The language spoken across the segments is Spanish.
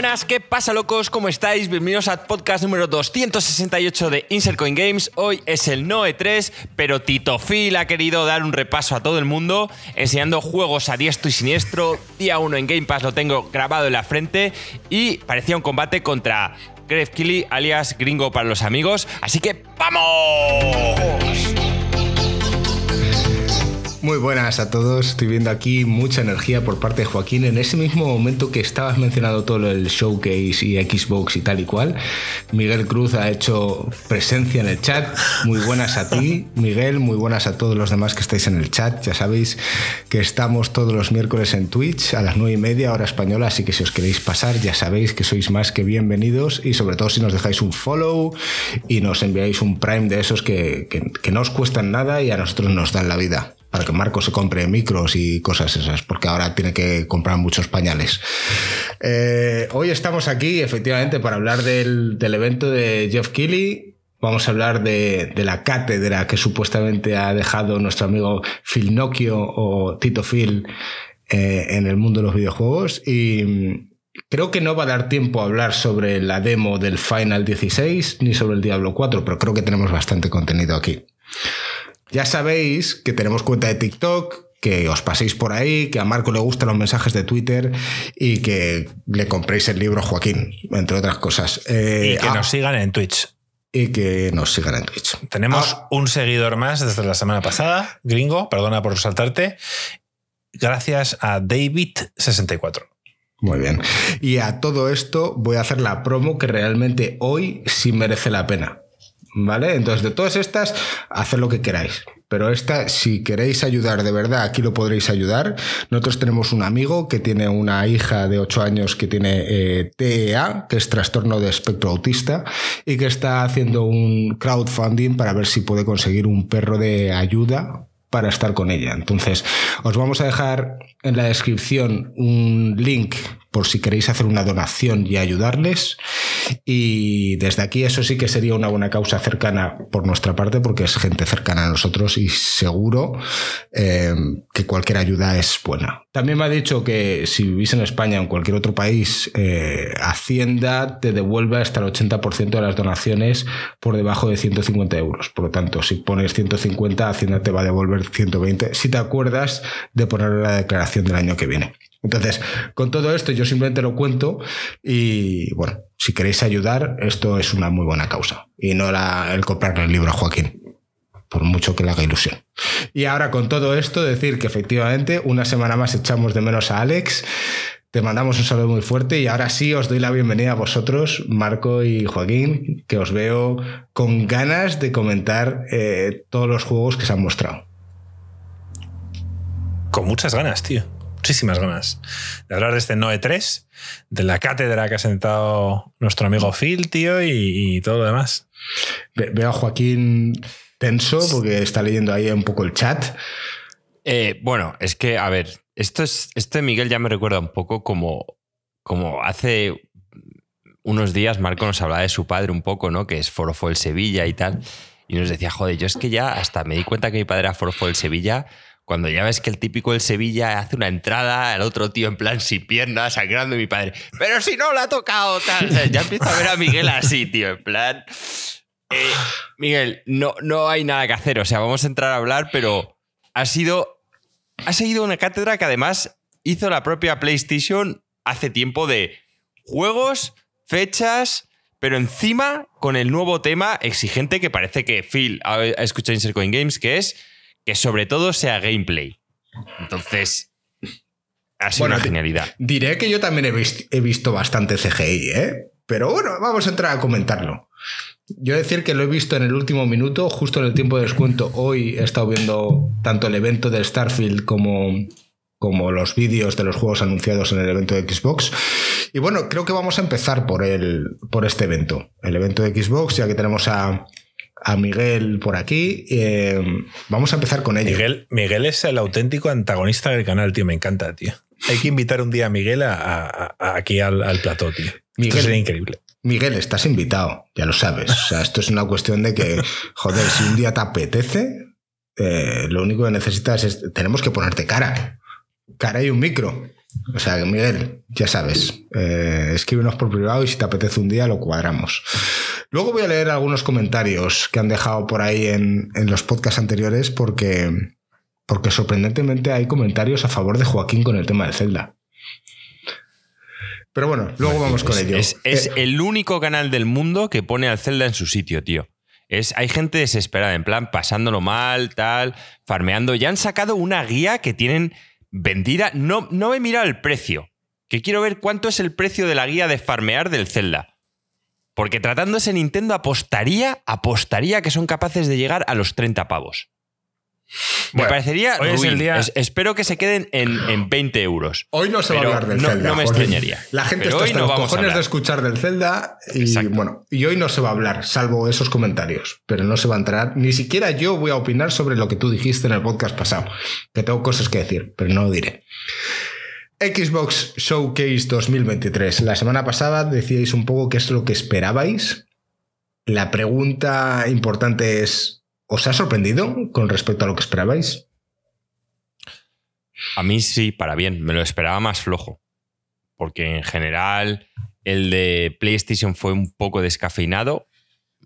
Buenas, ¿qué pasa locos? ¿Cómo estáis? Bienvenidos al podcast número 268 de Insert Coin Games. Hoy es el Noe 3, pero Tito Phil ha querido dar un repaso a todo el mundo, enseñando juegos a diestro y siniestro. Día 1 en Game Pass lo tengo grabado en la frente y parecía un combate contra Greg Killy, alias Gringo para los amigos. Así que ¡vamos! Muy buenas a todos. Estoy viendo aquí mucha energía por parte de Joaquín. En ese mismo momento que estabas mencionando todo el showcase y Xbox y tal y cual, Miguel Cruz ha hecho presencia en el chat. Muy buenas a ti, Miguel. Muy buenas a todos los demás que estáis en el chat. Ya sabéis que estamos todos los miércoles en Twitch a las nueve y media hora española, así que si os queréis pasar, ya sabéis que sois más que bienvenidos y sobre todo si nos dejáis un follow y nos enviáis un Prime de esos que, que no os cuestan nada y a nosotros nos dan la vida para que Marco se compre micros y cosas esas, porque ahora tiene que comprar muchos pañales. Eh, hoy estamos aquí, efectivamente, para hablar del, evento de Jeff Keighley. Vamos a hablar de, la cátedra que supuestamente ha dejado nuestro amigo Phil Nokia o Tito Phil eh, en el mundo de los videojuegos. Y mm, creo que no va a dar tiempo a hablar sobre la demo del Final 16 ni sobre el Diablo 4, pero creo que tenemos bastante contenido aquí. Ya sabéis que tenemos cuenta de TikTok, que os paséis por ahí, que a Marco le gustan los mensajes de Twitter y que le compréis el libro Joaquín, entre otras cosas. Eh, y que ah, nos sigan en Twitch. Y que nos sigan en Twitch. Tenemos ah. un seguidor más desde la semana pasada, gringo, perdona por saltarte, gracias a David64. Muy bien. Y a todo esto voy a hacer la promo que realmente hoy sí merece la pena. ¿Vale? Entonces, de todas estas, haced lo que queráis. Pero esta, si queréis ayudar de verdad, aquí lo podréis ayudar. Nosotros tenemos un amigo que tiene una hija de 8 años que tiene eh, TEA, que es trastorno de espectro autista, y que está haciendo un crowdfunding para ver si puede conseguir un perro de ayuda para estar con ella. Entonces, os vamos a dejar en la descripción un link por si queréis hacer una donación y ayudarles. Y desde aquí eso sí que sería una buena causa cercana por nuestra parte, porque es gente cercana a nosotros y seguro eh, que cualquier ayuda es buena. También me ha dicho que si vivís en España o en cualquier otro país, eh, Hacienda te devuelve hasta el 80% de las donaciones por debajo de 150 euros. Por lo tanto, si pones 150, Hacienda te va a devolver 120 si te acuerdas de poner la declaración del año que viene. Entonces, con todo esto yo simplemente lo cuento y bueno, si queréis ayudar, esto es una muy buena causa y no el comprarle el libro a Joaquín, por mucho que le haga ilusión. Y ahora con todo esto, decir que efectivamente una semana más echamos de menos a Alex. Te mandamos un saludo muy fuerte y ahora sí os doy la bienvenida a vosotros, Marco y Joaquín, que os veo con ganas de comentar eh, todos los juegos que se han mostrado. Con muchas ganas, tío muchísimas ganas de hablar de este Noe 3, de la cátedra que ha sentado nuestro amigo Phil, tío, y, todo lo demás. veo a Joaquín tenso porque está leyendo ahí un poco el chat. Eh, bueno, es que, a ver, esto es, este Miguel ya me recuerda un poco como, como hace unos días Marco nos hablaba de su padre un poco, ¿no? Que es Forofo el Sevilla y tal. Y nos decía, joder, yo es que ya hasta me di cuenta que mi padre era Forofo el Sevilla cuando ya ves que el típico del Sevilla hace una entrada, el otro tío en plan sin piernas, sangrando y mi padre, pero si no la ha tocado, tal. ya empiezo a ver a Miguel así, tío, en plan. Eh, Miguel, no, no hay nada que hacer, o sea, vamos a entrar a hablar, pero ha sido. Ha seguido una cátedra que además hizo la propia PlayStation hace tiempo de juegos, fechas, pero encima con el nuevo tema exigente que parece que Phil ha escuchado en Coin Games, que es que sobre todo sea gameplay. Entonces, ha sido una genialidad. Diré que yo también he, visto, bastante CGI, ¿eh? Pero bueno, vamos a entrar a comentarlo. Yo decir que lo he visto en el último minuto, justo en el tiempo de descuento. Hoy he estado viendo tanto el evento del Starfield como, como los vídeos de los juegos anunciados en el evento de Xbox. Y bueno, creo que vamos a empezar por, el, por este evento. El evento de Xbox, ya que tenemos a, a Miguel por aquí. Eh, vamos a empezar con ello. Miguel, Miguel es el auténtico antagonista del canal, tío. Me encanta, tío. Hay que invitar un día a Miguel a, aquí al, al, plató, tío. Miguel, sería increíble. Miguel, estás invitado, ya lo sabes. O sea, esto es una cuestión de que, joder, si un día te apetece, eh, lo único que necesitas es. Tenemos que ponerte cara. Cara y un micro. O sea, Miguel, ya sabes, eh, escríbenos por privado y si te apetece un día lo cuadramos. Luego voy a leer algunos comentarios que han dejado por ahí en, en los podcasts anteriores porque, porque sorprendentemente hay comentarios a favor de Joaquín con el tema de Zelda. Pero bueno, luego vamos con Es- ello. Es, es Eh, el único canal del mundo que pone al Zelda en su sitio, tío. Es, hay gente desesperada, en plan, pasándolo mal, tal, farmeando. Ya han sacado una guía que tienen vendida. No, no he mirado el precio. Que quiero ver cuánto es el precio de la guía de farmear del Zelda. Porque tratándose Nintendo apostaría, apostaría que son capaces de llegar a los 30 pavos. Me parecería hoy es el día- Es- espero que se queden en, en 20 euros. Hoy no se va a hablar del no- Zelda. no me extrañaría. La gente Pero está hasta no los cojones de escuchar del Zelda y Exacto. bueno, y hoy no se va a hablar, salvo esos comentarios, pero no se va a entrar. Ni siquiera yo voy a opinar sobre lo que tú dijiste en el podcast pasado, que tengo cosas que decir, pero no lo diré. Xbox Showcase 2023. La semana pasada decíais un poco qué es lo que esperabais. La pregunta importante es, ¿os ha sorprendido con respecto a lo que esperabais? A mí sí, para bien. Me lo esperaba más flojo. Porque en general el de PlayStation fue un poco descafeinado.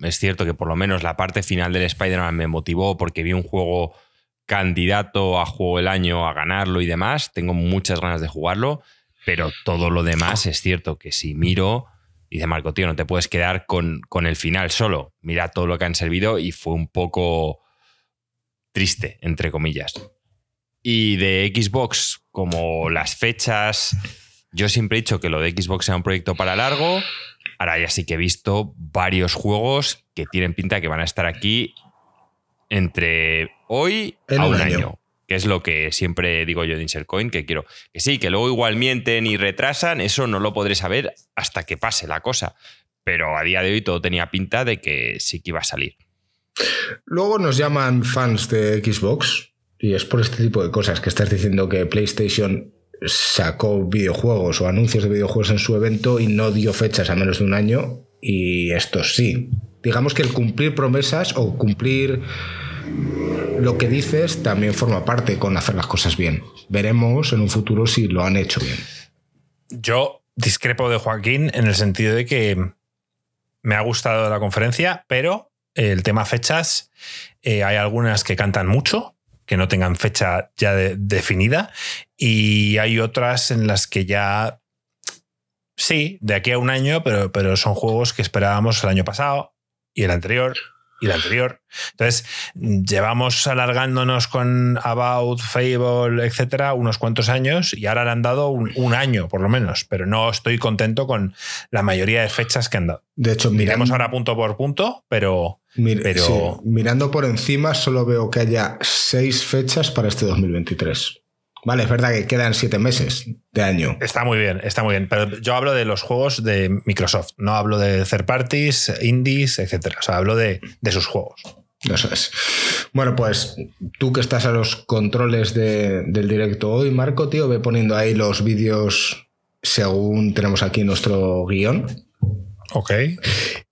Es cierto que por lo menos la parte final del Spider-Man me motivó porque vi un juego candidato a juego del año a ganarlo y demás. Tengo muchas ganas de jugarlo. Pero todo lo demás es cierto que si miro, dice Marco, tío, no te puedes quedar con, con el final solo. Mira todo lo que han servido y fue un poco triste, entre comillas. Y de Xbox, como las fechas, yo siempre he dicho que lo de Xbox era un proyecto para largo. Ahora ya sí que he visto varios juegos que tienen pinta que van a estar aquí entre hoy En a un año. año. Que es lo que siempre digo yo de Insert Coin, que quiero. Que sí, que luego igual mienten y retrasan, eso no lo podré saber hasta que pase la cosa. Pero a día de hoy todo tenía pinta de que sí que iba a salir. Luego nos llaman fans de Xbox y es por este tipo de cosas que estás diciendo que PlayStation sacó videojuegos o anuncios de videojuegos en su evento y no dio fechas a menos de un año y esto sí. Digamos que el cumplir promesas o cumplir lo que dices también forma parte con hacer las cosas bien. Veremos en un futuro si lo han hecho bien. Yo discrepo de Joaquín en el sentido de que me ha gustado la conferencia, pero el tema fechas, eh, hay algunas que cantan mucho, que no tengan fecha ya de- definida, y hay otras en las que ya, sí, de aquí a un año, pero, pero son juegos que esperábamos el año pasado y el anterior y el anterior. Entonces, llevamos alargándonos con About, Fable, etcétera, unos cuantos años y ahora le han dado un, un año, por lo menos, pero no estoy contento con la mayoría de fechas que han dado. De hecho, Miremos mirando, ahora punto por punto, pero mir- pero- sí, mirando por encima solo veo que haya seis fechas para este 2023. Vale, es verdad que quedan siete meses de año. está muy bien, está muy bien. Pero yo hablo de los juegos de Microsoft, no hablo de third parties, indies, etcétera. O sea, hablo de, de sus juegos. Eso es. Bueno, pues tú que estás a los controles de- del directo hoy, Marco, tío, ve poniendo ahí los vídeos según tenemos aquí nuestro guion. Ok.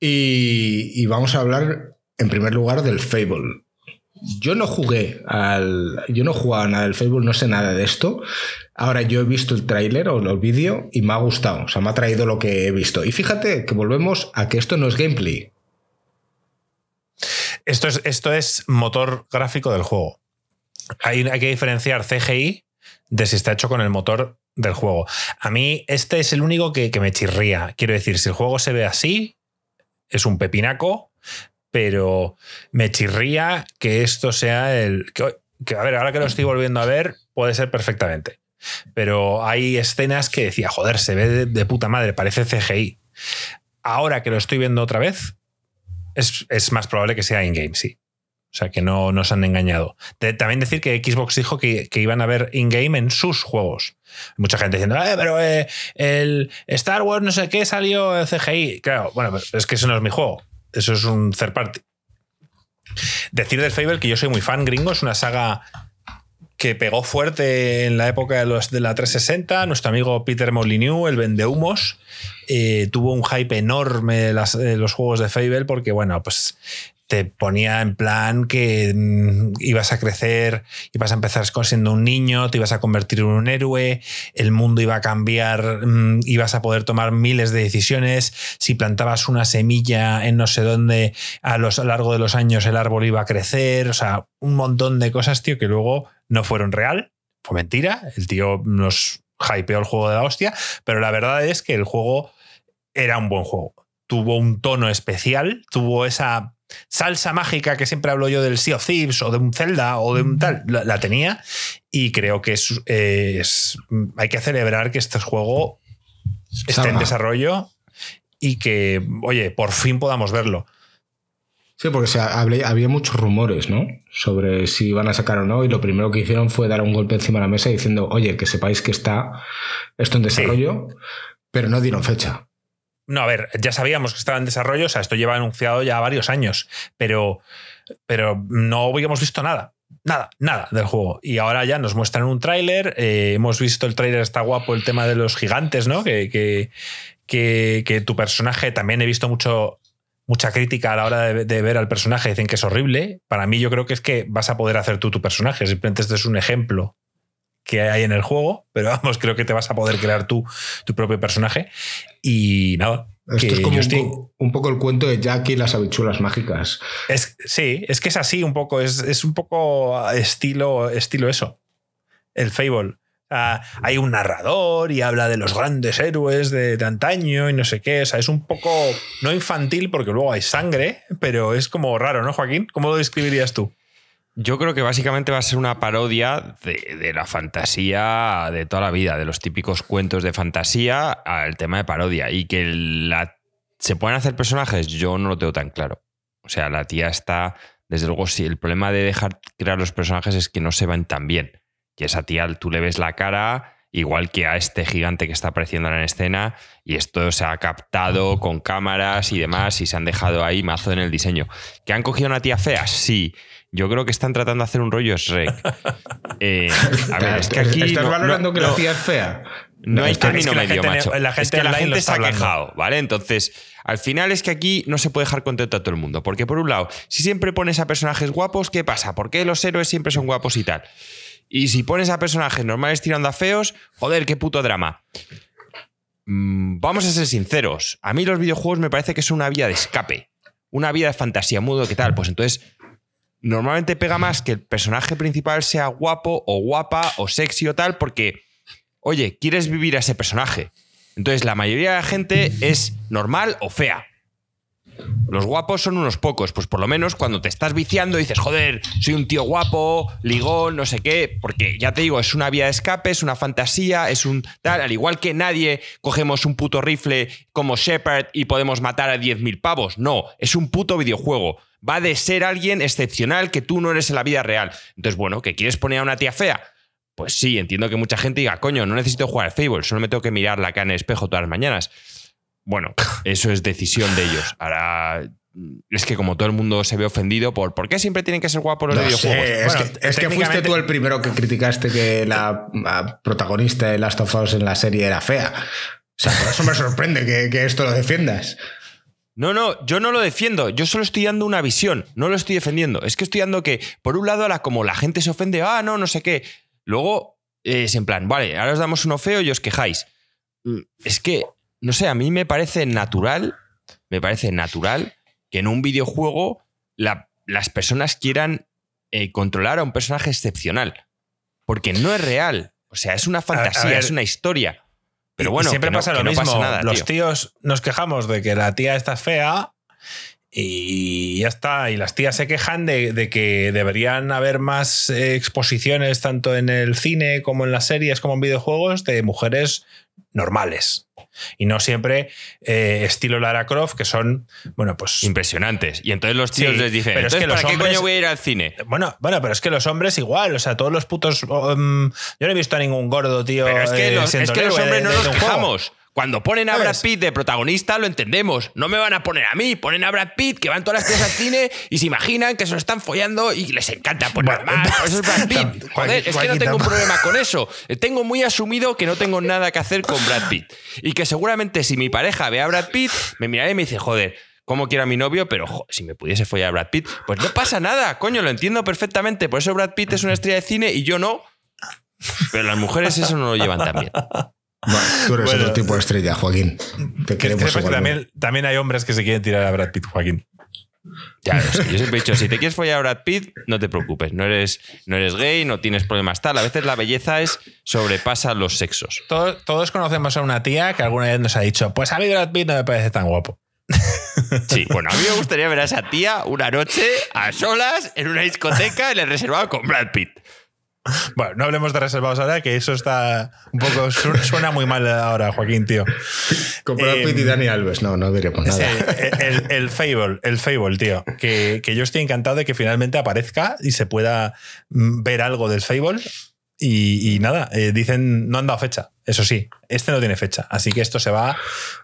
Y, y vamos a hablar en primer lugar del Fable. Yo no jugué al. Yo no jugaba nada del Fable, no sé nada de esto. Ahora yo he visto el tráiler o el vídeo y me ha gustado. O sea, me ha traído lo que he visto. Y fíjate que volvemos a que esto no es gameplay. Esto es, esto es motor gráfico del juego. Hay, hay que diferenciar CGI de si está hecho con el motor del juego. A mí este es el único que me chirría. Quiero decir, si el juego se ve así, es un pepinaco, pero me chirría que esto sea el... Que, a ver, ahora que lo estoy volviendo a ver, puede ser perfectamente. Pero hay escenas que decía, joder, se ve de, puta madre, parece CGI. Ahora que lo estoy viendo otra vez, es, es más probable que sea in-game, sí. O sea, que no nos han engañado. También decir que Xbox dijo que, que iban a ver in-game en sus juegos. Mucha gente diciendo, eh, pero eh, el Star Wars no sé qué salió en CGI. Claro, bueno, pero es que eso no es mi juego. Eso es un third party. Decir del Fable que yo soy muy fan gringo, es una saga que pegó fuerte en la época de, los, de la 360. Nuestro amigo Peter Molyneux, el vendehumos, eh, tuvo un hype enorme las- de los juegos de Fable porque, bueno, pues te ponía en plan que mm, ibas a crecer, ibas a empezar siendo un niño, te ibas a convertir en un héroe, el mundo iba a cambiar, mm, ibas a poder tomar miles de decisiones, si plantabas una semilla en no sé dónde, a, los, a lo largo de los años el árbol iba a crecer, o sea, un montón de cosas, tío, que luego no fueron real, fue mentira, el tío nos hypeó el juego de la hostia, pero la verdad es que el juego era un buen juego. Tuvo un tono especial, tuvo esa salsa mágica que siempre hablo yo del Sea of Thieves o de un Zelda o de un tal, la, tenía y creo que es, hay que celebrar que este juego esté en desarrollo y que, oye, por fin podamos verlo. Sí, porque había muchos rumores, ¿no? Sobre si iban a sacar o no, y lo primero que hicieron fue dar un golpe encima de la mesa diciendo, oye, que sepáis que está esto en desarrollo, pero no dieron fecha. No, a ver, ya sabíamos que estaba en desarrollo, o sea, esto lleva anunciado ya varios años, pero, pero no habíamos visto nada. Nada, nada del juego. Y ahora ya nos muestran un tráiler. Eh, hemos visto el tráiler, está guapo el tema de los gigantes, ¿no? Que, que, que, tu personaje, también he visto mucho, mucha crítica a la hora de, ver al personaje, dicen que es horrible. Para mí yo creo que es que vas a poder hacer tú tu personaje. Simplemente este es un ejemplo que hay en el juego, pero vamos, creo que te vas a poder crear tú tu propio personaje. Y nada. Esto es como un, poco el cuento de Jack y las habichuelas mágicas. Es, sí, es que es así un poco, es, un poco estilo, estilo eso. El Fable. hay un narrador y habla de los grandes héroes de, de, antaño y no sé qué. O sea, es un poco, no infantil porque luego hay sangre, pero es como raro, ¿no, Joaquín? ¿Cómo lo describirías tú? Yo creo que básicamente va a ser una parodia de, la fantasía de toda la vida, de los típicos cuentos de fantasía al tema de parodia. Y que la, se pueden hacer personajes, yo no lo tengo tan claro. O sea, la tía está, desde luego, sí. El problema de dejar crear los personajes es que no se van tan bien. Y esa tía, tú le ves la cara, igual que a este gigante que está apareciendo en escena, y esto se ha captado con cámaras y demás, y se han dejado ahí mazo en el diseño. ¿Que han cogido una tía fea? Sí. Yo creo que están tratando de hacer un rollo Shrek. Eh, a ver, es que aquí. ¿Estás valorando que la tía es fea? No, hay término medio, macho. La gente, es que la gente se ha quejado, ¿vale? Entonces, al final es que aquí no se puede dejar contento a todo el mundo. Porque, por un lado, si siempre pones a personajes guapos, ¿qué pasa? ¿Por qué los héroes siempre son guapos y tal? Y si pones a personajes normales tirando a feos, joder, qué puto drama. Mm, vamos a ser sinceros. A mí los videojuegos me parece que son una vía de escape. Una vía de fantasía mudo, ¿qué tal? Pues entonces normalmente pega más que el personaje principal sea guapo o guapa o sexy o tal, porque, oye, quieres vivir a ese personaje. Entonces, la mayoría de la gente es normal o fea. Los guapos son unos pocos, pues por lo menos cuando te estás viciando dices, joder, soy un tío guapo, ligón, no sé qué, porque ya te digo, es una vía de escape, es una fantasía, es un tal, al igual que nadie cogemos un puto rifle como Shepard y podemos matar a 10.000 pavos, no, es un puto videojuego va de ser alguien excepcional que tú no eres en la vida real. Entonces, bueno, ¿que quieres poner a una tía fea? Pues sí, entiendo que mucha gente diga, coño, no necesito jugar al Fable, solo me tengo que mirar la cara en el espejo todas las mañanas. Bueno, eso es decisión de ellos. Ahora, es que como todo el mundo se ve ofendido por ¿por qué siempre tienen que ser guapos los videojuegos? es, que, fuiste tú el primero que criticaste que la, protagonista de Last of Us en la serie era fea. O sea, por eso me sorprende que, que esto lo defiendas. No, no, yo no lo defiendo, yo solo estoy dando una visión, no lo estoy defendiendo. Es que estoy dando que, por un lado, ahora como la gente se ofende, ah, no, no sé qué. Luego es en plan, vale, ahora os damos uno feo y os quejáis. Mm, es que, no sé, a mí me parece natural, me parece natural que en un videojuego las personas quieran eh, controlar a un personaje excepcional. Porque no es real. O sea, es una fantasía, es una historia. Pero bueno, siempre pasa lo mismo. Los tíos nos quejamos de que la tía está fea y ya está. Y las tías se quejan de, que deberían haber más exposiciones, tanto en el cine como en las series, como en videojuegos, de mujeres normales. Y no siempre eh, estilo Lara Croft, que son, bueno, pues. Impresionantes. Y entonces los tíos les dicen, pero es que ¿para qué coño voy a ir al cine? Bueno, bueno, pero es que los hombres igual, o sea, todos los putos. Um, yo no he visto a ningún gordo, tío. Pero es que eh, los, es que los hombres no nos quejamos. Cuando ponen a Brad Pitt de protagonista, lo entendemos. No me van a poner a mí, ponen a Brad Pitt, que van todas las tías al cine y se imaginan que se lo están follando y les encanta. Pues normal, eso es Brad Pitt. Joder, es que no tengo un problema con eso. Tengo muy asumido que no tengo nada que hacer con Brad Pitt. Y que seguramente si mi pareja ve a Brad Pitt, me mirará y me dice, joder, cómo quiero a mi novio, pero jo, si me pudiese follar a Brad Pitt, pues no pasa nada, coño, lo entiendo perfectamente. Por eso Brad Pitt es una estrella de cine y yo no. Pero las mujeres eso no lo llevan tan bien. Tú eres Bueno. otro tipo de estrella, Joaquín. Te Que queremos también, también hay hombres que se quieren tirar a Brad Pitt, Joaquín. Ya, yo siempre he dicho, si te quieres follar a Brad Pitt, no te preocupes. No eres, no eres gay, no tienes problemas tal. A veces la belleza es sobrepasa los sexos. Todos, todos conocemos a una tía que alguna vez nos ha dicho, pues a mí Brad Pitt no me parece tan guapo. Sí, bueno, a mí me gustaría ver a esa tía una noche a solas en una discoteca en el reservado con Brad Pitt. Bueno, no hablemos de reservados ahora, que eso está un poco. su- Suena muy mal ahora, Joaquín, tío. Con Brad Eh, y Dani Alves. No, no diremos nada. el, el Fable, el Fable, tío. Que, que yo estoy encantado de que finalmente aparezca y se pueda mm, ver algo del Fable. Y, y nada, eh, dicen, no han dado fecha. Eso sí, este no tiene fecha. Así que esto se va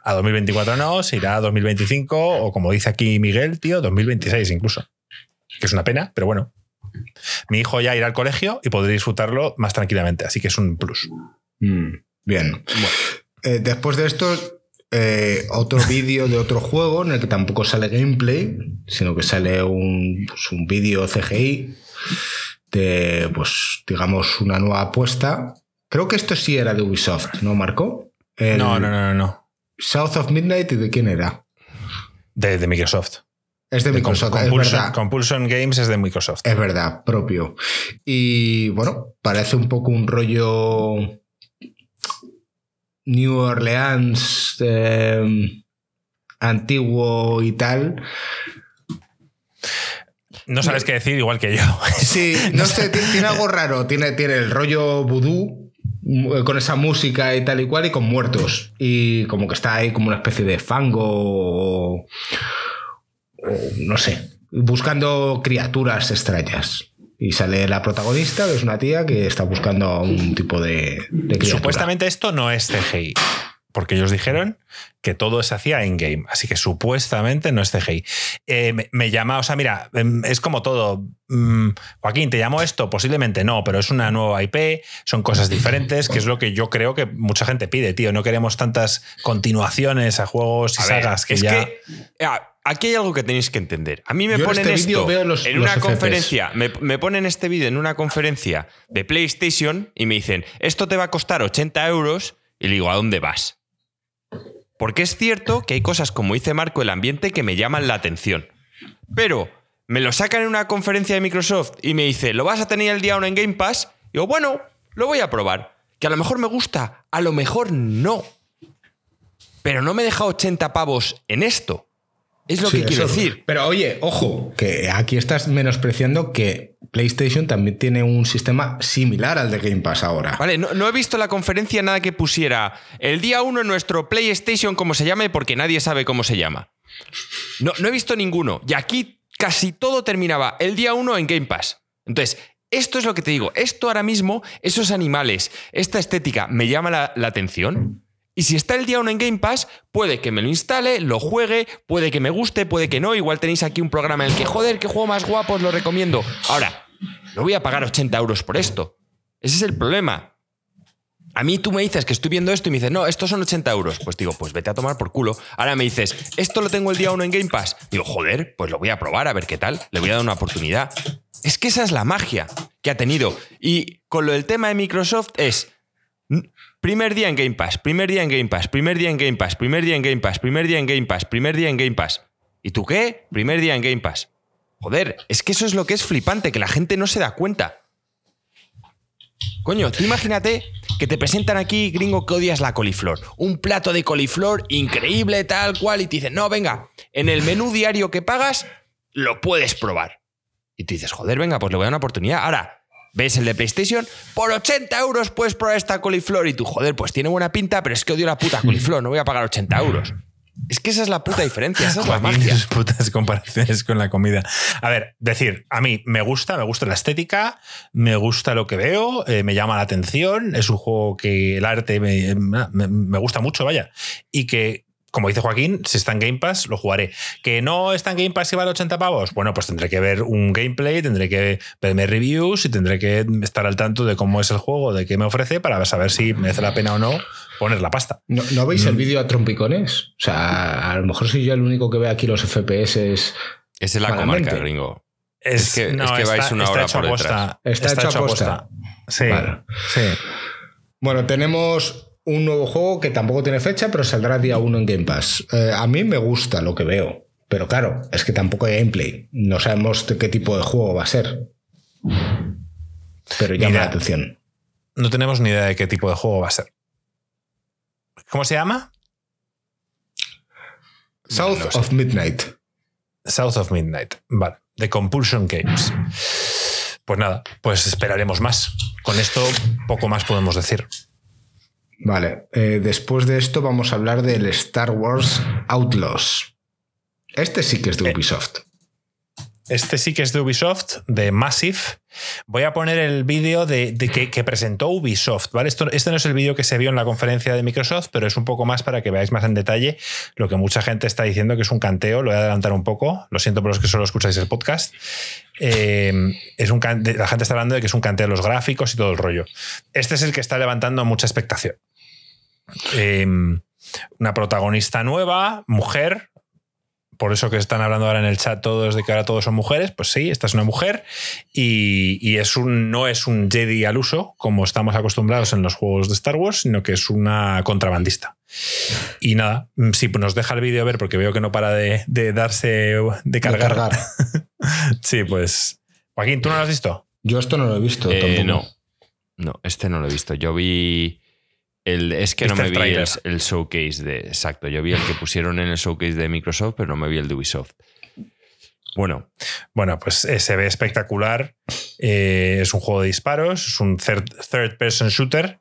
a 2024 no, se irá a 2025 o como dice aquí Miguel, tío, 2026 incluso. Que es una pena, pero bueno. Mi hijo ya irá al colegio y podré disfrutarlo más tranquilamente. Así que es un plus. Mm, bien. Eh, después de esto, eh, otro vídeo de otro juego en el que tampoco sale gameplay, sino que sale un, pues, un vídeo CGI de, pues, digamos, una nueva apuesta. Creo que esto sí era de Ubisoft, ¿no, Marco? El No, no, no, no, no. South of Midnight, ¿y de quién era? De, de Microsoft. Es de De Microsoft, es Compulsion, verdad. Compulsion Games es de Microsoft. Es verdad, propio. Y bueno, parece un poco un rollo New Orleans eh, antiguo y tal. No sabes qué decir igual que yo. Sí, no sé, ti- tiene algo raro. Tiene, tiene el rollo vudú con esa música y tal y cual y con muertos. Y como que está ahí como una especie de fango o no sé, buscando criaturas extrañas. Y sale la protagonista, que es una tía que está buscando a un tipo de, de criatura. Supuestamente esto no es CGI. Porque ellos dijeron que todo se hacía en game. Así que supuestamente no es CGI. Eh, me, me llama, o sea, mira, em, es como todo. Mm, Joaquín, ¿te llamo esto? Posiblemente no, pero es una nueva IP, son cosas diferentes, que es lo que yo creo que mucha gente pide, tío. No queremos tantas continuaciones a juegos y A ver, sagas que es ya. que ah, aquí hay algo que tenéis que entender. A mí me Yo en ponen este vídeo esto veo los- en los una FPs. conferencia, me, me ponen este vídeo en una conferencia de PlayStation y me dicen, esto te va a costar 80 euros y le digo, ¿a dónde vas? Porque es cierto que hay cosas, como dice Marco, el ambiente que me llaman la atención. Pero me lo sacan en una conferencia de Microsoft y me dice, ¿lo vas a tener el día uno en Game Pass? Y digo, bueno, lo voy a probar. Que a lo mejor me gusta, a lo mejor no. Pero no me deja 80 pavos en esto. Es lo Sí, que quiero eso. decir. Pero oye, ojo, que aquí estás menospreciando que PlayStation también tiene un sistema similar al de Game Pass ahora. Vale, no, no he visto la conferencia nada que pusiera el día uno en nuestro PlayStation, como se llame, porque nadie sabe cómo se llama. No, no he visto ninguno. Y aquí casi todo terminaba el día uno en Game Pass. Entonces, esto es lo que te digo. Esto ahora mismo, esos animales, esta estética me llama la, la atención. Y si está el día uno en Game Pass, puede que me lo instale, lo juegue, puede que me guste, puede que no. Igual tenéis aquí un programa en el que, joder, qué juego más guapo, os lo recomiendo. Ahora, no voy a pagar 80 euros por esto. Ese es el problema. A mí tú me dices que estoy viendo esto y me dices, no, estos son 80 euros. Pues digo, pues vete a tomar por culo. Ahora me dices, esto lo tengo el día uno en Game Pass. Digo, joder, pues lo voy a probar a ver qué tal. Le voy a dar una oportunidad. Es que esa es la magia que ha tenido. Y con lo del tema de Microsoft es, primer día en Game Pass, primer día en Game Pass, primer día en Game Pass, primer día en Game Pass, primer día en Game Pass, primer día en Game Pass. ¿Y tú qué? Primer día en Game Pass. Joder, es que eso es lo que es flipante, que la gente no se da cuenta. Coño, tú imagínate que te presentan aquí, gringo, que odias la coliflor. Un plato de coliflor increíble, tal cual, y te dicen, no, venga, en el menú diario que pagas, lo puedes probar. Y tú dices, joder, venga, pues le voy a dar una oportunidad. Ahora, ves el de PlayStation, por 80 euros puedes probar esta coliflor. Y tú, joder, pues tiene buena pinta, pero es que odio la puta coliflor, no voy a pagar 80 euros. Es que esa es la puta diferencia, esa es la magia. sus putas comparaciones con la comida. A ver, decir, a mí me gusta, me gusta la estética, me gusta lo que veo, eh, me llama la atención, es un juego que el arte me, me- me gusta mucho, vaya. Y que, como dice Joaquín, si está en Game Pass, lo jugaré. ¿Que no está en Game Pass y vale 80 pavos? Bueno, pues tendré que ver un gameplay, tendré que verme reviews y tendré que estar al tanto de cómo es el juego, de qué me ofrece, para saber si merece la pena o no poner la pasta. ¿No, ¿no veis el Mm. vídeo a trompicones? O sea, a lo mejor soy yo el único que ve aquí los FPS. Es en la Malamente. comarca, gringo. Es, que- es que vais una hora hecho por aposta. Está hecho aposta. Sí, Vale. sí. Bueno, tenemos un nuevo juego que tampoco tiene fecha, pero saldrá día 1 en Game Pass. Eh, a mí me gusta lo que veo, pero claro, es que tampoco hay gameplay. No sabemos de qué tipo de juego va a ser. Pero llama Mira. la atención. No tenemos ni idea de qué tipo de juego va a ser. ¿Cómo se llama? South no of Midnight. South of Midnight. Vale. De Compulsion Games. Pues nada, pues esperaremos más. Con esto poco más podemos decir. Vale, eh, después de esto vamos a hablar del Star Wars Outlaws. Este sí que es de Eh. Ubisoft. Este sí que es de Ubisoft, de Massive. Voy a poner el vídeo de, de que, que presentó Ubisoft, ¿vale? Esto, este no es el vídeo que se vio en la conferencia de Microsoft, pero es un poco más para que veáis más en detalle lo que mucha gente está diciendo que es un canteo. Lo voy a adelantar un poco. Lo siento por los que solo escucháis el podcast. Eh, es un la gente está hablando de que es un canteo de los gráficos y todo el rollo. Este es el que está levantando mucha expectación. Eh, una protagonista nueva, mujer, por eso que están hablando ahora en el chat todos de que ahora todos son mujeres, pues sí, esta es una mujer y, y es un, no es un Jedi al uso, como estamos acostumbrados en los juegos de Star Wars, sino que es una contrabandista. Y nada, mm, pues nos deja el vídeo ver porque veo que no para de, de darse, de De cargar. cargar. Sí, pues... Joaquín, ¿tú no lo has visto? Yo esto no lo he visto. Eh, tampoco. no. No, este no lo he visto. Yo vi. El, es que no me vi el, showcase de. Exacto. Yo vi el que pusieron en el showcase de Microsoft, pero no me vi el de Ubisoft. Bueno, Bueno, pues eh, se ve espectacular. Eh, es un juego de disparos, es un third, third person shooter.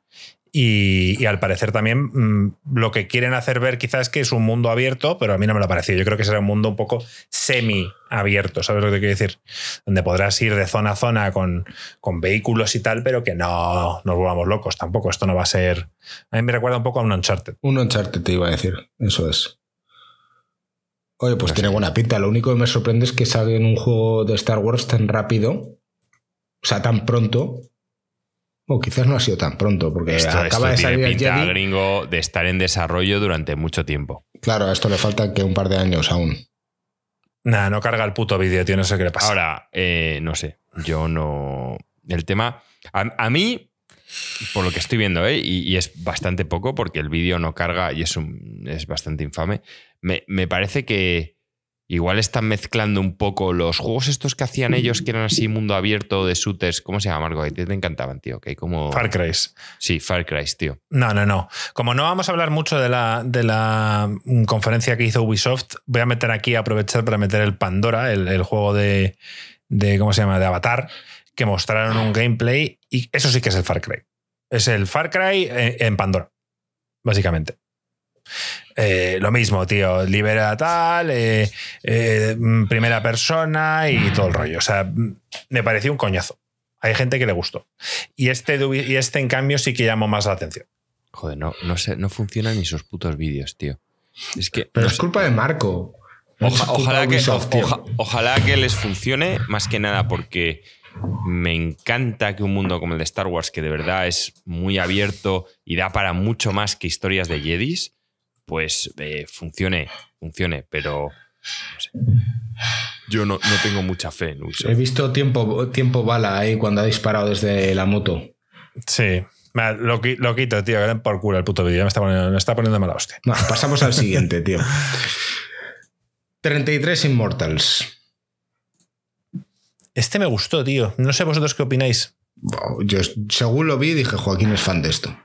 Y, y al parecer también mm, lo que quieren hacer ver quizás es que es un mundo abierto, pero a mí no me lo ha parecido. Yo creo que será un mundo un poco semi-abierto, ¿sabes lo que te quiero decir? Donde podrás ir de zona a zona con, con vehículos y tal, pero que no nos volvamos locos tampoco. Esto no va a ser... A mí me recuerda un poco a un Uncharted. Un Uncharted te iba a decir. Eso es. Oye, pues No tiene sé. buena pinta. Lo único que me sorprende es que salga en un juego de Star Wars tan rápido. O sea, tan pronto. O quizás no ha sido tan pronto, porque esto, acaba esto de tiene salir el pinta Jedi. gringo de estar en desarrollo durante mucho tiempo. Claro, a esto le falta que un par de años aún. Nada, no carga el puto vídeo, tío, no sé qué le pasa. Ahora, eh, no sé, yo no. El tema. A, a mí, por lo que estoy viendo, ¿eh? y, y es bastante poco porque el vídeo no carga y es, un, es bastante infame. Me, me parece que igual están mezclando un poco los juegos estos que hacían ellos, que eran así mundo abierto de shooters. ¿Cómo se llama, Marco? Que te, te encantaban, tío. Que hay como. Far Cry. Sí, Far Cry, tío. No, no, no. Como no vamos a hablar mucho de la, de la mm, conferencia que hizo Ubisoft, voy a meter aquí, aprovechar para meter el Pandora, el, el juego de, de, ¿cómo se llama?, de Avatar, que mostraron un gameplay y eso sí que es el Far Cry. Es el Far Cry en, en Pandora, básicamente. Eh, lo mismo, tío, libera tal, eh, eh, mm, primera persona y todo el rollo. O sea, mm, me pareció un coñazo. Hay gente que le gustó. Y este, y este en cambio, sí que llamó más la atención. Joder, no, no, sé, no funcionan ni esos putos vídeos, tío. Es que. Pero no es sé. culpa de Marco. No Oja- ojalá, que, Ubisoft, tío. oja- ojalá que les funcione, más que nada porque me encanta que un mundo como el de Star Wars, que de verdad es muy abierto y da para mucho más que historias de Jedis, pues eh, funcione, funcione, pero no sé. yo no, no tengo mucha fe en He Ubisoft. visto tiempo, tiempo bala ahí cuando ha disparado desde la moto. Sí. Lo, lo quito, tío. Que por culo el puto vídeo. Me está poniendo, me está poniendo mala hostia. No, pasamos al siguiente, tío. 33 Immortals. Este me gustó, tío. No sé vosotros qué opináis. Yo, según lo vi, dije, Joaquín es fan de esto.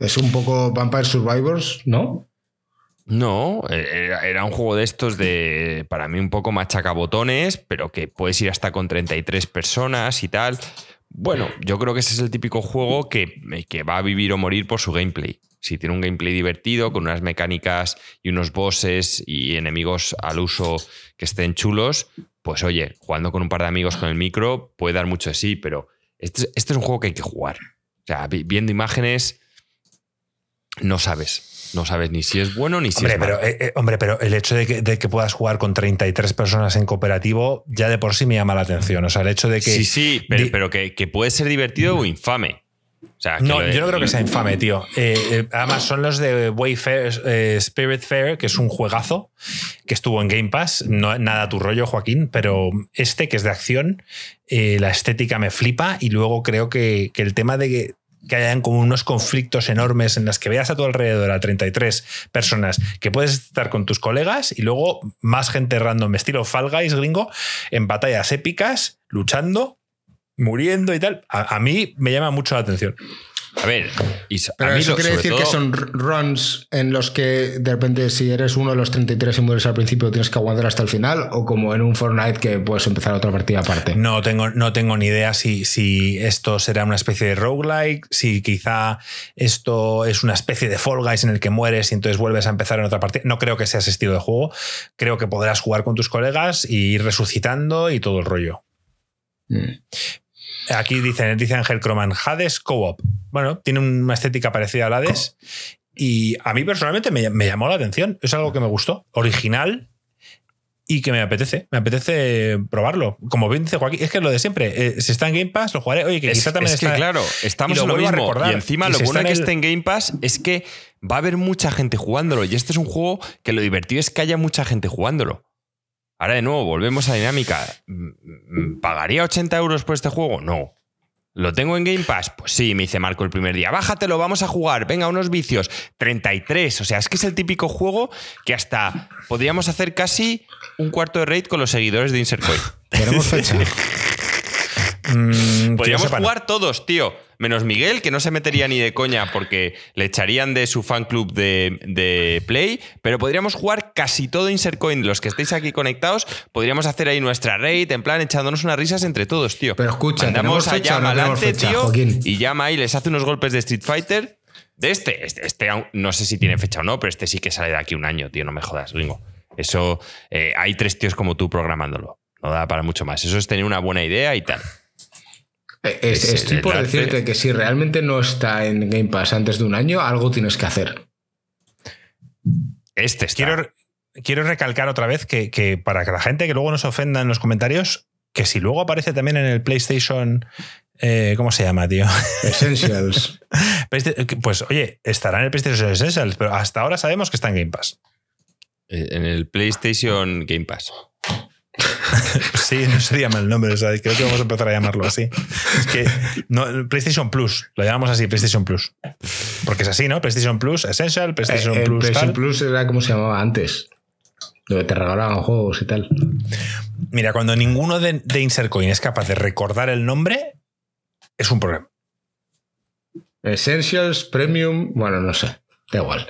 Es un poco Vampire Survivors, ¿no? No, era, un juego de estos de, para mí, un poco machacabotones, pero que puedes ir hasta con 33 personas y tal. Bueno, yo creo que ese es el típico juego que, que va a vivir o morir por su gameplay. Si tiene un gameplay divertido, con unas mecánicas y unos bosses y enemigos al uso que estén chulos, pues oye, jugando con un par de amigos con el micro puede dar mucho de sí, pero este, es- este es un juego que hay que jugar. O sea, vi- viendo imágenes, no sabes. No sabes ni si es bueno ni si Hombre es malo. pero, eh, eh, hombre, pero el hecho de que, de que puedas jugar con 33 personas en cooperativo ya de por sí me llama la atención. O sea, el hecho de que. sí, sí, pero, que, que puede ser divertido o infame. no, yo no creo que sea infame, tío. Eh, eh, además, son los de Wayfair, eh, Spirit Fair, que es un juegazo que estuvo en Game Pass. No, nada tu rollo, Joaquín, pero este, que es de acción, la estética me flipa. Y luego creo que, el tema de que, que hayan como unos conflictos enormes en las que veas a tu alrededor a 33 personas que puedes estar con tus colegas y luego más gente random, estilo Fall Guys gringo, en batallas épicas, luchando muriendo y tal, a, mí me llama mucho la atención. A ver, Pero eso quiere decir que son runs en los que de repente si eres uno de los 33 y mueres al principio tienes que aguantar hasta el final o como en un Fortnite que puedes empezar otra partida aparte. No tengo, no tengo ni idea si, si esto será una especie de roguelike, si quizá esto es una especie de Fall Guys en el que mueres y entonces vuelves a empezar en otra partida. No creo que sea ese estilo de juego. Creo que podrás jugar con tus colegas y ir resucitando y todo el rollo. Mm. Aquí dice, dice Ángel Croman, Hades Co-op. Bueno, tiene una estética parecida al Hades. Y a mí personalmente me, llamó la atención. Es algo que me gustó. Original, y que me apetece, me apetece probarlo. Como bien dice Joaquín, es que es lo de siempre. Eh, si está en Game Pass, lo jugaré. Oye, que es, quizá también es que, claro, estamos en lo mismo. y encima lo bueno que esté en Game Pass es que va a haber mucha gente jugándolo. Y este es un juego que lo divertido es que haya mucha gente jugándolo. Ahora de nuevo, volvemos a dinámica. ¿Pagaría 80 euros por este juego? No. ¿Lo tengo en Game Pass? Pues sí, me dice Marco el primer día. Bájatelo, vamos a jugar. Venga, unos vicios. 33. O sea, es que es el típico juego que hasta podríamos hacer casi un cuarto de raid con los seguidores de Insert Coin. Tenemos fecha. Mm, podríamos jugar todos, tío menos Miguel, que no se metería ni de coña porque le echarían de su fan club de, Play, pero podríamos jugar casi todo Insert Coin. Los que estéis aquí conectados, podríamos hacer ahí nuestra raid, en plan, echándonos unas risas entre todos, tío. Pero escucha, Andamos a Yama tío, y llama y les hace unos golpes de Street Fighter. De este, este, este, no sé si tiene fecha o no, pero este sí que sale de aquí un año, tío, no me jodas, gringo. Eso, eh, hay tres tíos como tú programándolo. No da para mucho más. Eso es tener una buena idea y tal. Eh, estoy por decirte que si realmente no está en Game Pass antes de un año, algo tienes que hacer. Este está. Quiero, quiero recalcar otra vez que, para que la gente que luego nos ofenda en los comentarios, que si luego aparece también en el PlayStation. Eh, ¿Cómo se llama, tío? Essentials. pues oye, estará en el PlayStation Essentials, pero hasta ahora sabemos que está en Game Pass. Eh, en el PlayStation Game Pass. sí, no se llama el nombre, creo que vamos a empezar a llamarlo así. Es que PlayStation Plus, lo llamamos así, PlayStation Plus. Porque es así, ¿no? PlayStation Plus Essential, PlayStation eh, Plus. PlayStation Plus era como se llamaba antes. Lo que te regalaban juegos y tal. Mira, cuando ninguno de, de Insert Coin es capaz de recordar el nombre, es un problema. Essentials, Premium, bueno, no sé, da igual.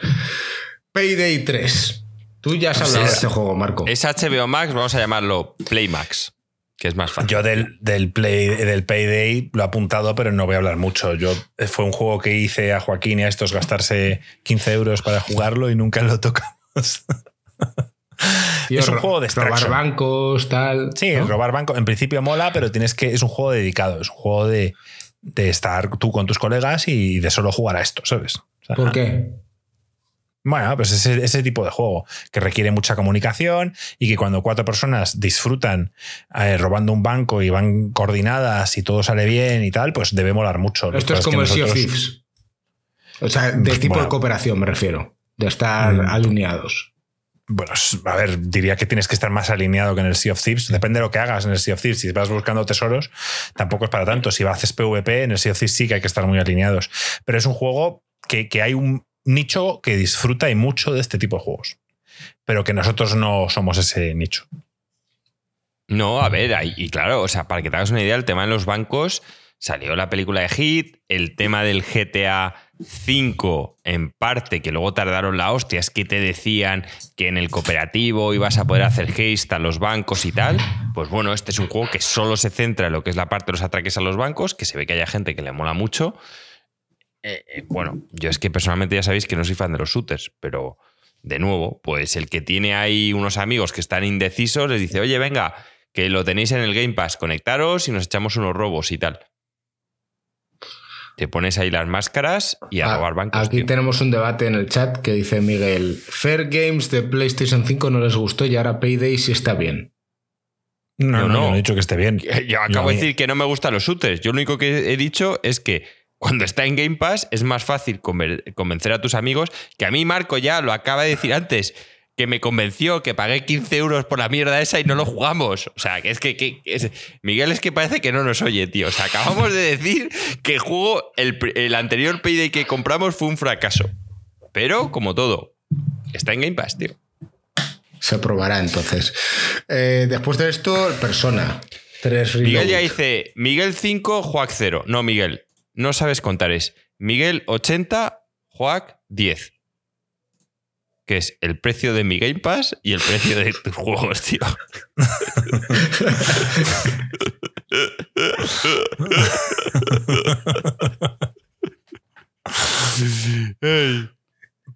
Payday 3. Tú ya has hablado de este juego, Marco. Es HBO Max, vamos a llamarlo Play Max, que es más fácil. Yo del, del, Play, del Payday lo he apuntado, pero no voy a hablar mucho. Yo eh, Fue un juego que hice a Joaquín y a estos gastarse 15 euros para jugarlo y nunca lo tocamos. es un juego de robar bancos, tal. Sí, robar bancos. En principio mola, pero tienes que. Es un juego dedicado. Es un juego de, de estar tú con tus colegas y de solo jugar a esto, ¿sabes? ¿Por qué? Bueno, pues ese, ese tipo de juego que requiere mucha comunicación y que cuando cuatro personas disfrutan eh, robando un banco y van coordinadas y todo sale bien y tal, pues debe molar mucho. Esto es como el Sea of Thieves. O sea, de tipo de cooperación me refiero, de estar mm. alineados. Bueno, a ver, diría que tienes que estar más alineado que en el Sea of Thieves. Depende de lo que hagas en el Sea of Thieves. Si vas buscando tesoros, tampoco es para tanto. Si haces PvP, en el Sea of Thieves sí que hay que estar muy alineados. Pero es un juego que, que hay un, nicho que disfruta y mucho de este tipo de juegos. Pero que nosotros no somos ese nicho. No, a ver, y claro, o sea, para que te hagas una idea, el tema de los bancos salió la película de Hit, el tema del GTA 5 en parte, que luego tardaron la hostia, es que te decían que en el cooperativo ibas a poder hacer haste a los bancos y tal. Pues bueno, este es un juego que solo se centra en lo que es la parte de los atraques a los bancos, que se ve que haya gente que le mola mucho. Eh, eh, bueno, yo es que personalmente ya sabéis que no soy fan de los shooters, pero de nuevo, pues el que tiene ahí unos amigos que están indecisos les dice, oye, venga, que lo tenéis en el Game Pass, conectaros y nos echamos unos robos y tal. Te pones ahí las máscaras y a ah, robar bancos. Aquí tenemos un debate en el chat que dice Miguel, Fair Games de PlayStation 5 no les gustó y ahora Payday sí está bien. No, no, no, he dicho que esté bien. Yo acabo de decir que no me gustan los shooters. Yo lo único que he dicho es que cuando está en Game Pass es más fácil convencer a tus amigos, que a mí Marco ya lo acaba de decir antes, que me convenció que pagué 15 euros por la mierda esa y no lo jugamos. O sea, que es que, que- es- Miguel es que parece que no nos oye, tío. O sea, acabamos de decir que el juego, el, el anterior Payday que compramos fue un fracaso. Pero, como todo, está en Game Pass, tío. Se probará entonces. Eh, después de esto, Persona 3 Miguel ya dice Miguel 5, Joac 0. No, Miguel, no sabes contar. Es Miguel 80, Joac 10. Que es el precio de mi Game Pass y el precio de tus juegos, tío.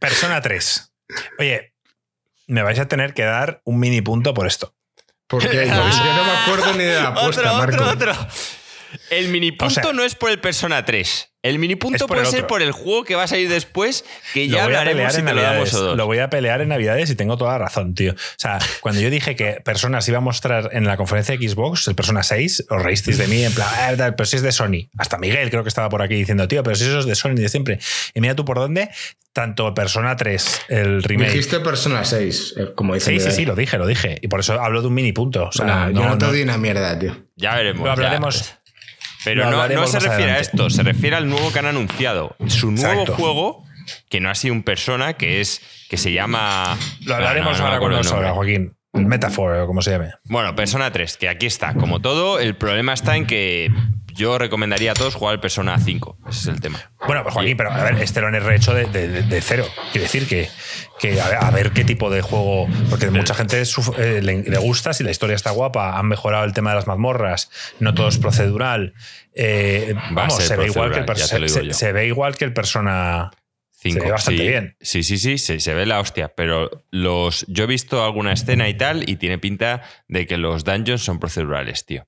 Persona 3. Oye, me vais a tener que dar un mini punto por esto. Porque yo, yo no me acuerdo ni de la apuesta, otro, Marco. otro, otro. El mini punto O sea, no es por el Persona 3. El mini es punto por puede el ser por el juego que va a salir después, que ya hablaremos si en te lo damos o dos. Lo voy a pelear en Navidades y tengo toda la razón, tío. O sea, cuando yo dije que Personas iba a mostrar en la conferencia de Xbox el Persona 6, os reísteis de mí en plan, "Ah, pero si es de Sony. Hasta Miguel creo que estaba por aquí diciendo, tío, pero si eso es de Sony de siempre. Y mira tú por dónde, tanto Persona 3, el remake. Dijiste Persona 6, eh, como dice Sí, sí, sí, lo dije, lo dije. Y por eso hablo de un mini punto. O sea, yo no- te no- doy una mierda, tío. Ya veremos. Lo ya. hablaremos. Pero no, no se refiere a esto, se refiere al nuevo que han anunciado. Su nuevo Exacto. juego, que no ha sido un persona, que es que se llama. Lo hablaremos Ah, ahora salga, nombre. Joaquín. Metaphor, o como se llame. Bueno, Persona 3, que aquí está. Como todo, el problema está en que yo recomendaría a todos jugar el Persona 5. Ese es el tema. Bueno, pues Joaquín, pero a ver, este lo han rehecho de, de- cero. Quiere decir que, que a, ver, a ver qué tipo de juego. Porque mucha gente eh, le, le gusta, si la historia está guapa, han mejorado el tema de las mazmorras, no todo es procedural. eh, vamos, se ve, igual que el se, se ve igual que el persona. Cinco. ve bastante sí, bien. Sí, sí, sí, se, se ve la hostia. Pero los, yo he visto alguna escena y tal, y tiene pinta de que los dungeons son procedurales, tío.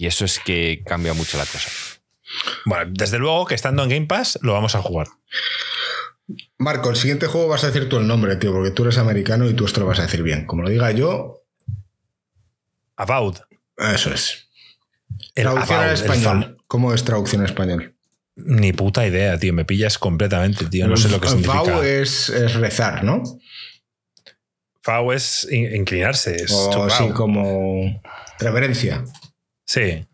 Y eso es que cambia mucho la cosa. Bueno, desde luego que estando en Game Pass lo vamos a jugar. Marco, el siguiente juego vas a decir tú el nombre, tío, porque tú eres americano y tú esto lo vas a decir bien. Como lo diga yo, About. eso es. El Traducción About, al el español. ¿Cómo es traducción al español? Ni puta idea, tío. Me pillas completamente, tío. No sé lo que significa. Vau es, es rezar, ¿no? Fau es in- inclinarse. Es O to sí, bow. como reverencia. Sí.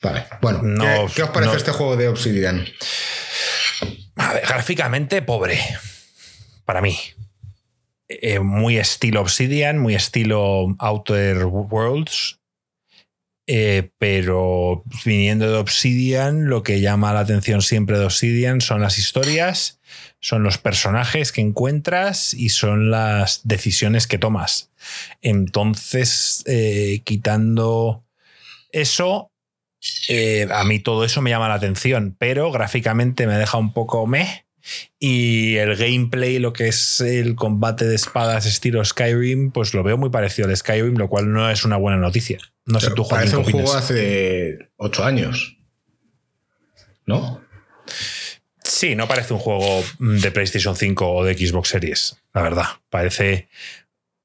Vale. Bueno, No, ¿qué, qué os parece no. este juego de Obsidian? A ver, gráficamente, pobre. Para mí. Eh, muy estilo Obsidian, muy estilo Outer Worlds. Eh, pero viniendo de Obsidian, lo que llama la atención siempre de Obsidian son las historias, son los personajes que encuentras y son las decisiones que tomas. Entonces, eh, quitando eso, eh, a mí todo eso me llama la atención, pero gráficamente me deja un poco meh. Y el gameplay, lo que es el combate de espadas estilo Skyrim, pues lo veo muy parecido al Skyrim, lo cual no es una buena noticia. No sé tú, Joaquín, Parece ¿qué un juego hace ocho años. ¿No? Sí, no parece un juego mm, de PlayStation 5 o de Xbox Series, la verdad. Parece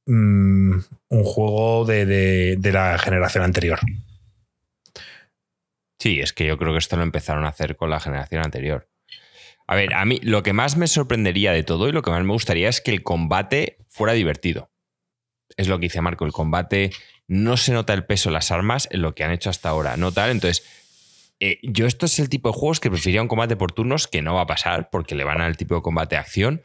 mm, un juego de, de- de la generación anterior. Sí, es que yo creo que esto lo empezaron a hacer con la generación anterior. A ver, a mí lo que más me sorprendería de todo y lo que más me gustaría es que el combate fuera divertido. Es lo que dice Marco, el combate no se nota el peso de las armas en lo que han hecho hasta ahora, no tal. Entonces, eh, yo esto es el tipo de juegos que preferiría un combate por turnos que no va a pasar porque le van al tipo de combate de acción.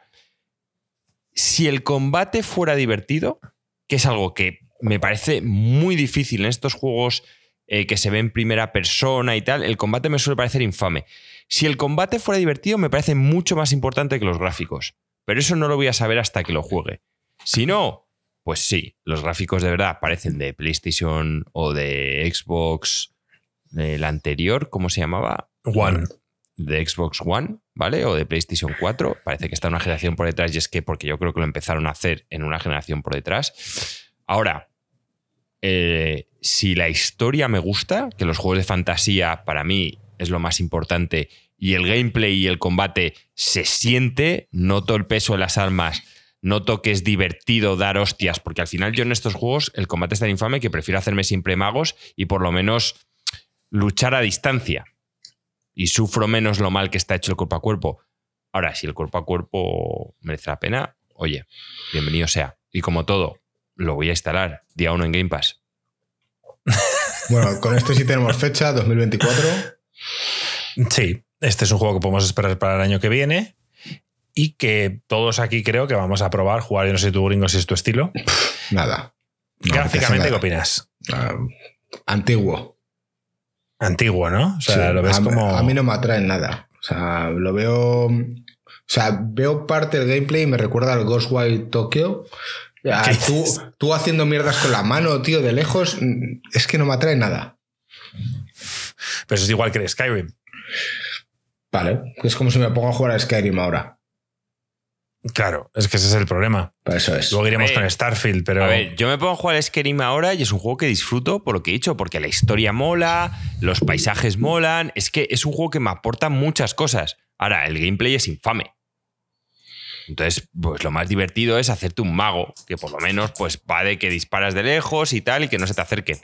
Si el combate fuera divertido, que es algo que me parece muy difícil en estos juegos eh, que se ve en primera persona y tal, el combate me suele parecer infame. Si el combate fuera divertido, me parece mucho más importante que los gráficos. Pero eso no lo voy a saber hasta que lo juegue. Si no, pues sí, los gráficos de verdad parecen de PlayStation o de Xbox, el anterior, ¿cómo se llamaba? One. de Xbox One, ¿vale? O de PlayStation 4. Parece que está una generación por detrás y es que porque yo creo que lo empezaron a hacer en una generación por detrás. Ahora, eh, si la historia me gusta, que los juegos de fantasía para mí es lo más importante y el gameplay y el combate se siente, noto el peso de las armas, noto que es divertido dar hostias, porque al final yo en estos juegos el combate es tan infame que prefiero hacerme siempre magos y por lo menos luchar a distancia. y sufro menos lo mal que está hecho el cuerpo a cuerpo. Ahora, si el cuerpo a cuerpo merece la pena, oye, bienvenido sea. Y como todo, lo voy a instalar día uno en Game Pass. Bueno, con este sí tenemos fecha, 2024. Sí, este es un juego que podemos esperar para el año que viene y que todos aquí creo que vamos a probar, jugar, yo no sé tú, gringo, si es tu estilo. Nada. No Gráficamente, ¿qué opinas? Ah, antiguo. Antiguo, ¿no? O sea, Sí, lo ves a, como. a mí no me atrae nada. O sea, lo veo. O sea, veo parte del gameplay y me recuerda al Ghostwire Tokyo. Ya, ¿Qué tú, tú haciendo mierdas con la mano, tío, de lejos, mm, es que no me atrae nada. Pero eso es igual que el Skyrim. Vale. Es como si me pongo a jugar a Skyrim ahora. Claro, es que ese es el problema. Para eso es. Luego iremos ver, con Starfield, pero. A ver, yo me pongo a jugar Skyrim ahora y es un juego que disfruto por lo que he dicho, porque la historia mola, los paisajes molan, es que es un juego que me aporta muchas cosas. Ahora, el gameplay es infame. Entonces, pues lo más divertido es hacerte un mago, que por lo menos pues va de que disparas de lejos y tal y que no se te acerquen.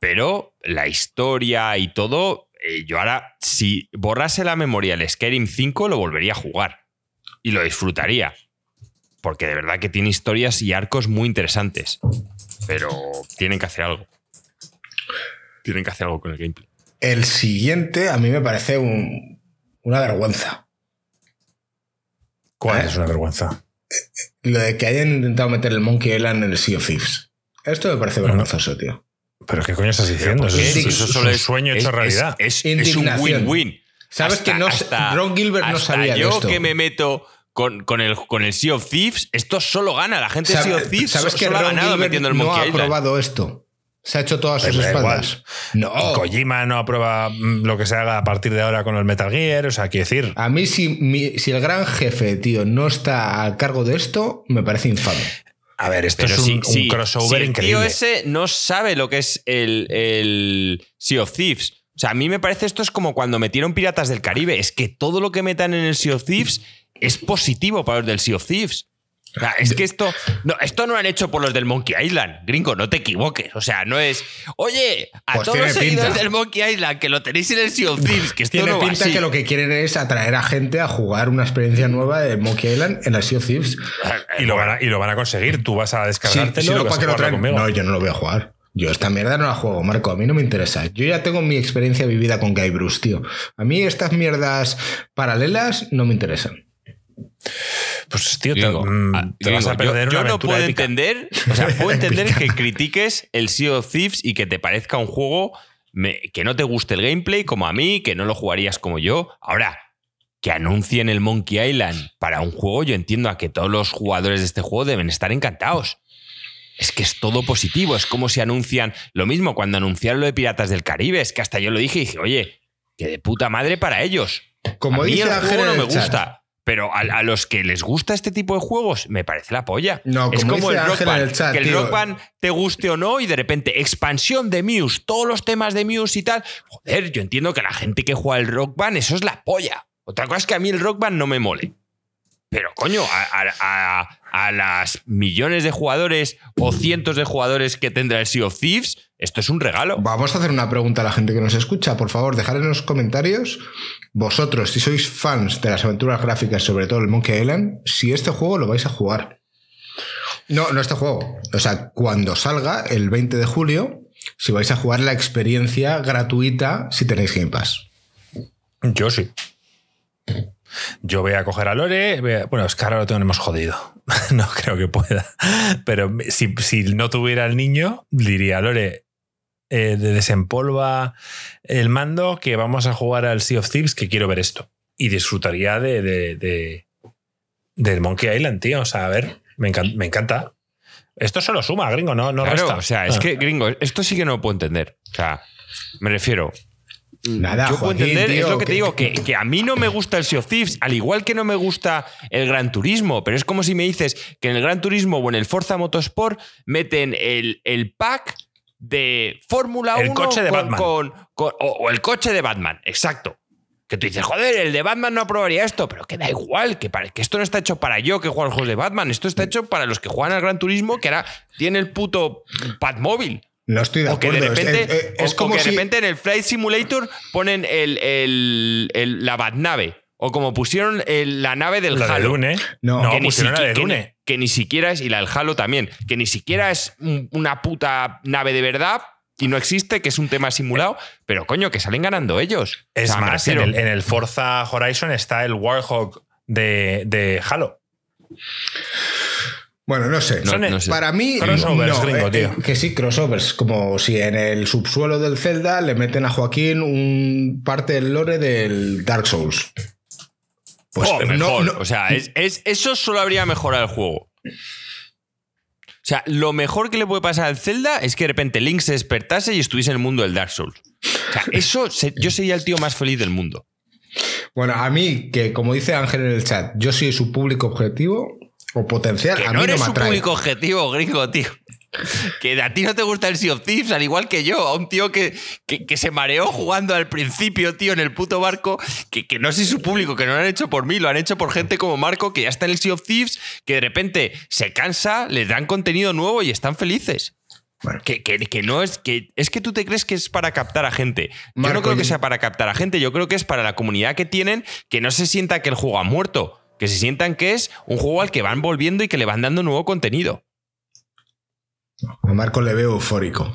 Pero la historia y todo, eh, yo ahora, si borrase la memoria el Skyrim 5, lo volvería a jugar. Y lo disfrutaría porque de verdad que tiene historias y arcos muy interesantes. Pero tienen que hacer algo. Tienen que hacer algo con el gameplay. El siguiente a mí me parece un- una vergüenza. ¿Cuál ¿Eh? es una vergüenza? Lo de que hayan intentado meter el Monkey Island en el Sea of Thieves. Esto me parece vergonzoso, tío. ¿Pero qué coño estás diciendo? ¿Por Eso, es, eso eso es solo un es- sueño hecho es- realidad. Es, es un win-win. Sabes Hasta- que no, hasta- Ron Gilbert no hasta sabía de yo esto. que me meto con, con el, con el Sea of Thieves, esto solo gana. La gente de Sea of Thieves ¿Sabes so- que solo ha ganado metiendo el no Monkey ha Island. probado esto? Se ha hecho todas sus da igual. espaldas. No. Kojima no aprueba mm, lo que se haga a partir de ahora con el Metal Gear. O sea, quiero decir, A mí, si, mi- si el gran jefe, tío, no está al cargo de esto, me parece infame. a ver, esto Pero es un, sí, un crossover el increíble. tío ese no sabe lo que es el, el Sea of Thieves. O sea, a mí me parece esto es como cuando metieron Piratas del Caribe. Es que todo lo que metan en el Sea of Thieves es positivo para los del Sea of Thieves. O sea, es que esto no, esto no lo han hecho por los del Monkey Island. Gringo, no te equivoques. O sea, no es. Oye, a Pues todos los seguidores pinta. del Monkey Island que lo tenéis en el Sea of Thieves, que esto Tiene no va pinta así. que lo que quieren es atraer a gente a jugar una experiencia nueva de Monkey Island en la Sea of Thieves. y, lo van a, y lo van a conseguir. Tú vas a Sí, descargártelo si no, vas ¿para a qué lo. No, yo no lo voy a jugar. Yo esta mierda no la juego, Marco. A mí no me interesa. Yo ya tengo mi experiencia vivida con Guy Bruce, tío. A mí estas mierdas paralelas no me interesan. Pues, tío, te, Gringo, mm, ah, vas a perder yo, yo una no puedo épica. entender, o sea, puedo entender que critiques el Sea of Thieves y que te parezca un juego me- que no te guste el gameplay como a mí, que no lo jugarías como yo. Ahora, que anuncien el Monkey Island para un juego, yo entiendo a que todos los jugadores de este juego deben estar encantados. Es que es todo positivo, es como si anuncian lo mismo cuando anunciaron lo de Piratas del Caribe, es que hasta yo lo dije y dije, oye, que de puta madre para ellos. Como a mí dice el Ángel juego no me gusta. Pero a, a los que les gusta este tipo de juegos, me parece la polla. No, es como como el Rock Band. el chat, que el tío. Rock Band te guste o no, y de repente, expansión de Muse, todos los temas de Muse y tal. Joder, yo entiendo que la gente que juega el Rock Band, eso es la polla. Otra cosa es que a mí el Rock Band no me mole. Pero coño, a, a- a- las millones de jugadores o cientos de jugadores que tendrá el Sea of Thieves, esto es un regalo. Vamos a hacer una pregunta a la gente que nos escucha. Por favor, dejad en los comentarios, vosotros, si sois fans de las aventuras gráficas, sobre todo el Monkey Island, si este juego lo vais a jugar. No, no este juego. O sea, cuando salga el 20 de julio, si vais a jugar la experiencia gratuita si tenéis Game Pass. Yo sí. Yo voy a coger a Lore. a- bueno, es que ahora lo tenemos jodido. no creo que pueda. Pero si, si no tuviera el niño, diría, Lore, eh, de desempolva el mando que vamos a jugar al Sea of Thieves, que quiero ver esto. Y disfrutaría de, de- de- del Monkey Island, tío. O sea, a ver, me, encan- me encanta. Esto solo suma, gringo, no, no Claro, resta. o sea, es Ah. que, gringo, esto sí que no lo puedo entender. O sea, me refiero. Nada, yo puedo entender, tío, es lo que que- te digo, que, que a mí no me gusta el Sea of Thieves, al igual que no me gusta el Gran Turismo, pero es como si me dices que en el Gran Turismo o en el Forza Motorsport meten el, el pack de Fórmula 1 El coche de con- Batman. con- con- o, o el coche de Batman, exacto. Que tú dices, joder, el de Batman no aprobaría esto, pero que da igual, que, para- que esto no está hecho para yo que juego a los juegos de Batman, esto está hecho para los que juegan al Gran Turismo, que ahora tiene el puto Batmóvil. No estoy de O que acuerdo. de repente, es, es- es o- o como que de si- repente en el Flight Simulator ponen el, el- el- la Batnave. O como pusieron el- la nave del La de Halo. Dune. No, No, que, la de que ni- Dune. que ni siquiera es, y la del Halo también, que ni siquiera es un- una puta nave de verdad y no existe, que es un tema simulado, pero coño, que salen ganando ellos. Es O sea, me más, en el, en el Forza Horizon está el Warhawk de, de Halo. Bueno, no sé. No, Son- no sé. Para mí, Crossovers, no, gringo, eh, tío. eh, que sí, crossovers. Como si en el subsuelo del Zelda le meten a Joaquín un parte del lore del Dark Souls. Pues Oh, no- mejor. no- o sea, es, es- eso solo habría mejorado el juego. O sea, lo mejor que le puede pasar al Zelda es que de repente Link se despertase y estuviese en el mundo del Dark Souls. O sea, eso se- yo sería el tío más feliz del mundo. Bueno, a mí, que como dice Ángel en el chat, yo soy su público objetivo o potencial, Que a no eres no me su atrae. público objetivo, gringo, tío. Que a ti no te gusta el Sea of Thieves, al igual que yo. A un tío que, que, que se mareó jugando al principio, tío, en el puto barco. Que, que no soy su público, que no lo han hecho por mí, lo han hecho por gente como Marco, que ya está en el Sea of Thieves, que de repente se cansa, les dan contenido nuevo y están felices. Bueno. Que, que- que no es que es que tú te crees que es para captar a gente. yo no creo que sea para captar a gente, yo creo que es para la comunidad que tienen que no se sienta que el juego ha muerto, que se sientan que es un juego al que van volviendo y que le van dando nuevo contenido. A Marco le veo eufórico.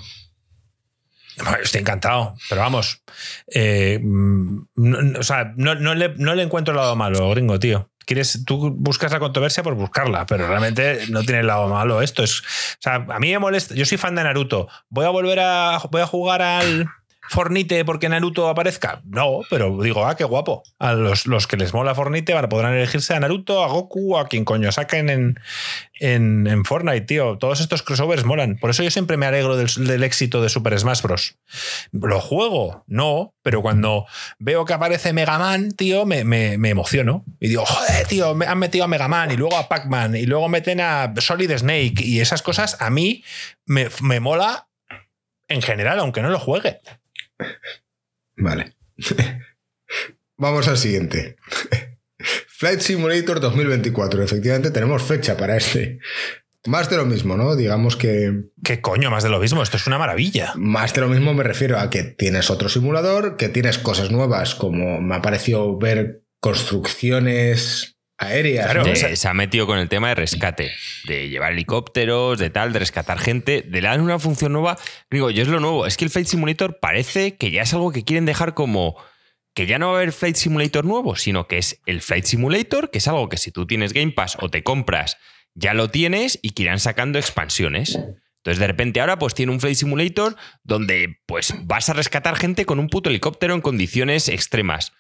Estoy encantado, pero vamos. eh, mm, no, no, o sea, no, no le, no le encuentro el lado malo, gringo, tío. Quieres, tú buscas la controversia por buscarla, pero realmente no tiene el lado malo esto. Es, o sea, a mí me molesta. Yo soy fan de Naruto. ¿Voy a volver a, voy a jugar al Fornite porque Naruto aparezca? No, pero digo, ah, qué guapo. A los, los que les mola Fornite van podrán elegirse a Naruto, a Goku, a quien coño saquen en, en, Fortnite, tío. Todos estos crossovers molan. Por eso yo siempre me alegro del, éxito de Super Smash Bros. ¿Lo juego? No, pero cuando veo que aparece Mega Man, tío, me, me- me emociono. Y digo, joder, tío, me han metido a Mega Man y luego a Pac-Man y luego meten a Solid Snake y esas cosas a mí me, me mola en general, aunque no lo juegue. Vale. Vamos al siguiente. Flight Simulator 2024. Efectivamente, tenemos fecha para este. Más de lo mismo, ¿no? Digamos que ¿Qué coño? Más de lo mismo, esto es una maravilla. más de lo mismo me refiero a que tienes otro simulador, que tienes cosas nuevas, como me ha parecido ver construcciones aéreas. Claro, ¿no? o sea- se ha metido con el tema de rescate, de llevar helicópteros, de tal, de rescatar gente, de le dan una función nueva. Digo, yo es lo nuevo. Es que el Flight Simulator parece que ya es algo que quieren dejar como que ya no va a haber Flight Simulator nuevo, sino que es el Flight Simulator, que es algo que si tú tienes Game Pass o te compras, ya lo tienes y que irán sacando expansiones. Entonces, de repente, ahora pues tiene un Flight Simulator donde pues vas a rescatar gente con un puto helicóptero en condiciones extremas.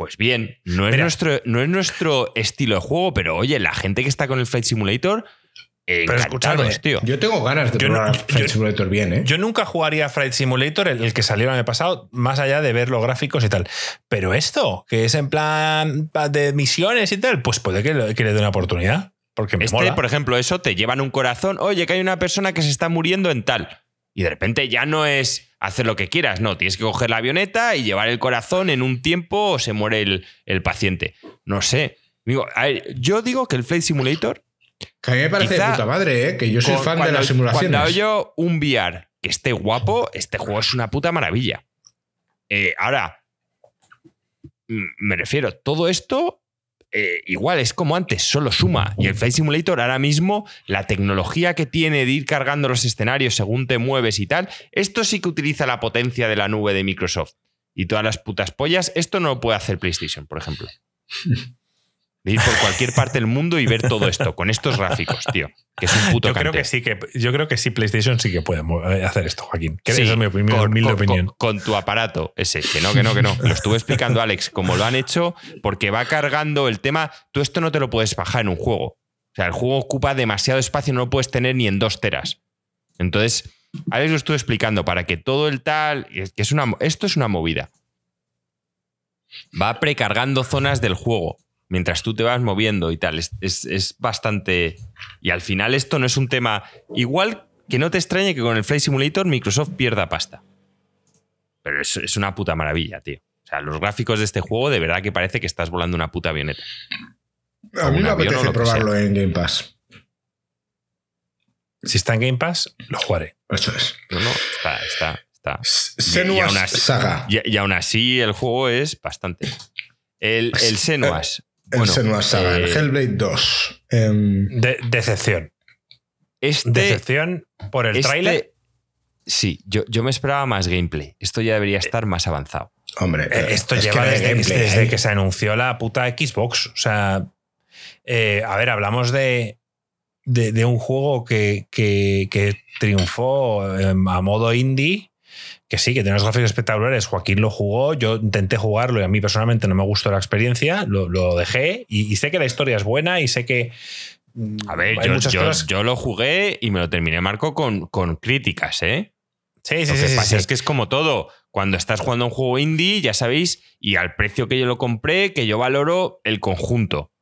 Pues bien, no es, Mira. nuestro, no es nuestro estilo de juego, pero oye, la gente que está con el Flight Simulator, Pero tío. Yo tengo ganas de Yo no- probar yo- Flight Simulator bien, ¿eh? Yo nunca jugaría Flight Simulator, el, el que salió el año pasado, más allá de ver los gráficos y tal. Pero esto, que es en plan de misiones y tal, pues puede que le, que le dé una oportunidad. Porque me Este, mola. por ejemplo, eso te llevan un corazón, oye, que hay una persona que se está muriendo en tal. Y de repente ya no es hacer lo que quieras, no, tienes que coger la avioneta y llevar el corazón en un tiempo o se muere el, el paciente. No sé. Digo, ver, yo digo que el Flight Simulator, Que a mí me parece de puta madre, ¿eh? Que yo soy con- fan de las simulaciones. Cuando yo un VR que esté guapo, este juego es una puta maravilla. Eh, ahora, me refiero, todo esto eh, igual es como antes, solo suma. Y el Flight Simulator ahora mismo, la tecnología que tiene de ir cargando los escenarios según te mueves y tal, esto sí que utiliza la potencia de la nube de Microsoft. Y todas las putas pollas, esto no lo puede hacer PlayStation, por ejemplo. De ir por cualquier parte del mundo y ver todo esto, con estos gráficos, tío. Que es un puto yo creo cante. que sí que yo creo que sí PlayStation sí que puede eh, hacer esto, Joaquín. Sí, esa es mi, con, humilde con- opinión. con- con tu aparato ese. Que no, que no, que no. Lo estuve explicando Alex, como lo han hecho, porque va cargando el tema. Tú esto no te lo puedes bajar en un juego. O sea, el juego ocupa demasiado espacio, no lo puedes tener ni en dos teras. Entonces, Alex lo estuve explicando para que todo el tal. que es una, esto es una movida. Va precargando zonas del juego mientras tú te vas moviendo y tal. Es, es- es bastante. Y al final, esto no es un tema. Igual que no te extrañe que con el Flight Simulator Microsoft pierda pasta. Pero es, es una puta maravilla, tío. O sea, los gráficos de este juego de verdad que parece que estás volando una puta avioneta. A mí me apetece probarlo en Game Pass. Si está en Game Pass, lo jugaré. Eso es. No, no, está, está, está. Senua's aún así- Saga. Y, y aún así el juego es bastante. El, el Senuas. El bueno, Senua's Saga, el eh, Hellblade 2. Em, De- decepción. Este, Decepción por el este- tráiler. Sí, yo, yo me esperaba más gameplay. Esto ya debería estar más avanzado. hombre, Eh, Esto es lleva desde, gameplay desde ahí. que se anunció la puta Xbox. O sea, eh, a ver, hablamos de, de, de un juego que, que- que triunfó eh, a modo indie, que sí, que tiene unos gráficos espectaculares. Joaquín lo jugó, yo intenté jugarlo y a mí personalmente no me gustó la experiencia, lo, lo dejé y, y sé que la historia es buena y sé que... mm, A ver, yo, yo- cosas- yo lo jugué y me lo terminé, Marco, con, con críticas, ¿eh? Sí, sí, Lo sí. que sí, pasa sí. es que es como todo. Cuando estás jugando un juego indie, ya sabéis, y al precio que yo lo compré, que yo valoro el conjunto.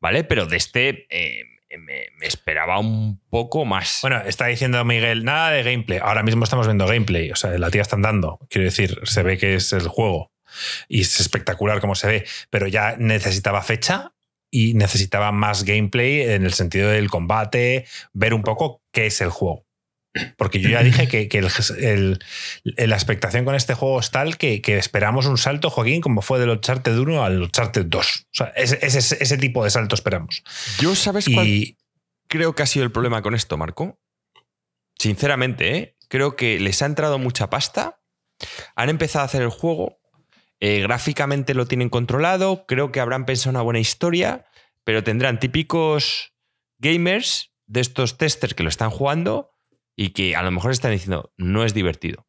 ¿Vale? Pero de este eh, me, esperaba un poco más. Bueno, está diciendo Miguel, nada de gameplay. Ahora mismo estamos viendo gameplay. O sea, la tía está andando. Quiero decir, se ve que es el juego. Y es espectacular como se ve. Pero ya necesitaba fecha y necesitaba más gameplay en el sentido del combate, ver un poco qué es el juego. Porque yo ya dije que, que el- el- la expectación con este juego es tal que, que esperamos un salto, Joaquín, como fue del Uncharted 1 al Uncharted 2. O sea, ese, ese- ese tipo de salto esperamos. yo, ¿sabes cuál Y creo que ha sido el problema con esto, Marco? Sinceramente, ¿eh? creo que les ha entrado mucha pasta. Han empezado a hacer el juego. eh, gráficamente lo tienen controlado. Creo que habrán pensado una buena historia. Pero tendrán típicos gamers de estos testers que lo están jugando y que a lo mejor están diciendo no es divertido.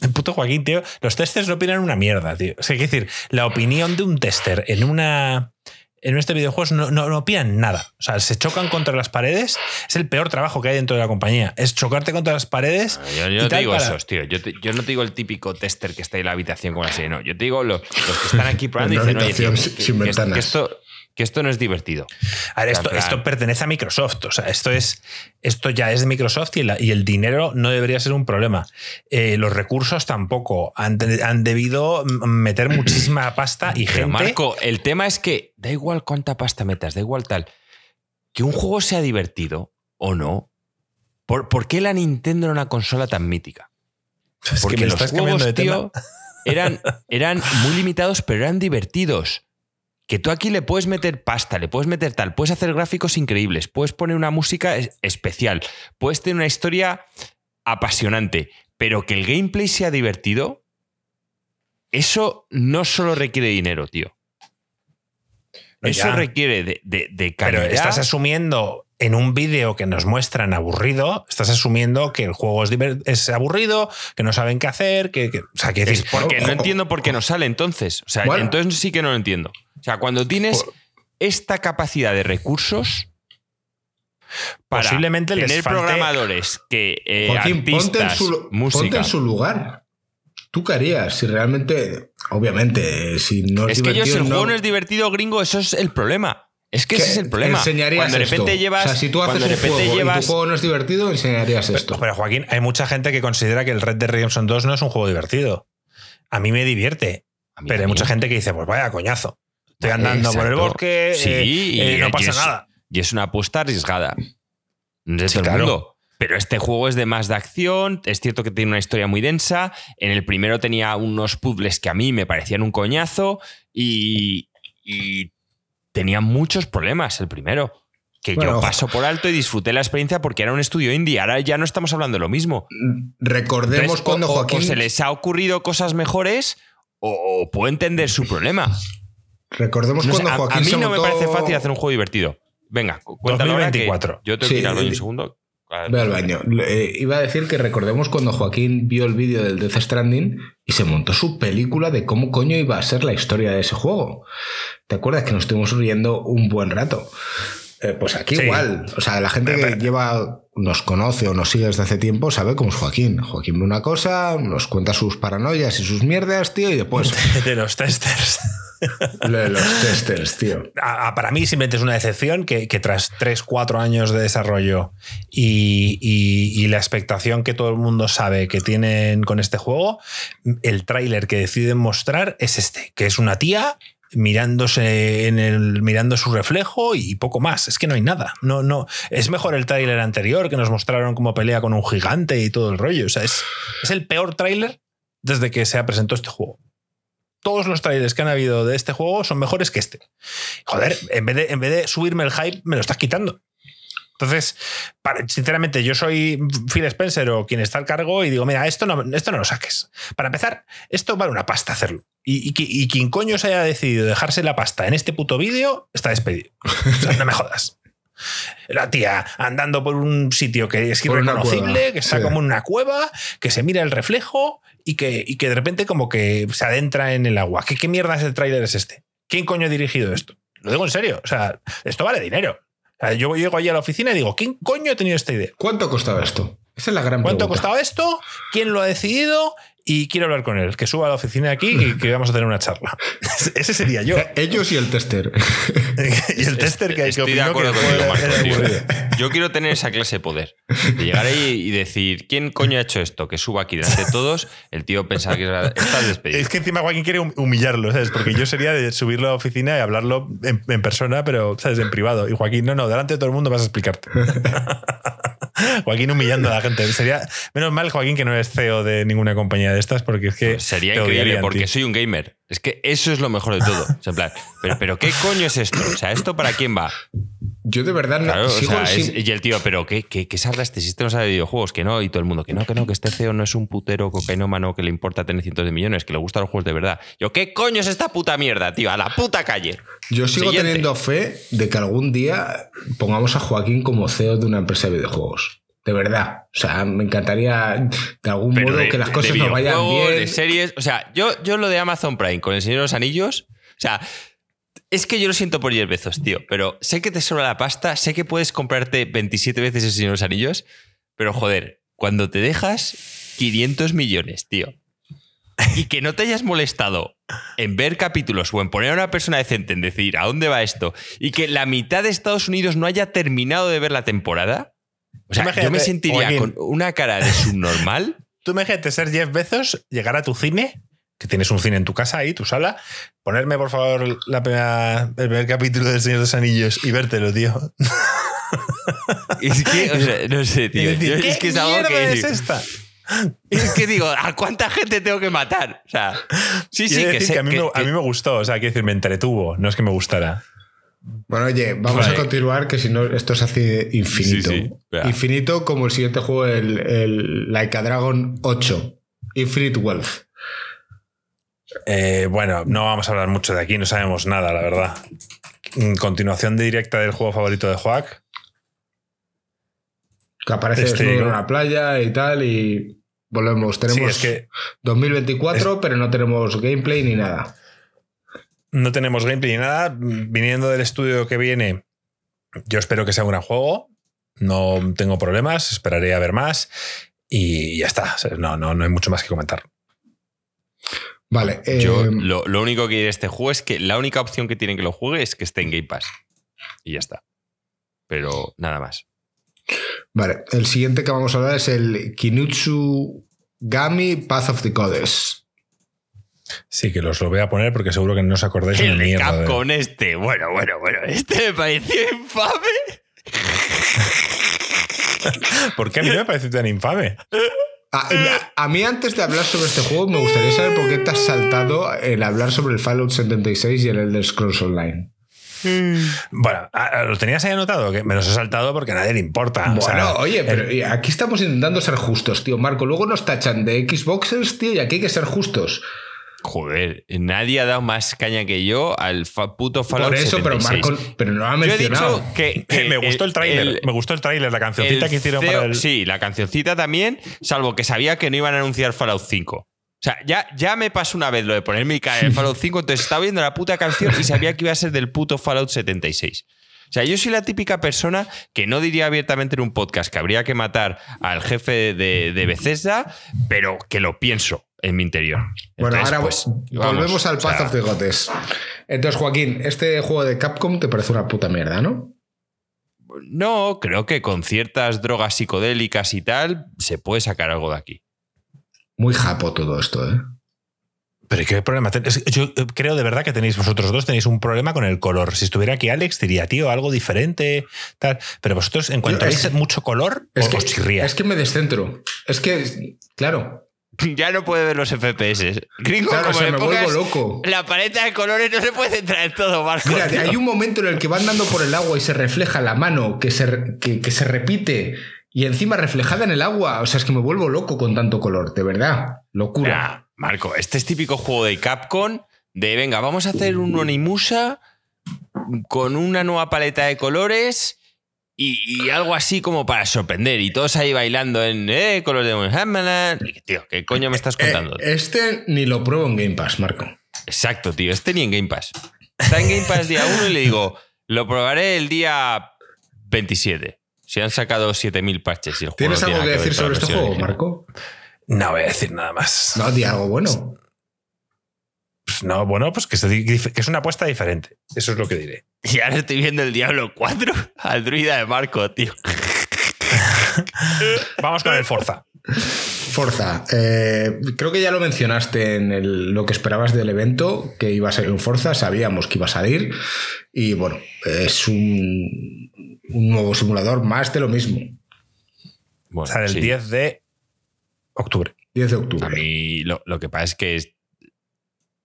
El puto Joaquín, tío. Los testers no opinan una mierda, tío. O sea, hay que decir, la opinión de un tester en una. En este videojuego no, no, no opinan nada. O sea, se chocan contra las paredes. Es el peor trabajo que hay dentro de la compañía. Es chocarte contra las paredes. Yo, yo y no te digo para- esos, tío. Yo, te- yo no te digo el típico tester que está ahí en la habitación con la serie. No, yo te digo lo- los que están aquí probando y dicen, oye, tío, que, sin que esto, ventanas. que esto- que esto no es divertido. A ver, En esto, plan- esto pertenece a Microsoft. O sea, esto es. Esto ya es de Microsoft y, la- y el dinero no debería ser un problema. Eh, los recursos tampoco. Han, han debido meter muchísima pasta y Pero gente. Marco, el tema es que da igual cuánta pasta metas, da igual tal. Que un juego sea divertido o no. ¿Por, por qué la Nintendo era una consola tan mítica? Es que Porque me los estás juegos, de tema. tío, eran, eran muy limitados, pero eran divertidos. Que tú aquí le puedes meter pasta, le puedes meter tal, puedes hacer gráficos increíbles, puedes poner una música es- especial, puedes tener una historia apasionante, pero que el gameplay sea divertido, eso no solo requiere dinero, tío. No, Eso ya. requiere de, de, de Pero calidad. estás asumiendo en un vídeo que nos muestran aburrido, estás asumiendo que el juego es, aburrido, que no saben qué hacer, que, que- o sea, que porque no entiendo por qué no sale entonces. O sea, Bueno. entonces sí que no lo entiendo. O sea, cuando tienes Por- esta capacidad de recursos para Posiblemente les tener falte- programadores que eh, Joaquín, ponte en, artistas, su, ponte música. en su lugar. ¿Tú qué harías? Si realmente, obviamente, si no es, Es que yo, si el juego no es divertido, gringo, eso es el problema. Es que ese ¿qué es el problema. enseñarías Cuando de repente esto? llevas. O sea, si tú haces cuando de un repente juego y llevas. tu juego no es divertido, enseñarías esto. Pero Joaquín, hay mucha gente que considera que el Red Dead Redemption 2 no es un juego divertido. A mí me divierte, mí pero hay mucha gente que dice, pues vaya coñazo. Estoy Vale, andando por el bosque, Sí, eh, y- eh, no y pasa es- nada. Y es una apuesta arriesgada. De Sí, todo el mundo. Pero este juego es de más de acción. Es cierto que tiene una historia muy densa. En el primero tenía unos puzzles que a mí me parecían un coñazo. Y, y tenía muchos problemas el primero. Que Bueno, yo paso por alto y disfruté la experiencia porque era un estudio indie. Ahora ya no estamos hablando de lo mismo. Recordemos Entonces, cuando o- Joaquín. o se les ha ocurrido cosas mejores o, o puedo entender su problema. Recordemos No sé, cuando a, Joaquín a mí se no me parece fácil hacer un juego divertido. Venga, cu- cuéntalo ahora que 2024. Yo tengo Sí, que ir al baño un segundo. Ve al baño. Eh, iba a decir que recordemos cuando Joaquín vio el vídeo del Death Stranding y se montó su película de cómo coño iba a ser la historia de ese juego. ¿Te acuerdas que nos estuvimos riendo un buen rato? Eh, pues aquí Sí. igual. O sea, la gente que lleva, nos conoce o nos sigue desde hace tiempo sabe cómo es Joaquín. Joaquín ve una cosa, nos cuenta sus paranoias y sus mierdas, tío, y después De los testers. lo de los testers, tío. a- a- para mí simplemente es una decepción que, que tras 3, 4 años de desarrollo y, y- y la expectación que todo el mundo sabe que tienen con este juego, el tráiler que deciden mostrar es este, que es una tía mirándose en el mirando su reflejo y poco más. Es que no hay nada. No no es mejor el tráiler anterior que nos mostraron cómo pelea con un gigante y todo el rollo. O sea es, es el peor tráiler desde que se presentó este juego. Todos los trailers que han habido de este juego son mejores que este. Joder en vez en vez de subirme el hype me lo estás quitando entonces, sinceramente, yo soy Phil Spencer o quien está al cargo y digo, mira, esto no, esto no lo saques. Para empezar, esto vale una pasta hacerlo. Y, y, quien coño se haya decidido dejarse la pasta en este puto vídeo está despedido. O sea, no me jodas. La tía andando por un sitio que es irreconocible, que está como en una cueva, que se mira el reflejo y que, y que de repente como que se adentra en el agua. ¿Qué, qué mierda es el tráiler es este? ¿Quién coño ha dirigido esto? Lo digo en serio. O sea, esto vale dinero yo llego allí a la oficina y digo, ¿quién coño ha tenido esta idea? ¿Cuánto costaba esto? Esa es la gran ¿Cuánto ha costado esto? ¿Quién lo ha decidido? Y quiero hablar con él, que suba a la oficina aquí y que vamos a tener una charla. Ese sería yo. Ellos y el tester. y el tester que, Estoy de acuerdo contigo, Yo quiero tener esa clase de poder. De llegar ahí y decir, ¿quién coño ha hecho esto? Que suba aquí delante de todos, el tío pensaba que era, está despedido. Es que encima Joaquín quiere humillarlo, ¿sabes? Porque yo sería de subirlo a la oficina y hablarlo en, persona, pero, ¿sabes? En privado. Y Joaquín, no, no, delante de todo el mundo vas a explicarte. Joaquín humillando a la gente. Sería, menos mal, Joaquín, que no es CEO de ninguna compañía de estas, porque es que. Pues sería increíble, porque soy un gamer. Es que eso es lo mejor de todo. en plan, pero, pero ¿qué coño es esto? O sea, ¿esto para quién va? Yo de verdad no. y el tío, pero ¿qué, qué, qué sabrá este sistema de videojuegos? Que no, y todo el mundo, que no, que no, que este CEO no es un putero cocainómano que le importa tener cientos de millones, que le gustan los juegos de verdad. Yo, ¿qué coño es esta puta mierda, tío? A la puta calle. Yo sigo teniendo fe de que algún día pongamos a Joaquín como CEO de una empresa de videojuegos. De verdad. O sea, me encantaría de algún modo que las cosas no vayan bien. De series. O sea, yo, yo lo de Amazon Prime con el Señor de los Anillos. O sea, es que yo lo siento por 10 Bezos, tío. Pero sé que te sobra la pasta. Sé que puedes comprarte 27 veces el Señor de los Anillos. Pero joder, cuando te dejas 500 millones, tío. Y que no te hayas molestado en ver capítulos o en poner a una persona decente en decir a dónde va esto y que la mitad de Estados Unidos no haya terminado de ver la temporada, o sea, yo me sentiría con una cara de subnormal. Tú imagínate ser 10 Bezos, llegar a tu cine, que tienes un cine en tu casa ahí, tu sala, ponerme por favor la el primer capítulo del Señor de los Anillos y vértelo, tío. Es que, o sea, no sé, tío. es que es algo que. es esta? Es que digo, ¿a cuánta gente tengo que matar? O sea, sí, sí, que, que, a, mí me, a mí me gustó, o sea, quiero decir, me entretuvo, no es que me gustara. Bueno, oye, vamos a continuar, que si no, esto se hace infinito. infinito como el siguiente juego, el, el Like a Dragon 8, Infinite Wealth. Eh, bueno, no vamos a hablar mucho de aquí, no sabemos nada, la verdad. Continuación directa del juego favorito de Joac. Que aparece este, en una playa y tal, y volvemos. Tenemos 2024, pero no tenemos gameplay ni nada. No tenemos gameplay ni nada. Viniendo del estudio que viene, yo espero que sea un gran juego. No tengo problemas, esperaré a ver más y ya está. No, no, no hay mucho más que comentar. Vale. Yo eh, lo, único que de este juego es que la única opción que tienen que lo juegue es que esté en Game Pass. Y ya está. Pero nada más. Vale. El siguiente que vamos a hablar es el Kinutsu Gami Path of the Goddess. Sí, que los lo voy a poner porque seguro que no os acordáis de mierda. con este. Bueno, bueno, bueno. Este me pareció infame. ¿Por qué a mí me parece tan infame? A, mí antes de hablar sobre este juego me gustaría saber por qué te has saltado el hablar sobre el Fallout 76 y el Elder Scrolls Online. Bueno, ¿lo tenías ahí anotado? Que me los he saltado porque a nadie le importa. Bueno, oye, pero aquí estamos intentando ser justos, tío. Marco, luego nos tachan de Xboxers, tío, y aquí hay que ser justos. Joder, nadie ha dado más caña que yo al puto Fallout Por eso, pero Marco, pero no ha mencionado. que, me gustó el tráiler, me gustó el tráiler, la cancioncita que hicieron para el... Sí, la cancioncita también, salvo que sabía que no iban a anunciar Fallout 5. O sea, ya, ya me pasó una vez lo de poner mi cara en Fallout 5, entonces estaba viendo la puta canción y sabía que iba a ser del puto Fallout 76. O sea, yo soy la típica persona que no diría abiertamente en un podcast que habría que matar al jefe de, de Bethesda, pero que lo pienso en mi interior. bueno, ahora pues, volvemos al Path of the Goddess. Entonces, Joaquín, este juego de Capcom te parece una puta mierda, ¿no? No, creo que con ciertas drogas psicodélicas y tal se puede sacar algo de aquí. Muy japo todo esto, ¿eh? Pero ¿qué problema? Yo eh, creo de verdad que tenéis vosotros dos, tenéis un problema con el color. Si estuviera aquí Alex, diría, tío, algo diferente, tal. Pero vosotros, en cuanto veis mucho color, Es os, que, os chirría. es que me descentro. Es que, claro. Ya no puede ver los FPS. Gringo, Claro, como se le me vuelvo loco. La paleta de colores no se puede centrar en todo, Marco. Mira, hay un momento en el que van dando por el agua y se refleja la mano que se, que, que se repite y encima reflejada en el agua. O sea, es que me vuelvo loco con tanto color, de verdad. Locura. Nah, Marco, este es típico juego de Capcom de venga, vamos a hacer un Onimusa con una nueva paleta de colores y, y algo así como para sorprender. Y todos ahí bailando en eh, color de Hammerland. Y, Tío, ¿qué coño me estás Eh, contando? este ni lo pruebo en Game Pass, Marco. Exacto, tío. Este ni en Game Pass. Está en Game Pass día 1 y le digo, lo probaré el día 27. Si han sacado 7000 parches y el juego ¿Tienes no tiene algo que decir con sobre este juego, original. Marco? No voy a decir nada más. No, di algo bueno. Pues no, bueno, pues que, se di- que es una apuesta diferente. Eso es lo que diré. Y ahora estoy viendo el Diablo 4 al druida de Marco, tío. Vamos con el Forza. Forza, eh, creo que ya lo mencionaste en el- lo que esperabas del evento, que iba a salir un Forza, sabíamos que iba a salir y bueno, es un, un nuevo simulador más de lo mismo, Bueno, Sale el sí. 10 de octubre. 10 de A octubre. mí lo, lo que pasa es que es-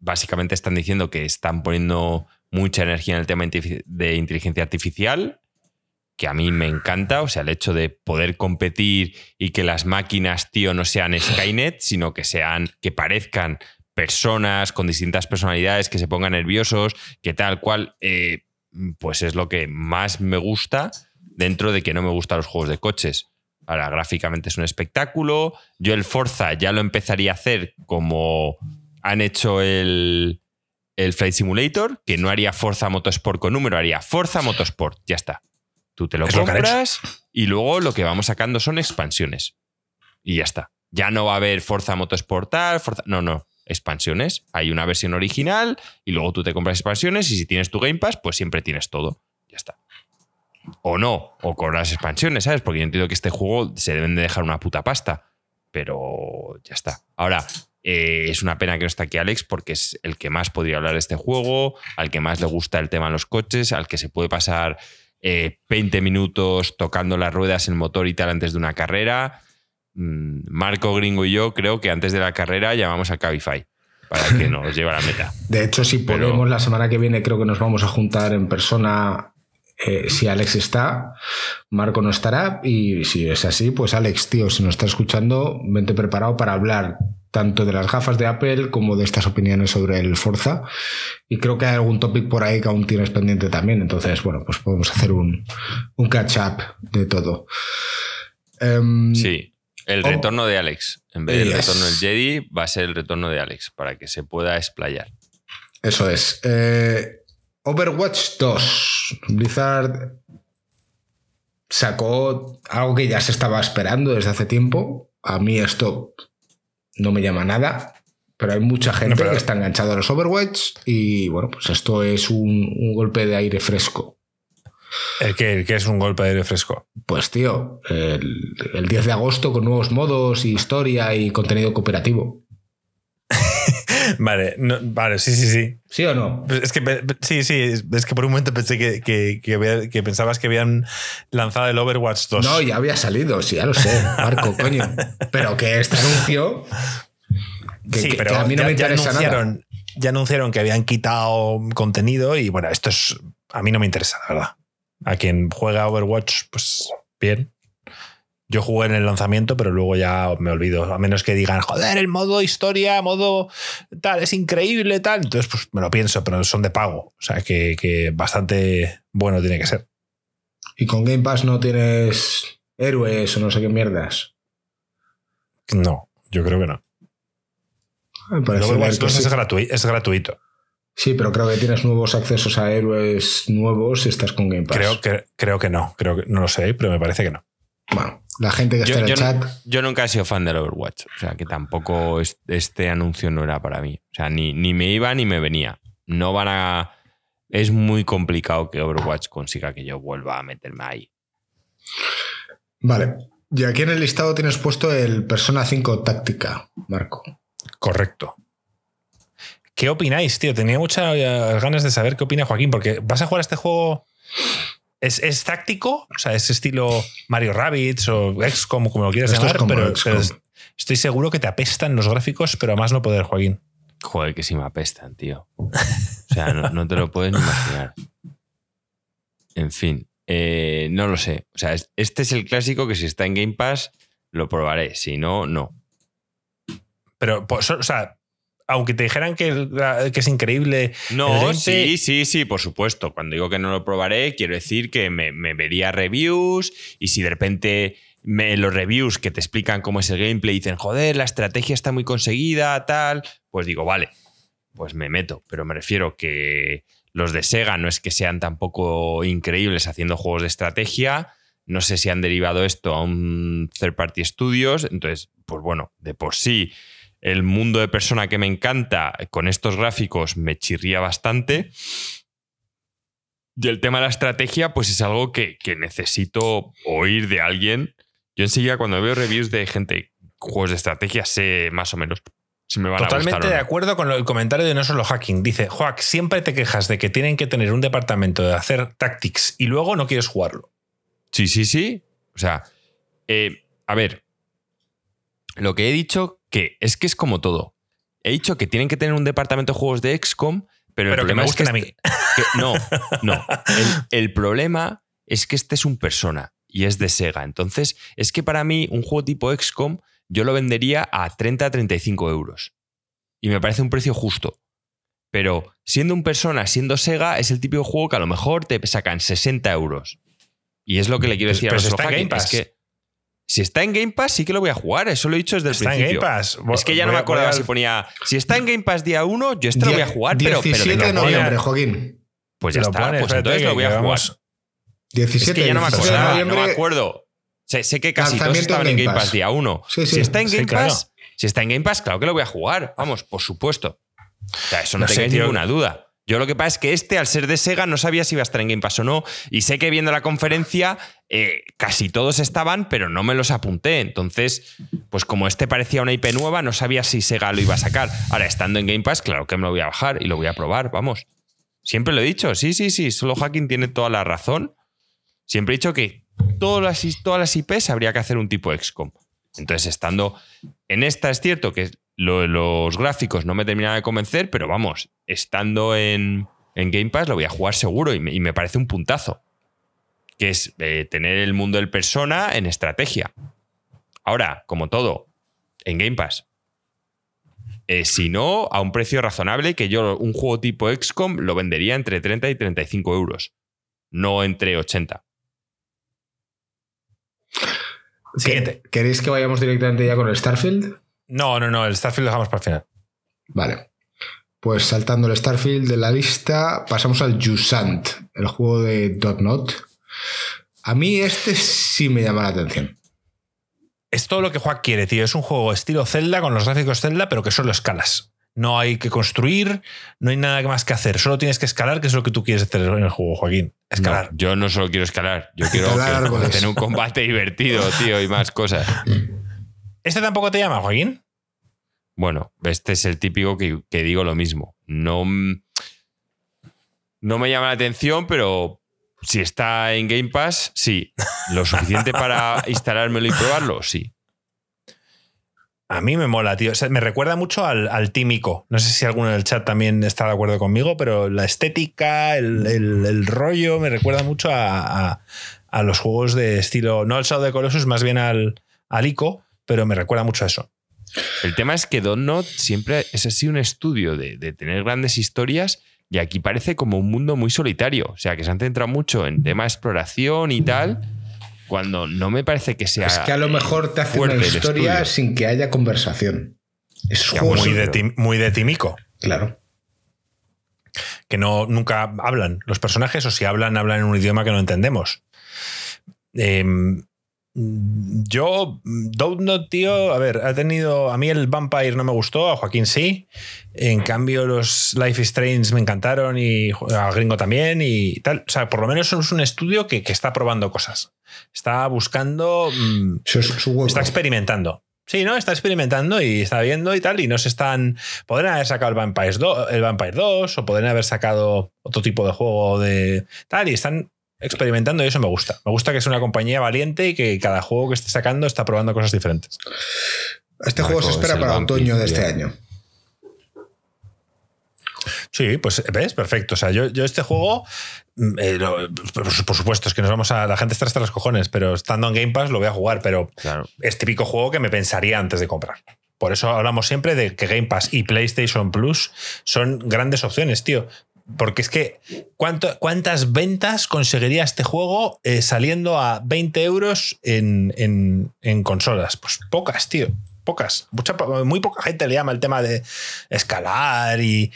básicamente están diciendo que están poniendo mucha energía en el tema de inteligencia artificial, que a mí me encanta, o sea, el hecho de poder competir y que las máquinas, tío, no sean Skynet, sino que sean, que parezcan personas con distintas personalidades, que se pongan nerviosos, que tal cual, eh, pues es lo que más me gusta dentro de que no me gustan los juegos de coches. Ahora, gráficamente es un espectáculo. Yo el Forza ya lo empezaría a hacer como han hecho el, el Flight Simulator, que no haría Forza Motorsport con número, haría Forza Motorsport. Ya está. Tú te lo Es compras y luego lo que vamos sacando son expansiones. Y ya está. Ya no va a haber Forza Motorsport tal, Forza... No, no. Expansiones. Hay una versión original y luego tú te compras expansiones y si tienes tu Game Pass, pues siempre tienes todo. Ya está. O no, o con las expansiones, ¿sabes? Porque yo entiendo que este juego se deben de dejar una puta pasta. Pero ya está. Ahora, eh, es una pena que no está aquí Alex porque es el que más podría hablar de este juego, al que más le gusta el tema de los coches, al que se puede pasar eh, 20 minutos tocando las ruedas, el motor y tal antes de una carrera. Mm, Marco Gringo y yo creo que antes de la carrera llamamos a Cabify para que nos lleve a la meta. De hecho, si Pero- podemos, la semana que viene creo que nos vamos a juntar en persona. eh, si Alex está, Marco no estará. Y si es así, pues Alex, tío, si nos está escuchando, vente preparado para hablar tanto de las gafas de Apple como de estas opiniones sobre el Forza. Y creo que hay algún topic por ahí que aún tienes pendiente también. Entonces, bueno, pues podemos hacer un, un catch-up de todo. Em, Sí, el Oh. retorno de Alex. En vez del Yes. retorno del Jedi, va a ser el retorno de Alex para que se pueda explayar. Eso es. Eh, Overwatch 2. Blizzard sacó algo que ya se estaba esperando desde hace tiempo. A mí esto no me llama nada, pero hay mucha gente No, pero- que está enganchada a los Overwatch y bueno, pues esto es un, un golpe de aire fresco. El que, el que es un golpe de aire fresco. Pues tío, el, el 10 de agosto con nuevos modos, historia y contenido cooperativo. Vale, no- vale, sí, sí, sí. ¿Sí o no? Pues Es que sí, sí, es que por un momento pensé que, que- que había- que pensabas que habían lanzado el Overwatch 2. No, ya había salido, sí, ya lo sé, Marco, coño. Pero que este anuncio. Que, sí, pero a mí no ya, me ya interesa nada. anunciaron, ya anunciaron que habían quitado contenido y bueno, esto es a mí no me interesa, la verdad. A quien juega Overwatch, pues bien. Yo jugué en el lanzamiento, pero luego ya me olvido. A menos que digan, joder, el modo historia, modo tal, es increíble, tal. Entonces, pues me lo pienso, pero son de pago. O sea que, que bastante bueno tiene que ser. Y con Game Pass no tienes héroes o no sé qué mierdas. No, yo creo que no. Me parece que 2 sí. es, gratuito, es gratuito. Sí, pero creo que tienes nuevos accesos a héroes nuevos si estás con Game Pass. Creo que, creo que no. Creo que, no lo sé, pero me parece que no. Bueno, la gente que Yo, está en el yo chat. no- yo nunca he sido fan del Overwatch. O sea, que tampoco es- este anuncio no era para mí. O sea, ni, ni me iba ni me venía. No van a. Es muy complicado que Overwatch consiga que yo vuelva a meterme ahí. Vale. Y aquí en el listado tienes puesto el Persona 5 Táctica, Marco. Correcto. ¿Qué opináis, tío? Tenía muchas eh, ganas de saber qué opina Joaquín, porque vas a jugar a este juego. ¿Es, es táctico? O sea, es estilo Mario Rabbits o XCOM, como lo quieras Esto es llamar, como pero, XCOM. pero es- estoy seguro que te apestan los gráficos, pero a más no poder, Joaquín. Joder, que sí me apestan, tío. O sea, no, no te lo puedes ni imaginar. En fin, eh, no lo sé. O sea, es- este es el clásico que si está en Game Pass lo probaré. Si no, no. Pero, pues, o sea, aunque te dijeran que, que es increíble. No, sí, sí, sí, por supuesto. Cuando digo que no lo probaré, quiero decir que me, me vería reviews y si de repente me, los reviews que te explican cómo es el gameplay dicen, joder, la estrategia está muy conseguida, tal, pues digo, vale, pues me meto. Pero me refiero que los de Sega no es que sean tampoco increíbles haciendo juegos de estrategia. No sé si han derivado esto a un third party studios. Entonces, pues bueno, de por sí el mundo de persona que me encanta con estos gráficos me chirría bastante. Y el tema de la estrategia, pues es algo que, que necesito oír de alguien. Yo enseguida cuando veo reviews de gente, juegos de estrategia, sé más o menos si me van a Totalmente gustar o de no. acuerdo con el comentario de No Solo Hacking. Dice, Joac, siempre te quejas de que tienen que tener un departamento de hacer tactics y luego no quieres jugarlo. Sí, sí, sí. O sea, eh, a ver, lo que he dicho que es que es como todo. He dicho que tienen que tener un departamento de juegos de XCOM, pero, el Pero que problema me es que gusten a este- mí. que- no, no. El, el problema es que este es un persona y es de Sega. Entonces, es que para mí un juego tipo XCOM yo lo vendería a 30 a 35 euros. Y me parece un precio justo. Pero siendo un persona, siendo Sega, es el típico juego que a lo mejor te sacan 60 euros. Y es lo que le quiero decir pero a los está es que si está en Game Pass sí que lo voy a jugar, eso lo he dicho desde el Está en principio. Game Pass. Es que ya no me acordaba a- si ponía si está en Game Pass día 1, yo este lo voy a jugar, pero, pero de 17 de no- noviembre, Joaquín. pues ya está, pues entonces lo voy a jugar. vamos- 17, Es que ya no me 17 de acordaba, no noviembre. me acuerdo. Sé, sé que casi todos estaban en Game Game Pass Pass. día 1. Sí, sí. Si está en Sí, Game claro. Pass, si está en Game Pass, claro que lo voy a jugar. Vamos, por supuesto. O sea, eso no, No tengáis ninguna duda. Yo lo que pasa es que este, al ser de Sega, no sabía si iba a estar en Game Pass o no. Y sé que viendo la conferencia, eh, casi todos estaban, pero no me los apunté. Entonces, pues como este parecía una IP nueva, no sabía si Sega lo iba a sacar. Ahora, estando en Game Pass, claro que me lo voy a bajar y lo voy a probar, vamos. Siempre lo he dicho, sí, sí, sí, solo Hacking tiene toda la razón. Siempre he dicho que todas las, todas las IPs habría que hacer un tipo XCOM. Entonces, estando en esta, es cierto que lo- los gráficos no me terminan de convencer, pero vamos, estando en, en Game Pass lo voy a jugar seguro y me, y me parece un puntazo. Que es eh, tener el mundo del persona en estrategia. Ahora, como todo, en Game Pass. Eh, si no, a un precio razonable, que yo un juego tipo XCOM lo vendería entre 30 y 35 euros. No entre 80. Siguiente. ¿Queréis que vayamos directamente ya con el Starfield? No, no, no, el Starfield lo dejamos para el final. Vale. Pues saltando el Starfield de la lista, pasamos al Jusant, el juego de Dotnot. A mí este sí me llama la atención. Es todo lo que Juan quiere, tío. Es un juego estilo Zelda con los gráficos Zelda, pero que solo escalas. No hay que construir, no hay nada más que hacer. Solo tienes que escalar, que es lo que tú quieres hacer en el juego, Joaquín. Escalar. No, yo no solo quiero escalar, yo quiero que- tener un combate divertido, tío, y más cosas. ¿Este tampoco te llama, Joaquín? Bueno, este es el típico que, que digo lo mismo. No, mm, no me llama la atención, pero si está en Game Pass, sí. Lo suficiente para instalármelo y probarlo, sí. A mí me mola, tío. O sea, me recuerda mucho al, al tímico. No sé si alguno en el chat también está de acuerdo conmigo, pero la estética, el, el- el rollo, me recuerda mucho a, a- a los juegos de estilo. No al Shadow de Colossus, más bien al, al Ico, pero me recuerda mucho a eso. El tema es que Donut siempre es así un estudio de, de tener grandes historias y aquí parece como un mundo muy solitario. O sea, que se han centrado mucho en tema de exploración y tal, cuando no me parece que sea. es que a lo mejor te hace una historia sin que haya conversación. Es Ya, muy de, muy de tímico. Claro. que no nunca hablan los personajes o si hablan hablan en un idioma que no entendemos Em, yo Doubtnut tío a ver ha tenido a mí el Vampire no me gustó a Joaquín sí en cambio los Life is Strange me encantaron y a Gringo también y tal o sea por lo menos es un estudio que, que está probando cosas está buscando mm, Eso es su hueco. está experimentando Sí, ¿no? Está experimentando y está viendo y tal, y no se están. Podrían haber sacado el Vampire 2, el Vampire 2 o podrían haber sacado otro tipo de juego de tal, y están experimentando y eso me gusta. Me gusta que es una compañía valiente y que cada juego que esté sacando está probando cosas diferentes. Este juego se espera para otoño de este año. Sí, pues ves, perfecto. O sea, yo, yo este juego, mm, eh, por, supuesto, es que nos vamos a. La gente está hasta los cojones, pero estando en Game Pass lo voy a jugar, pero es típico juego que me pensaría antes de comprar. Por eso hablamos siempre de que Game Pass y PlayStation Plus son grandes opciones, tío. Porque es que, ¿cuántas ventas conseguiría este juego eh, saliendo a 20 euros en, en consolas? Pues pocas, tío pocas, mucha, muy poca gente le llama el tema de escalar y,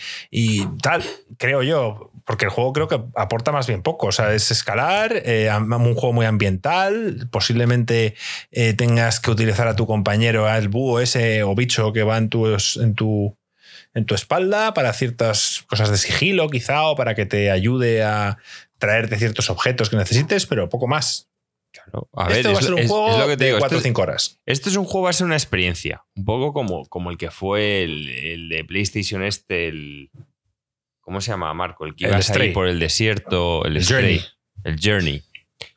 tal, creo yo, porque el juego creo que aporta más bien poco. O sea, es escalar, eh, un juego muy ambiental, posiblemente eh, tengas que utilizar a tu compañero, al búho ese o bicho que va en tu, en tu, en tu espalda para ciertas cosas de sigilo, quizá, o para que te ayude a traerte ciertos objetos que necesites, pero poco más. A ver, va a ser un juego de 4 o 5 horas. Esto es un juego, va a ser una experiencia. Un poco como, como el que fue el, de PlayStation este, el. ¿Cómo se llama, Marco? El que iba a por el desierto, el, Journey. El Journey.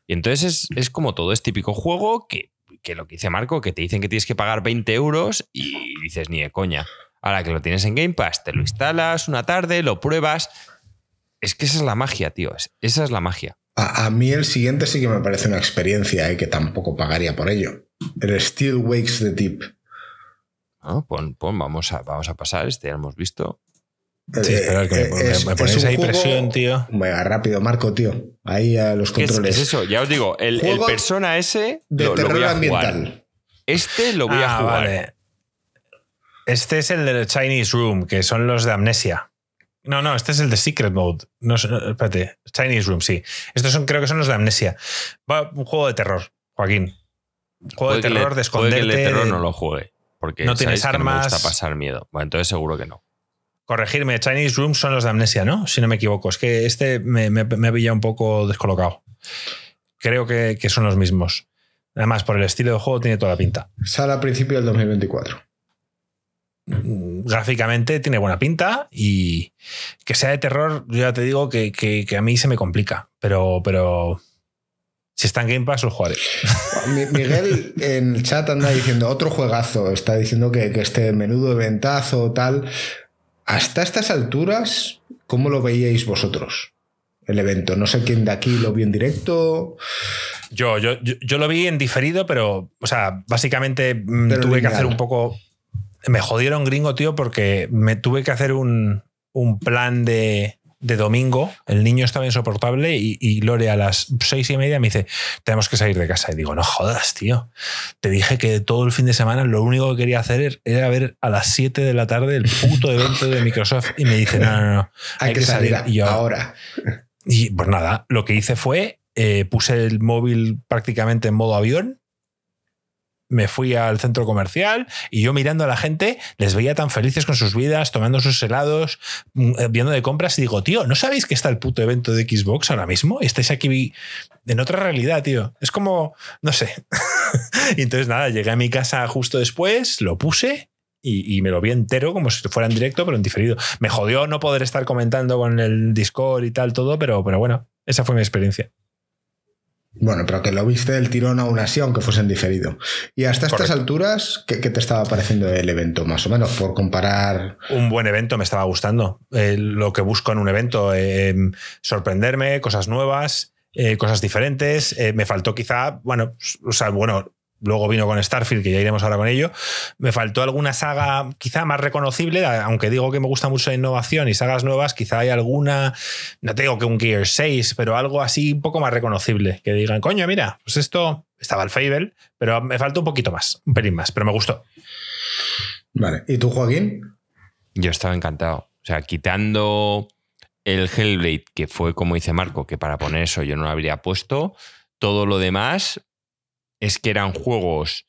Y entonces es, como todo, es típico juego que, que, lo que dice Marco, que te dicen que tienes que pagar 20 euros y dices ni de coña. Ahora que lo tienes en Game Pass, te lo instalas una tarde, lo pruebas. Es que esa es la magia, tío. Esa es la magia. A, mí el siguiente sí que me parece una experiencia y eh, que tampoco pagaría por ello. El Still Wakes the Deep. Ah, pon, vamos, a, vamos a pasar, este ya lo hemos visto. Sí, espera, que me, pones ahí presión, tío. Venga, rápido, Marco, tío. Ahí a los controles. Es, eso, ya os digo, el, persona ese de lo, terror voy a ambiental. Jugar. Este lo voy a ah, jugar. Este es el de Chinese Room, que son los de Amnesia. No, no, este es el de Secret Mode. No, espérate, Chinese Room, sí. Estos son, creo que son los de Amnesia. Va, un juego de terror, Joaquín. Un juego de terror, de esconderte. el de terror no lo juegue. Porque no tienes armas. Que gusta pasar miedo. Bueno, entonces seguro que no. Corregirme, Chinese Room son los de Amnesia, ¿no? Si no me equivoco. Es que este me, me, me pillado un poco descolocado. Creo que, que son los mismos. Además, por el estilo de juego tiene toda la pinta. Sale a principio del 2024 gráficamente tiene buena pinta y que sea de terror, yo ya te digo que, a mí se me complica, pero, pero si está en Game Pass lo jugaré. Miguel en el chat anda diciendo otro juegazo, está diciendo que, que este menudo ventazo tal. Hasta estas alturas, ¿cómo lo veíais vosotros? El evento. No sé quién de aquí lo vio en directo. Yo, yo, yo, lo vi en diferido, pero, o sea, básicamente mm, tuve que hacer un poco me jodieron gringo, tío, porque me tuve que hacer un, plan de, domingo. El niño estaba insoportable y, Lore a las seis y media me dice, tenemos que salir de casa. Y digo, no jodas, tío. Te dije que todo el fin de semana lo único que quería hacer era ver a las 7 de la tarde el puto evento de Microsoft. Y me dice, no, no, no. Hay, que, salir, ahora. Y pues nada, lo que hice fue, eh, puse el móvil prácticamente en modo avión me fui al centro comercial y yo mirando a la gente les veía tan felices con sus vidas, tomando sus helados, mm, eh, viendo de compras y digo, tío, ¿no sabéis que está el puto evento de Xbox ahora mismo? Estáis aquí en otra realidad, tío. Es como, no sé. y entonces nada, llegué a mi casa justo después, lo puse y, me lo vi entero como si fuera en directo, pero en diferido. Me jodió no poder estar comentando con el Discord y tal, todo, pero, pero bueno, esa fue mi experiencia. Bueno, pero que lo viste del tirón aún así, aunque fuesen diferido. Y hasta estas alturas, ¿qué, te estaba pareciendo el evento, más o menos, por comparar? Un buen evento, me estaba gustando. Eh, lo que busco en un evento, eh, sorprenderme, cosas nuevas, eh, cosas diferentes. me faltó quizá, bueno, o sea, bueno, Luego vino con Starfield, que ya iremos ahora con ello. Me faltó alguna saga quizá más reconocible, aunque digo que me gusta mucho la innovación y sagas nuevas, quizá hay alguna, no te digo que un Gear 6, pero algo así un poco más reconocible, que digan, coño, mira, pues esto estaba el Fable, pero me faltó un poquito más, un pelín más, pero me gustó. Vale, ¿y tú, Joaquín? Yo estaba encantado. O sea, quitando el Hellblade, que fue como dice Marco, que para poner eso yo no lo habría puesto, todo lo demás es que eran juegos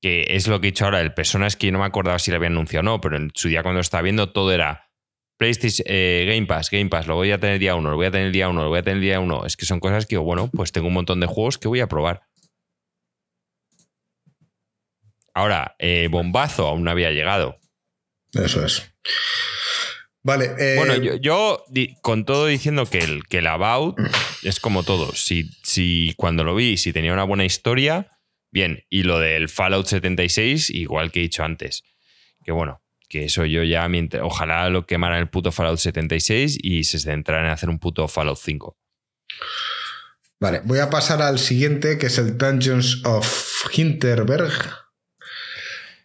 que es lo que he dicho ahora, el Personas que no me acordaba si lo había anunciado o no, pero en su día cuando estaba viendo todo era PlayStation, eh, Game Pass, Game Pass, lo voy a tener día uno, lo voy a tener día uno, lo voy a tener día uno. Es que son cosas que, bueno, pues tengo un montón de juegos que voy a probar. Ahora, eh, bombazo aún no había llegado. Eso es. Vale. eh, Bueno, yo, con todo diciendo que el, que el About es como todo. Si, si cuando lo vi, si tenía una buena historia, bien. Y lo del Fallout 76, igual que he dicho antes. Que bueno, que eso yo ya, mientras, ojalá lo quemaran el puto Fallout 76 y se centraran en hacer un puto Fallout 5. Vale, voy a pasar al siguiente, que es el Dungeons of Hinterberg.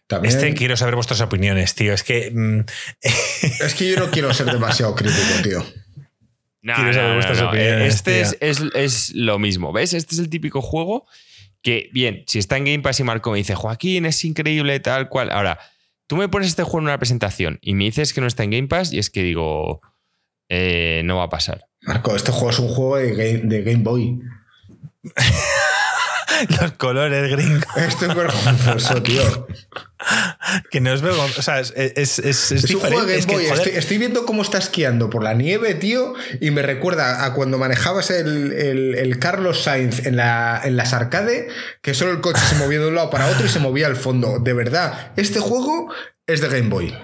También, Este quiero saber vuestras opiniones, tío. Es que. mm, Es que yo no quiero ser demasiado crítico, tío. No, Quiero saber no, no, vuestras no. opiniones, Este es, es- es lo mismo, ¿ves? Este es el típico juego que, bien, si está en Game Pass y Marco me dice, Joaquín, es increíble, tal cual. Ahora, tú me pones este juego en una presentación y me dices que no está en Game Pass y es que digo, eh, no va a pasar. Marco, este juego es un juego de Game, de Game Boy. los colores gringos. Estoy vergonzoso, tío. Que no es vergonzoso. O sea, es, es, es, es Es un juego diferente. de Es Game que, joder, estoy, estoy viendo cómo está esquiando por la nieve, tío, y me recuerda a cuando manejabas el, el- el Carlos Sainz en, la, en las arcade, que solo el coche se movía de un lado para otro y se movía al fondo. De verdad, este juego es de Game Boy.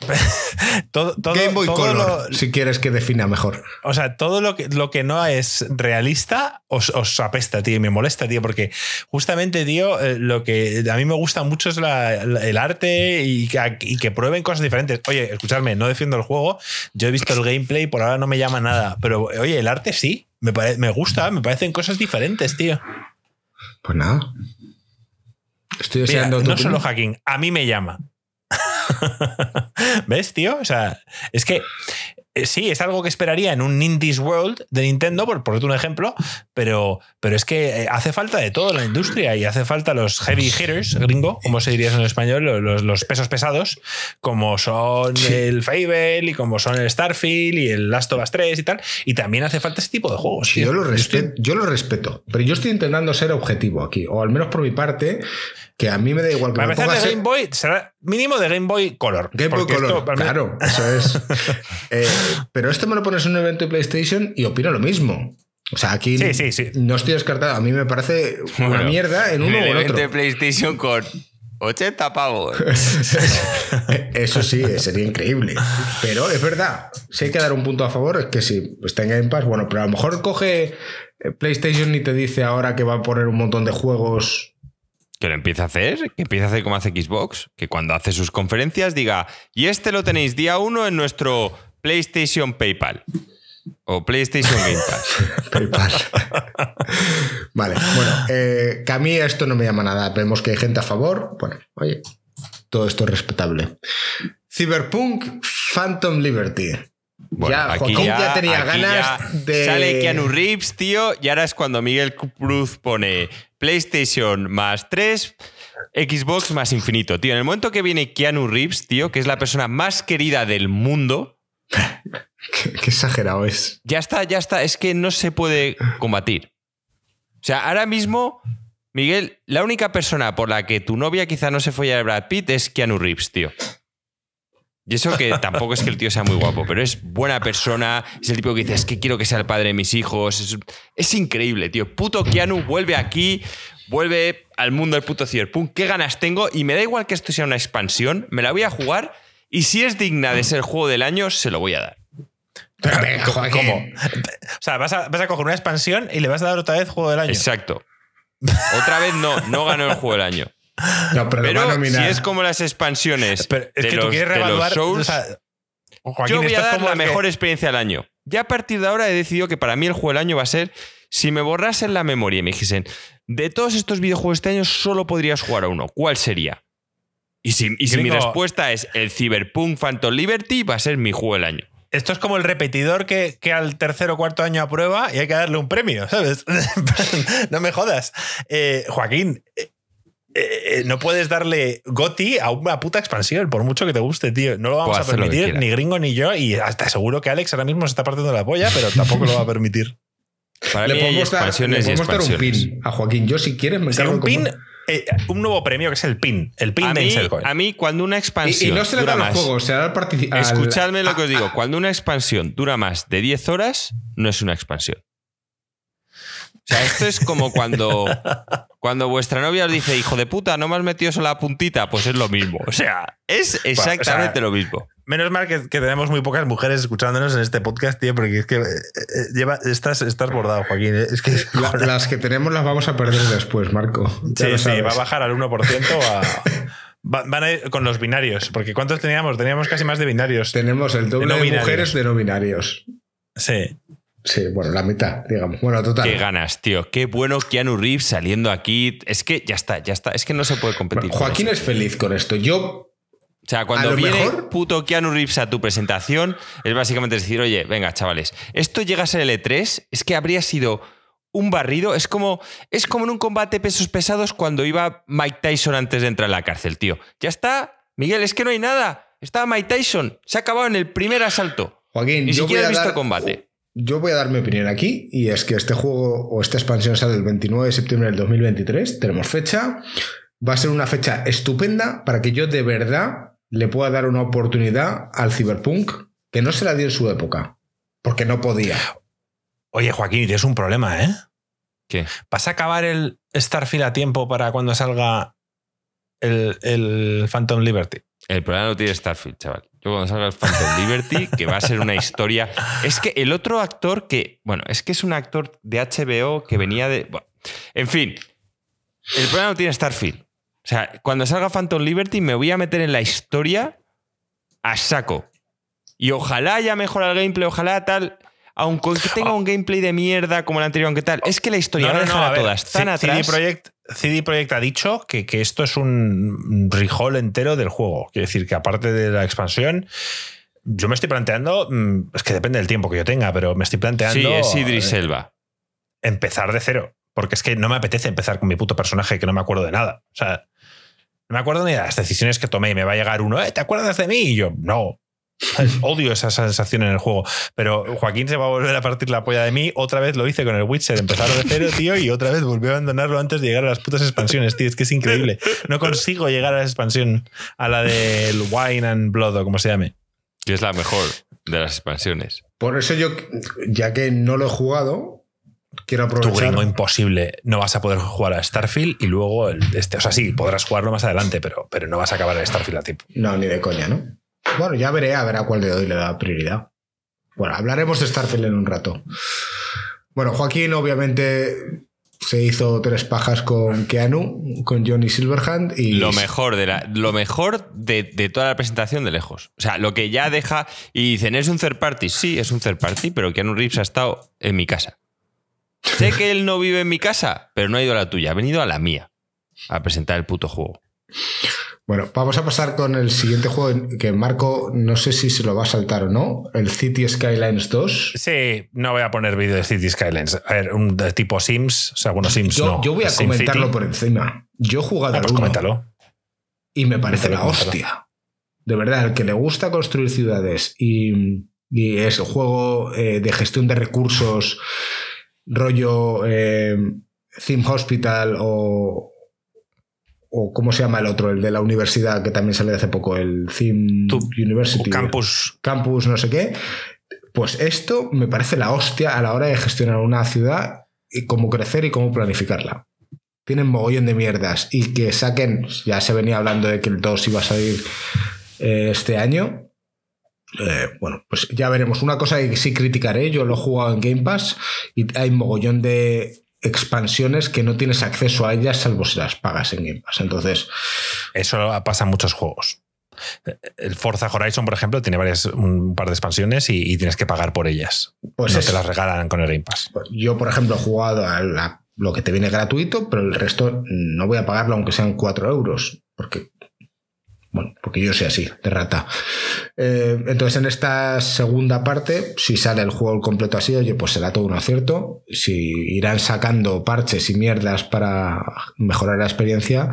todo, todo- Game Boy todo Color, lo- si quieres que defina mejor. O sea, todo lo que, lo que no es realista os, os apesta, tío, y me molesta, tío, porque justamente, tío, eh, lo que a mí me gusta mucho es la- la- el arte y que, y que prueben cosas diferentes. Oye, escuchadme, no defiendo el juego, yo he visto el gameplay, por ahora no me llama nada, pero oye, el arte sí, me, pare- me gusta, me parecen cosas diferentes, tío. Pues nada. Estoy deseando no solo hacking, a mí me llama. ¿Ves, tío? O sea, es que eh, sí, es algo que esperaría en un Indies World de Nintendo, por ponerte un ejemplo, pero, pero es que eh, hace falta de todo en la industria y hace falta los heavy hitters, gringo, como se diría eso en español, los, los pesos pesados, como son el Fable y como son el Starfield y el Last of Us 3 y tal. Y también hace falta ese tipo de juegos. Sí, yo lo, respeto, yo lo respeto, pero yo estoy intentando ser objetivo aquí, o al menos por mi parte, que a mí me da igual que Para me empezar, pongas Game Boy será mínimo de Game Boy Color. Game Boy Color, esto, para mí- claro, eso es. Eh, pero esto me lo pones en un evento de PlayStation y opino lo mismo. O sea, aquí Sí, sí, sí. no estoy descartado. A mí me parece una Bueno, mierda en uno o el en evento otro. de PlayStation con 80 pavos. Eso sí, sería increíble. Pero es verdad, si hay que dar un punto a favor, es que si está en Game Pass, bueno, pero a lo mejor coge PlayStation y te dice ahora que va a poner un montón de juegos. Que lo empiece a hacer, que empiece a hacer como hace Xbox, que cuando hace sus conferencias diga, y este lo tenéis día uno en nuestro PlayStation PayPal. O PlayStation Game Pass. PayPal. vale, bueno, eh, que a mí esto no me llama nada. Vemos que hay gente a favor. Bueno, oye, todo esto es respetable. Cyberpunk Phantom Liberty. Bueno, ya, aquí Joaquín ya, tenía aquí ganas ya de. Sale Keanu Reeves, tío, y ahora es cuando Miguel Cruz pone PlayStation más 3, Xbox más infinito. Tío, en el momento que viene Keanu Reeves, tío, que es la persona más querida del mundo, Qué, qué exagerado es. ya está, ya está. Es que no se puede combatir. O sea, ahora mismo, Miguel, la única persona por la que tu novia quizá no se folla a Brad Pitt es Keanu Reeves, tío. Y eso que tampoco es que el tío sea muy guapo, pero es buena persona, es el tipo que dice, es que quiero que sea el padre de mis hijos. Es, es increíble, tío. Puto Keanu vuelve aquí, vuelve al mundo del puto Cyberpunk. Qué ganas tengo y me da igual que esto sea una expansión, me la voy a jugar y si es digna de ser juego del año, se lo voy a dar. Pero. ¿Cómo? O sea, vas a, vas a coger una expansión y le vas a dar otra vez juego del año. Exacto. Otra vez no, no ganó el juego del año. No, pero, si es como las expansiones Pero es de, que los, tú quieres revaluar. Souls, o sea, Joaquín, yo voy a dar como la que- mejor experiencia del año. Ya a partir de ahora he decidido que para mí el juego del año va a ser, si me borrasen la memoria y me dijesen, de todos estos videojuegos este año solo podrías jugar a uno, ¿cuál sería? Y si, y si mi respuesta es el Cyberpunk Phantom Liberty, va a ser mi juego del año. Esto es como el repetidor que, que al tercer o cuarto año aprueba y hay que darle un premio, ¿sabes? no me jodas. Eh, Joaquín, eh, eh, no puedes darle Goti a una puta expansión, por mucho que te guste, tío. No lo vamos Puedo a permitir, ni gringo ni yo, y hasta seguro que Alex ahora mismo se está partiendo la polla, pero tampoco lo va a permitir. Para Le mí podemos, dar, le expansiones y podemos dar un expansiones. pin a Joaquín. Yo, si quieres, me Sí, un como- pin, eh, un nuevo premio que es el pin, el pin A de mí, Inselcoin. a mí, cuando una Y, expansión y no se le dan los más- juegos, se le da al participante. Escuchadme lo que os digo. Cuando una expansión dura más de 10 horas, no es una expansión. O sea, esto es como cuando, cuando vuestra novia os dice, hijo de puta, no me has metido solo la puntita, pues es lo mismo. O sea, es exactamente lo mismo. Menos mal que, tenemos muy pocas mujeres escuchándonos en este podcast, tío, porque es que eh, eh, lleva, estás, estás bordado, Joaquín. ¿eh? Es que, las que tenemos las vamos a perder después, Marco. sí, sí, va a bajar al 1% a. Van a ir con los binarios, porque ¿cuántos teníamos? Teníamos casi más de binarios. Tenemos el doble de, mujeres de no binarios. Sí. Sí, bueno, la mitad, digamos. Bueno, total. Qué ganas, tío. Qué bueno Keanu Reeves saliendo aquí. Es que ya está, ya está. Es que no se puede competir. Joaquín es feliz con esto. Yo. O sea, cuando viene puto Keanu Reeves a tu presentación, es básicamente decir, oye, venga, chavales, esto llega a ser el E3, es que habría sido un barrido. Es como, es como en un combate pesos pesados cuando iba Mike Tyson antes de entrar a la cárcel, tío. Ya está, Miguel, es que no hay nada. Estaba Mike Tyson, se ha acabado en el primer asalto. Joaquín, Ni yo siquiera he visto combate yo voy a dar mi opinión aquí y es que este juego o esta expansión sale el 29 de septiembre del 2023, tenemos fecha, va a ser una fecha estupenda para que yo de verdad le pueda dar una oportunidad al Cyberpunk que no se la dio en su época, porque no podía. Oye, Joaquín, tienes un problema, ¿eh? ¿Qué? ¿Vas a acabar el Starfield a tiempo para cuando salga el, el Phantom Liberty? El problema no tiene Starfield, chaval. Yo cuando salga el Phantom Liberty, que va a ser una historia. Es que el otro actor que. Bueno, es que es un actor de HBO que venía de. en fin. El problema no tiene Starfield. O sea, cuando salga Phantom Liberty me voy a meter en la historia a saco. Y ojalá haya mejorado el gameplay, ojalá tal aunque tenga un gameplay de mierda como el anterior, aunque tal, es que la historia no, a todas tan atrás. CD Projekt, ha dicho que, que esto es un rijol entero del juego. Quiere decir que aparte de la expansión, yo me estoy planteando, mm, es que depende del tiempo que yo tenga, pero me estoy planteando. Sí, es Idris eh, Elba. Empezar de cero. Porque es que no me apetece empezar con mi puto personaje que no me acuerdo de nada. O sea, no me acuerdo ni de las decisiones que tomé y me va a llegar uno, eh, ¿te acuerdas de mí? Y yo, no. Odio esa sensación en el juego. Pero Joaquín se va a volver a partir la polla de mí. Otra vez lo hice con el Witcher, empezar de cero, tío, y otra vez volvió a abandonarlo antes de llegar a las putas expansiones, tío. Es que es increíble. No consigo llegar a la expansión, a la del Wine and Blood o como se llame. Que es la mejor de las expansiones. Por eso yo, ya que no lo he jugado, quiero aprovechar. Tu gringo imposible. No vas a poder jugar a Starfield y luego el, este. O sea, sí, podrás jugarlo más adelante, pero, pero no vas a acabar el Starfield a tiempo. No, ni de coña, ¿no? Bueno, ya veré a ver a cuál de hoy le da prioridad. Bueno, hablaremos de Starfield en un rato. Bueno, Joaquín obviamente se hizo tres pajas con Keanu, con Johnny Silverhand y... Lo mejor, de, la, lo mejor de, toda la presentación de lejos. O sea, lo que ya deja... Y dicen, ¿es un third party? Sí, es un third party, pero Keanu Reeves ha estado en mi casa. Sé que él no vive en mi casa, pero no ha ido a la tuya, ha venido a la mía a presentar el puto juego. Bueno, vamos a pasar con el siguiente juego que Marco no sé si se lo va a saltar o no, el City Skylines 2. Sí, no voy a poner vídeo de City Skylines. A ver, un de tipo Sims, o sea, bueno, Sims yo, no. Yo voy a comentarlo por encima. Yo he jugado ah, pues coméntalo. Y me parece la hostia. De verdad, el que le gusta construir ciudades y, es un juego eh, de gestión de recursos, rollo eh, Theme Hospital o, o cómo se llama el otro, el de la universidad que también sale hace poco, el Theme University. Campus. Campus, no sé qué. Pues esto me parece la hostia a la hora de gestionar una ciudad y cómo crecer y cómo planificarla. Tienen mogollón de mierdas y que saquen, ya se venía hablando de que el 2 iba a salir eh, este año. Eh, bueno, pues ya veremos. Una cosa que sí criticaré, yo lo he jugado en Game Pass y hay mogollón de expansiones que no tienes acceso a ellas salvo si las pagas en Game Pass. Entonces. Eso pasa en muchos juegos. El Forza Horizon, por ejemplo, tiene varias, un par de expansiones y, tienes que pagar por ellas. Pues no te las regalan con el Game Pass. Yo, por ejemplo, he jugado a lo que te viene gratuito, pero el resto no voy a pagarlo aunque sean 4 euros, porque bueno, porque yo soy así, de rata. Eh, entonces, en esta segunda parte, si sale el juego completo así, oye, pues será todo un acierto. Si irán sacando parches y mierdas para mejorar la experiencia,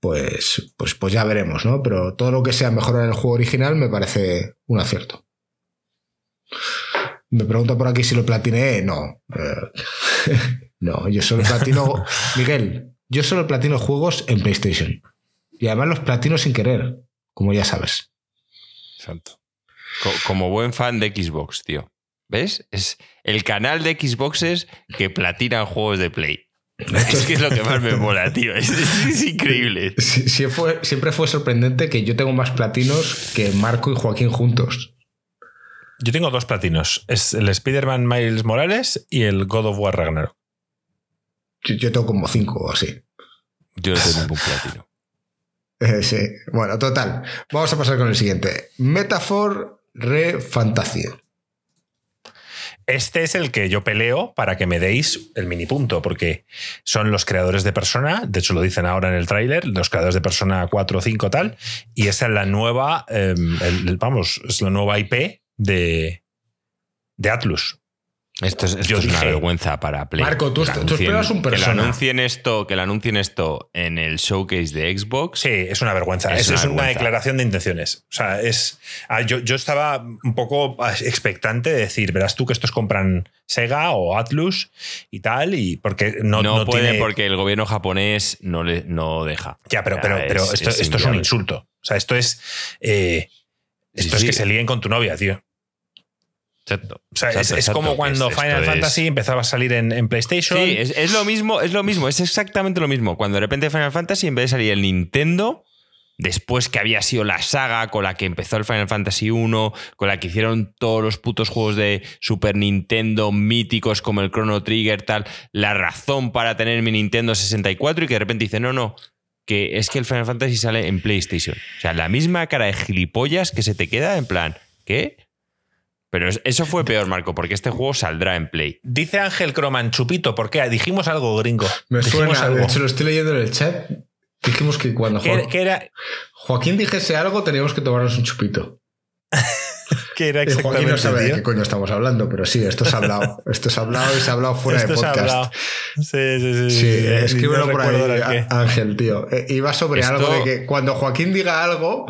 pues, pues, pues ya veremos, ¿no? Pero todo lo que sea mejorar el juego original me parece un acierto. Me pregunto por aquí si lo platiné. No. Eh, no, yo solo platino. Miguel, yo solo platino juegos en PlayStation. Y además los platinos sin querer, como ya sabes. Exacto. Como buen fan de Xbox, tío. ¿Ves? Es el canal de Xboxes que platinan juegos de Play. Es que es lo que más me mola, tío. Es, es- es increíble. Sí- sí fue- siempre fue sorprendente que yo tengo más platinos que Marco y Joaquín juntos. Yo tengo dos platinos. Es el Spider-Man Miles Morales y el God of War Ragnarok. Yo, yo tengo como cinco o así. Yo no tengo ningún platino. Eh, sí. Bueno, total. Vamos a pasar con el siguiente. Metaphor Re Fantasy. Este es el que yo peleo para que me deis el mini punto, porque son los creadores de Persona, de hecho lo dicen ahora en el tráiler, los creadores de Persona 4 o 5 tal, y esa es la nueva, el- vamos, es la nueva IP de, de Atlus. Esto es, esto Yo es una vergüenza para Play. Marco, tú- Que tú esperas un Que Persona. lo anuncien esto, que anuncien esto en el showcase de Xbox. Sí, es una vergüenza. Es Es, una es una vergüenza. declaración de intenciones. O sea, es. ah, Yo, yo estaba un poco ah, expectante de decir, verás tú que estos compran Sega o Atlus y tal, y porque no, No, no puede tiene- porque el gobierno japonés no, le, no deja. Ya, pero, pero, pero es- esto, es esto es un insulto. O sea, esto es. eh, Sí, esto es sí. que se líen con tu novia, tío. Exacto. O sea, es- Exacto, es, exacto, como cuando Final es- Fantasy empezaba a salir en, en PlayStation. Sí, es, es lo mismo, es lo mismo, es exactamente lo mismo. Cuando de repente Final Fantasy, en vez de salir el Nintendo, después que había sido la saga con la que empezó el Final Fantasy 1, con la que hicieron todos los putos juegos de Super Nintendo míticos como el Chrono Trigger, tal, la razón para tener mi Nintendo 64 y que de repente dice, no, no, que es que el Final Fantasy sale en PlayStation. O sea, la misma cara de gilipollas que se te queda en plan, ¿qué? Pero es- eso fue peor, Marco, porque este juego saldrá en Play. Dice Ángel Croman, chupito, ¿por qué? Dijimos algo, gringo. Me Dijimos suena, de algo. hecho lo estoy leyendo en el chat. Dijimos que cuando ¿Qué, Jo- qué era, Joaquín dijese algo teníamos que tomarnos un chupito. qué era Y Joaquín exactamente? no sabe de qué coño estamos hablando, pero sí, esto se ha hablado. Esto se ha hablado y se ha hablado fuera Esto de se ha podcast. hablado. Sí, sí, sí. Sí, sí. escríbelo No por ahí, Ángel, tío. Eh, iba sobre Esto- algo de que cuando Joaquín diga algo,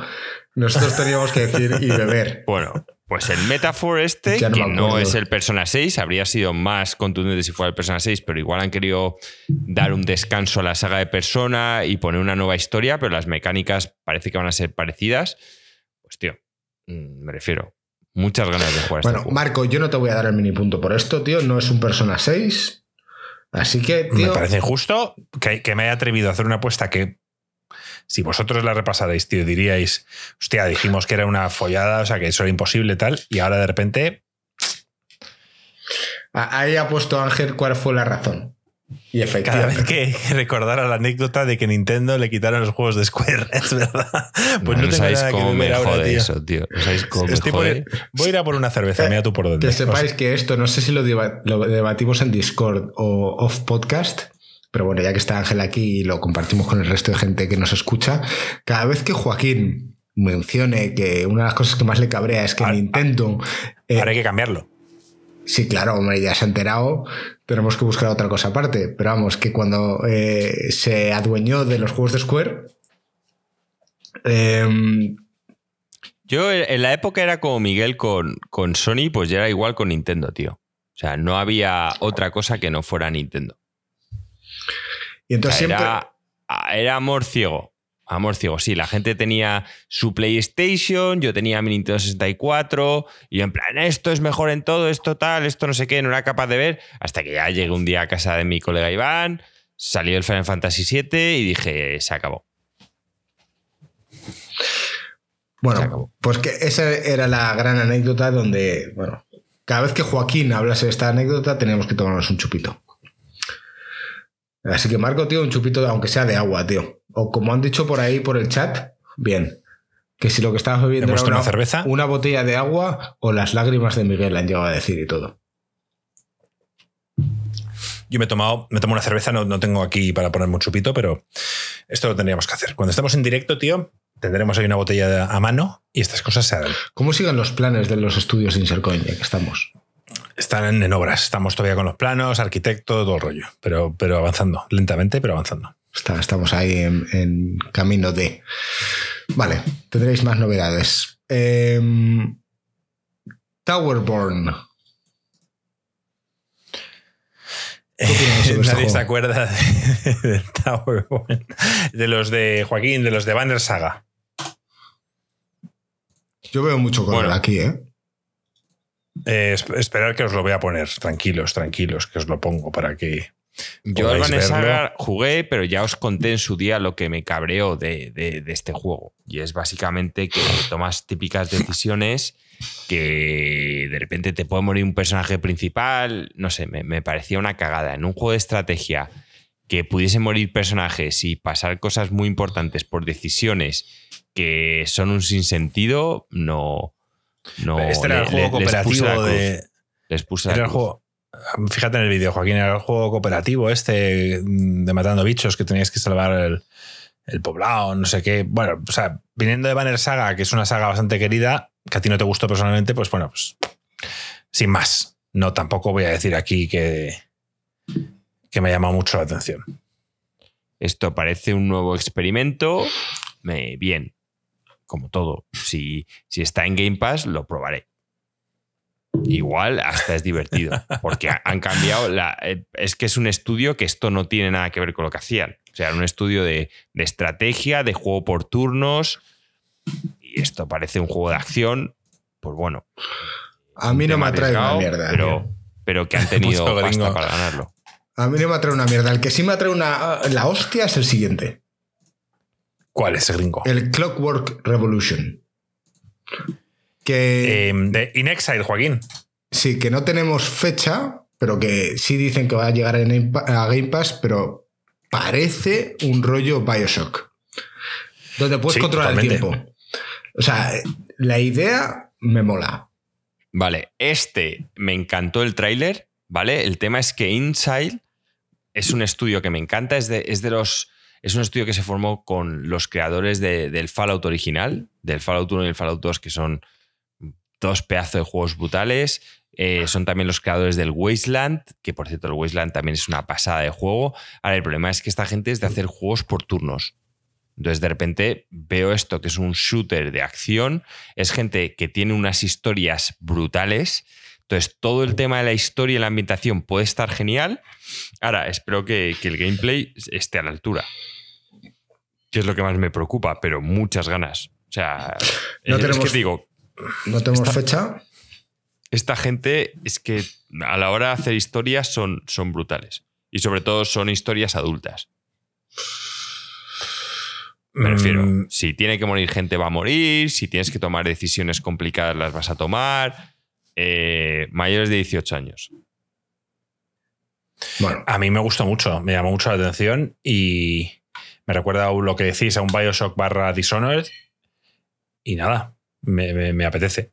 nosotros teníamos que decir y beber. Bueno, pues el Metaphor este, no que me no es el Persona 6, habría sido más contundente si fuera el Persona 6, pero igual han querido dar un descanso a la saga de Persona y poner una nueva historia, pero las mecánicas parece que van a ser parecidas. Pues tío, mm, me refiero, muchas ganas de jugar a Bueno, este juego. Marco, yo no te voy a dar el mini punto por esto, tío. No es un Persona 6. Así que, Me tío. parece injusto que, que me haya atrevido a hacer una apuesta que, si vosotros la repasarais, tío, diríais, hostia, dijimos que era una follada, o sea, que eso era imposible tal, y ahora de repente, Ahí ha puesto Ángel cuál fue la razón. Y cada vez efectivamente. que recordara la anécdota de que Nintendo le quitaron los juegos de Square, es verdad. Pues no, no tengo sabéis nada que cómo me beber ahora, jode tío. eso, tío. No sabéis cómo me Estoy por- jode. voy a ir a por una cerveza, mira tú por dónde. Que sepáis que esto, no sé si lo debatimos en Discord o off podcast, pero bueno, ya que está Ángel aquí y lo compartimos con el resto de gente que nos escucha, cada vez que Joaquín mencione que una de las cosas que más le cabrea es que Nintendo... eh, Ahora hay que cambiarlo. Sí, claro, hombre, ya se ha enterado. Tenemos que buscar otra cosa aparte. Pero vamos, que cuando eh, se adueñó de los juegos de Square, em, Yo en la época era como Miguel con, con Sony, pues ya era igual con Nintendo, tío. O sea, no había otra cosa que no fuera Nintendo. Y entonces siempre. era, era amor ciego. Amor ciego, sí. La gente tenía su PlayStation, yo tenía mi Nintendo 64, y yo en plan, esto es mejor en todo, esto tal, esto no sé qué, no era capaz de ver, hasta que ya llegué un día a casa de mi colega Iván, salió el Final Fantasy VII y dije, se acabó. se Bueno, acabó. pues que esa era la gran anécdota donde, bueno, cada vez que Joaquín hablase de esta anécdota teníamos que tomarnos un chupito. Así que Marco, tío, un chupito, aunque sea de agua, tío. O como han dicho por ahí por el chat, bien. Que si lo que estabas bebiendo ¿Hemos era una, cerveza? una botella de agua o las lágrimas de Miguel han llegado a decir y todo. Yo me he tomado, me tomo una cerveza, no, no tengo aquí para ponerme un chupito, pero esto lo tendríamos que hacer. Cuando estemos en directo, tío, tendremos ahí una botella de- a mano y estas cosas se harán. ¿Cómo siguen los planes de los estudios Insercoin ya que estamos? Están en, obras, estamos todavía con los planos, arquitecto, todo el rollo, pero, pero avanzando, lentamente, pero avanzando. Está- estamos ahí en, en camino de. Vale, tendréis más novedades. Em, Towerborn. ¿Qué opinas sobre este Nadie se acuerda de, Towerborn. De los de Joaquín, de los de Banner Saga. Yo veo mucho color Bueno. aquí, ¿eh? Eh, esperar que os lo voy a poner. Tranquilos, tranquilos, que os lo pongo para que. Yo al jugué, pero ya os conté en su día lo que me cabreó de, de, este juego. Y es básicamente que tomas típicas decisiones que de repente te puede morir un personaje principal. No sé, me, me parecía una cagada. En un juego de estrategia que pudiesen morir personajes y pasar cosas muy importantes por decisiones que son un sinsentido, no. No este era el juego cooperativo de. Les puse el juego. Fíjate en el vídeo, Joaquín, era el juego cooperativo este de matando bichos que tenías que salvar el, el poblado, no sé qué. Bueno, o sea, viniendo de Banner Saga, que es una saga bastante querida, que a ti no te gustó personalmente, pues bueno, pues sin más. No, tampoco voy a decir aquí que, que me llama mucho la atención. Esto parece un nuevo experimento. bien, como todo. Si, si está en Game Pass, lo probaré. Igual hasta es divertido, porque han cambiado la... Eh, es que es un estudio que esto no tiene nada que ver con lo que hacían. O sea, un estudio de, estrategia, de juego por turnos, y esto parece un juego de acción, pues bueno. A mí no me atrae una mierda. Pero, pero que han tenido pasta para ganarlo. A mí no me atrae una mierda. El que sí me atrae una, la hostia es el siguiente. ¿Cuál es el gringo? El Clockwork Revolution. Que. Em, de In Exile, Joaquín. Sí, que no tenemos fecha, pero que sí dicen que va a llegar a Game Pass, pero parece un rollo Bioshock. Donde puedes controlar el tiempo. O sea, la idea me mola. Vale, este me encantó el tráiler, ¿vale? El tema es que Inside es un estudio que me encanta, es de, es de los... Es un estudio que se formó con los creadores del Fallout original, del Fallout 1 y el Fallout 2, que son dos pedazos de juegos brutales. Eh, son también los creadores del Wasteland, que por cierto el Wasteland también es una pasada de juego. Ahora, el problema es que esta gente es de hacer juegos por turnos. Entonces, de repente veo esto que es un shooter de acción. Es gente que tiene unas historias brutales entonces, todo el tema de la historia y la ambientación puede estar genial. Ahora, espero que, el gameplay esté a la altura. Que es lo que más me preocupa, pero muchas ganas. O sea, no tenemos, que digo. No tenemos fecha. Esta gente es que a la hora de hacer historias son, son brutales. Y sobre todo son historias adultas. Me refiero, mm. si tiene que morir gente va a morir, si tienes que tomar decisiones complicadas las vas a tomar, eh, mayores de 18 años. Bueno, a mí me gustó mucho, me llamó mucho la atención y me recuerda a lo que decís, a un Bioshock barra Dishonored. Y nada, me, apetece.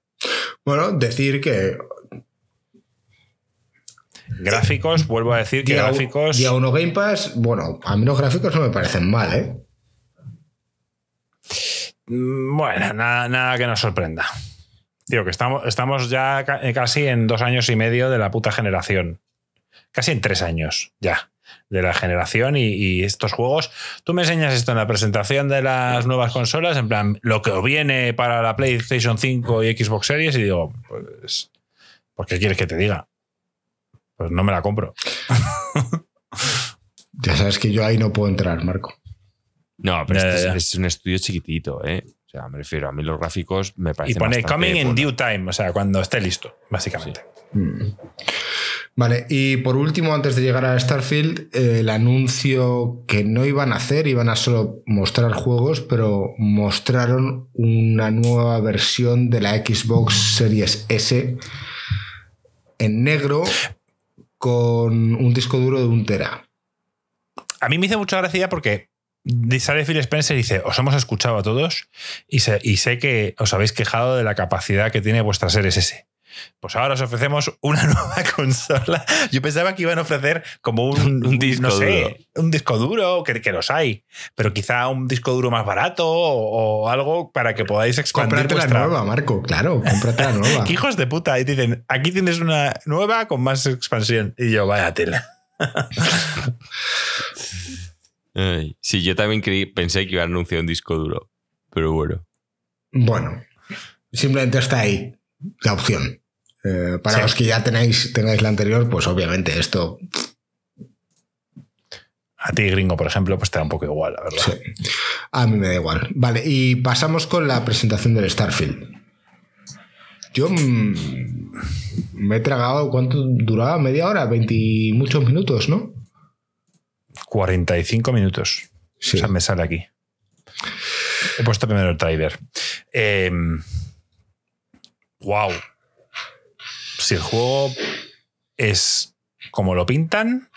Bueno, decir que. Gráficos, vuelvo a decir que gráficos. a uno Game Pass, bueno, a mí los gráficos no me parecen mal, ¿eh? Mm, bueno, nada, nada que nos sorprenda. Digo que estamos, estamos ya eh, casi en dos años y medio de la puta generación. Casi en tres años ya de la generación y, estos juegos. Tú me enseñas esto en la presentación de las nuevas consolas, en plan, lo que viene para la PlayStation 5 y Xbox Series, y digo, pues, ¿por qué quieres que te diga? Pues no me la compro. ya sabes que yo ahí no puedo entrar, Marco. No, pero este es un estudio chiquitito, ¿eh? O sea, me refiero a mí los gráficos me parecen. Y pone coming in due time, o sea, cuando esté listo, básicamente. Mm. Vale, y por último, antes de llegar a Starfield, el anuncio que no iban a hacer, iban a solo mostrar juegos, pero mostraron una nueva versión de la Xbox Series S en negro con un disco duro de un tera. A mí me hizo mucha gracia porque sale Phil Spencer y dice, os hemos escuchado a todos y sé, y sé que os habéis quejado de la capacidad que tiene vuestra Series S. Pues ahora os ofrecemos una nueva consola. Yo pensaba que iban a ofrecer como un, disco no sé, duro. un disco duro, que, que, los hay, pero quizá un disco duro más barato o, algo para que podáis expandir Cómprate la nueva, Marco, claro, cómprate la nueva. hijos de puta. Y dicen, aquí tienes una nueva con más expansión. Y yo, vaya tela. sí, yo también pensé que iba a anunciar un disco duro, pero bueno. Bueno, simplemente está ahí la opción. Eh, para los que ya tenéis, tengáis la anterior, pues obviamente esto. A ti, gringo, por ejemplo, pues te da un poco igual, la verdad. Sí. A mí me da igual. Vale, y pasamos con la presentación del Starfield. Yo mm, me he tragado, ¿cuánto duraba? ¿Media hora? ¿20 muchos minutos, no? 45 minutos. Sí. O sea, me sale aquí. He puesto primero el trailer. wow. Si el juego es como lo pintan,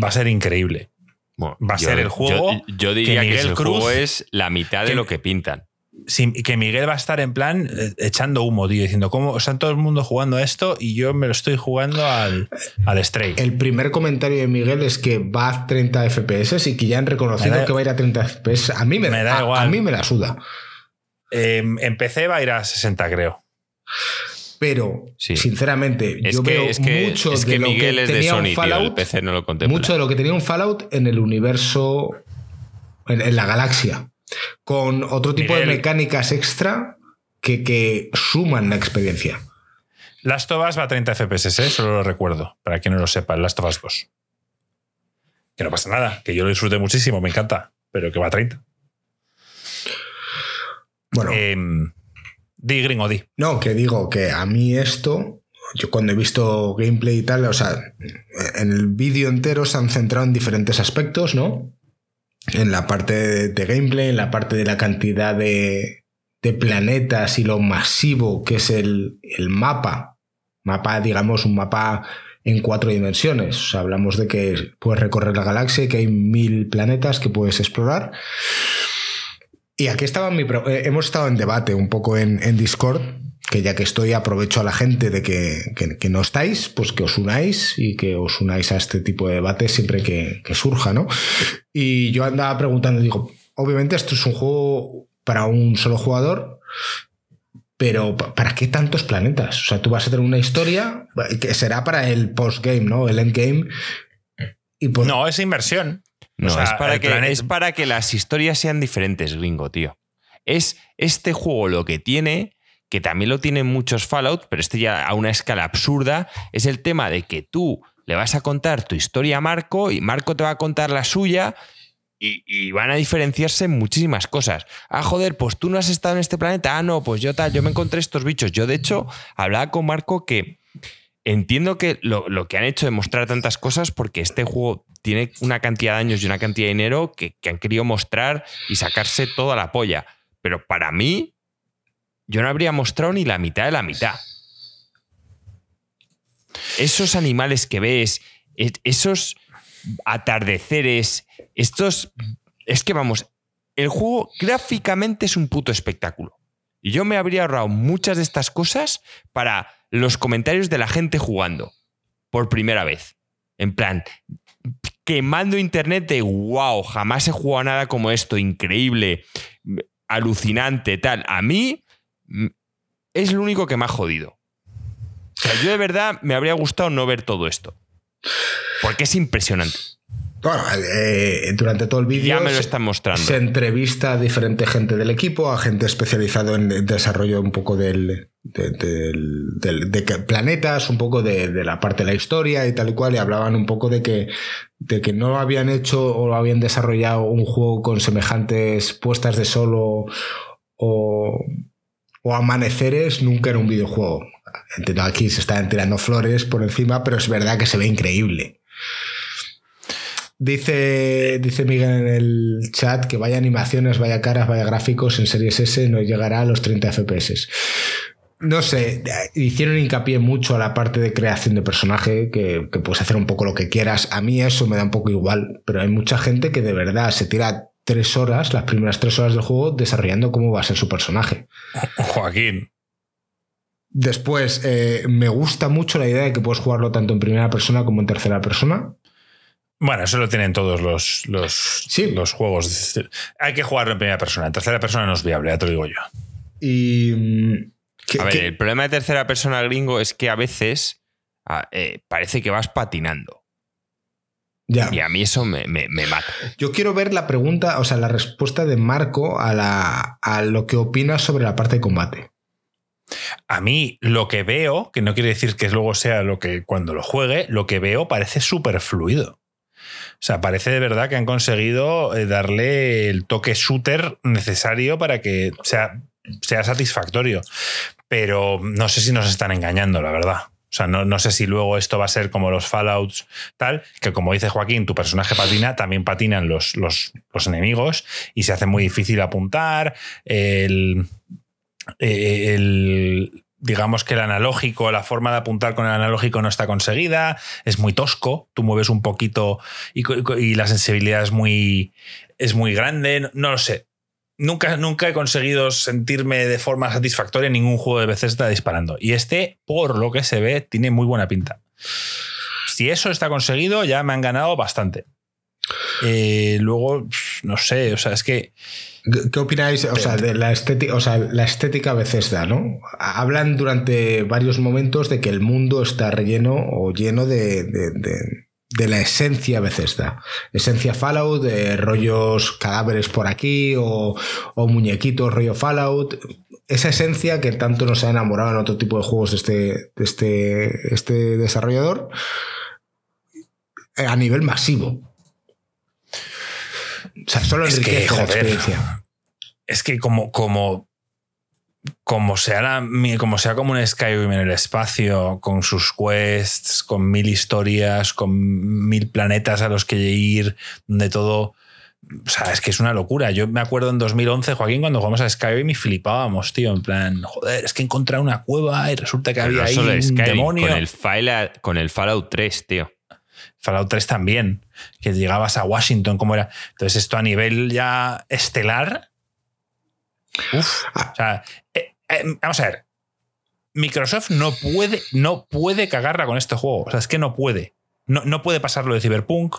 va a ser increíble. Bueno, Va a yo- ser el juego Yo, yo diría que el Cruz- juego es la mitad de que- lo que pintan. Que Miguel va a estar en plan eh, echando humo, tío, diciendo, ¿cómo sea, todo el mundo jugando a esto y yo me lo estoy jugando al, al Stray? El primer comentario de Miguel es que va a 30 FPS y que ya han reconocido da- que va a ir a 30 FPS. A mí me, Me da a- igual. A mí me la suda. Eh, en PC va a ir a 60, creo. Pero, Sí. sinceramente, Es yo que, veo es que, mucho es de que lo Miguel que es de tenía Sony, un tío. El Fallout, PC no lo contempla. mucho de lo que tenía un Fallout en el universo, en, en la galaxia, con otro tipo Miguel. de mecánicas extra que, que suman la experiencia. Last of Us va a 30 FPS, ¿eh? solo lo recuerdo, para quien no lo sepa, Last of Us 2. Que no pasa nada, que yo lo disfruté muchísimo, me encanta, pero que va a 30. Bueno, Em, di, gringo, di. No, que digo que a mí esto, yo cuando he visto gameplay y tal, o sea, en el vídeo entero se han centrado en diferentes aspectos, ¿no? En la parte de, gameplay, en la parte de la cantidad de, de planetas y lo masivo que es el, el mapa. Mapa, digamos, un mapa en cuatro dimensiones. Hablamos de que puedes recorrer la galaxia y que hay mil planetas que puedes explorar. Y aquí estaba mi. eh, hemos estado en debate un poco en, en Discord, que ya que estoy, aprovecho a la gente de que, que- que no estáis, pues que os unáis y que os unáis a este tipo de debate siempre que, que surja, ¿no? Y yo andaba preguntando, digo, obviamente esto es un juego para un solo jugador, pero pa- ¿para qué tantos planetas? O sea, tú vas a tener una historia que será para el postgame, ¿no? El endgame. Y pues, No, es inversión. No, O sea, es, para que, planeta- es para que las historias sean diferentes, gringo, tío. Es este juego lo que tiene, que también lo tienen muchos Fallout, pero este ya a una escala absurda, es el tema de que tú le vas a contar tu historia a Marco y Marco te va a contar la suya y, van a diferenciarse en muchísimas cosas. Ah, joder, pues tú no has estado en este planeta. Ah, no, pues yo tal, yo me encontré estos bichos. Yo, de hecho, hablaba con Marco que entiendo que lo, que han hecho de mostrar tantas cosas porque este juego tiene una cantidad de años y una cantidad de dinero que han querido mostrar y sacarse toda la polla. Pero para mí, yo no habría mostrado ni la mitad de la mitad. Esos animales que ves, es- esos atardeceres, estos... Es que vamos, el juego gráficamente es un puto espectáculo. Y yo me habría ahorrado muchas de estas cosas para los comentarios de la gente jugando por primera vez. En plan, quemando internet de wow, jamás he jugado nada como esto, increíble, alucinante, tal. A mí es lo único que me ha jodido. O sea, yo de verdad me habría gustado no ver todo esto. Porque es impresionante. bueno, eh, durante todo el vídeo. Ya me lo se- están mostrando. Se entrevista a diferente gente del equipo, a gente especializado en el desarrollo un poco del, de, del- del- de que- planetas, un poco de, de la parte de la historia y tal y cual, y hablaban un poco de que, de que no habían hecho o habían desarrollado un juego con semejantes puestas de solo o, o amaneceres nunca en un videojuego. Entiendo, aquí se están tirando flores por encima, pero es verdad que se ve increíble. Dice, dice Miguel en el chat que vaya animaciones, vaya caras, vaya gráficos en Series S no llegará a los 30 FPS. No sé, hicieron hincapié mucho a la parte de creación de personaje, que, que puedes hacer un poco lo que quieras. A mí eso me da un poco igual, pero hay mucha gente que de verdad se tira tres horas, las primeras tres horas del juego, desarrollando cómo va a ser su personaje. Joaquín. Después, eh, me gusta mucho la idea de que puedes jugarlo tanto en primera persona como en tercera persona. Bueno, eso lo tienen todos los, los, Sí. los juegos. Hay que jugarlo en primera persona. En tercera persona no es viable, ya te lo digo yo. Y. mm, A ver, el problema de tercera persona gringo es que a veces ah, eh, parece que vas patinando. Ya. Y a mí eso me, me- me mata. Yo quiero ver la pregunta, o sea, la respuesta de Marco a, la, a lo que opina sobre la parte de combate. A mí lo que veo, que no quiere decir que luego sea lo que cuando lo juegue, lo que veo parece súper fluido. O sea, parece de verdad que han conseguido eh, darle el toque shooter necesario para que sea, sea satisfactorio. pero no sé si nos están engañando, la verdad. O sea, no, no, sé si luego esto va a ser como los Fallouts, tal, que como dice Joaquín, tu personaje patina, también patinan los, los, enemigos y se hace muy difícil apuntar. El, el, digamos que el analógico, la forma de apuntar con el analógico no está conseguida, es muy tosco, tú mueves un poquito y, y la sensibilidad es muy, es muy grande, no lo sé. Nunca, nunca he conseguido sentirme de forma satisfactoria en ningún juego de Bethesda disparando. Y este, por lo que se ve, tiene muy buena pinta. Si eso está conseguido, ya me han ganado bastante. Eh, luego, no sé, o sea, es que. ¿Qué opináis o sea, de la estética, o sea, la estética Bethesda, ¿no? Hablan durante varios momentos de que el mundo está relleno o lleno de, de la esencia Bethesda. Esencia Fallout, de rollos cadáveres por aquí o, o, muñequitos rollo Fallout. Esa esencia que tanto nos ha enamorado en otro tipo de juegos de este, de este, este desarrollador a nivel masivo. O sea, solo es que, joder. Es que como, como, como sea, la, como sea como un Skyrim en el espacio, con sus quests, con mil historias, con mil planetas a los que ir, donde todo... O sea, es que es una locura. Yo me acuerdo en 2011, Joaquín, cuando jugamos a Skyrim y flipábamos, tío. En plan, joder, es que encontré una cueva y resulta que Pero había no ahí un Skyrim, demonio. Con el, file, con el Fallout 3, tío. Fallout 3 también, que llegabas a Washington, como era. Entonces, esto a nivel ya estelar. Uf, o sea, eh, vamos a ver. Microsoft no puede, no puede cagarla con este juego. O sea, es que no puede. No, no puede pasar lo de Cyberpunk,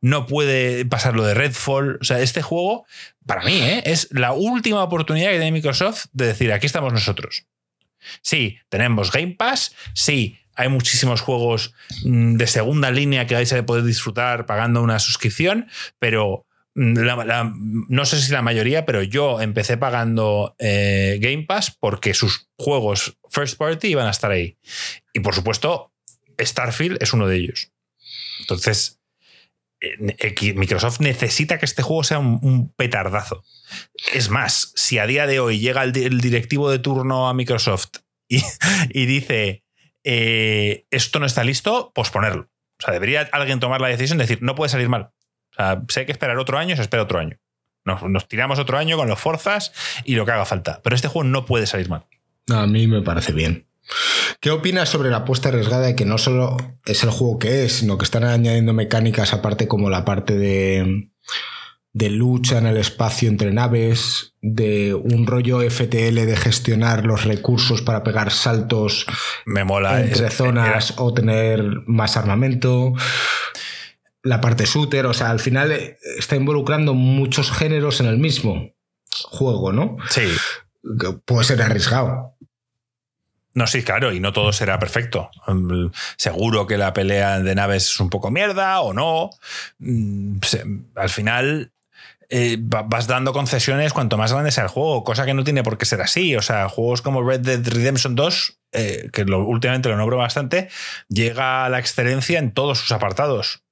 no puede pasar lo de Redfall. O sea, este juego, para mí, ¿eh? es la última oportunidad que tiene Microsoft de decir, aquí estamos nosotros. Sí, tenemos Game Pass, sí, hay muchísimos juegos mm, de segunda línea que vais a poder disfrutar pagando una suscripción, pero no sé si la mayoría, pero yo empecé pagando eh, Game Pass porque sus juegos first party iban a estar ahí. Y por supuesto, Starfield es uno de ellos. Entonces, Microsoft necesita que este juego sea un, petardazo. Es más, si a día de hoy llega el, el directivo de turno a Microsoft y, y dice eh, esto no está listo, posponerlo. O sea, debería alguien tomar la decisión de decir, no puede salir mal. Sea, si hay que esperar otro año, se espera otro año. Nos, nos, tiramos otro año con los forzas y lo que haga falta. Pero este juego no puede salir mal. A mí me parece bien. ¿Qué opinas sobre la apuesta arriesgada de que no solo es el juego que es, sino que están añadiendo mecánicas aparte como la parte de, de lucha en el espacio entre naves, de un rollo FTL de gestionar los recursos para pegar saltos Me mola, entre es, zonas era... o tener más armamento? La parte shooter, o sea, al final está involucrando muchos géneros en el mismo juego, ¿no? Sí. Puede ser arriesgado. No, sí, claro, y no todo será perfecto. Seguro que la pelea de naves es un poco mierda o no. Mm, Al final eh, vas dando concesiones cuanto más grande sea el juego, cosa que no tiene por qué ser así. O sea, juegos como Red Dead Redemption 2, eh, que lo, últimamente lo nombro bastante, llega a la excelencia en todos sus apartados.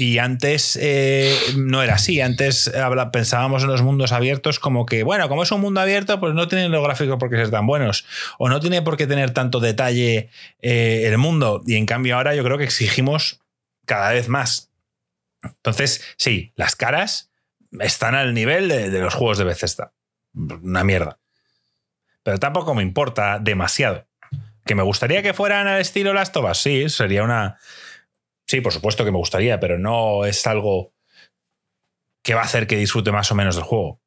Y antes eh, no era así. Antes pensábamos en los mundos abiertos como que, bueno, como es un mundo abierto, pues no tienen los gráficos por qué ser tan buenos. O no tiene por qué tener tanto detalle eh, el mundo. Y en cambio ahora yo creo que exigimos cada vez más. Entonces, sí, las caras están al nivel de, los juegos de Bethesda. Una mierda. Pero tampoco me importa demasiado. Que me gustaría que fueran al estilo Last of sí, sería una Sí, por supuesto que me gustaría, pero no es algo que va a hacer que disfrute más o menos del juego.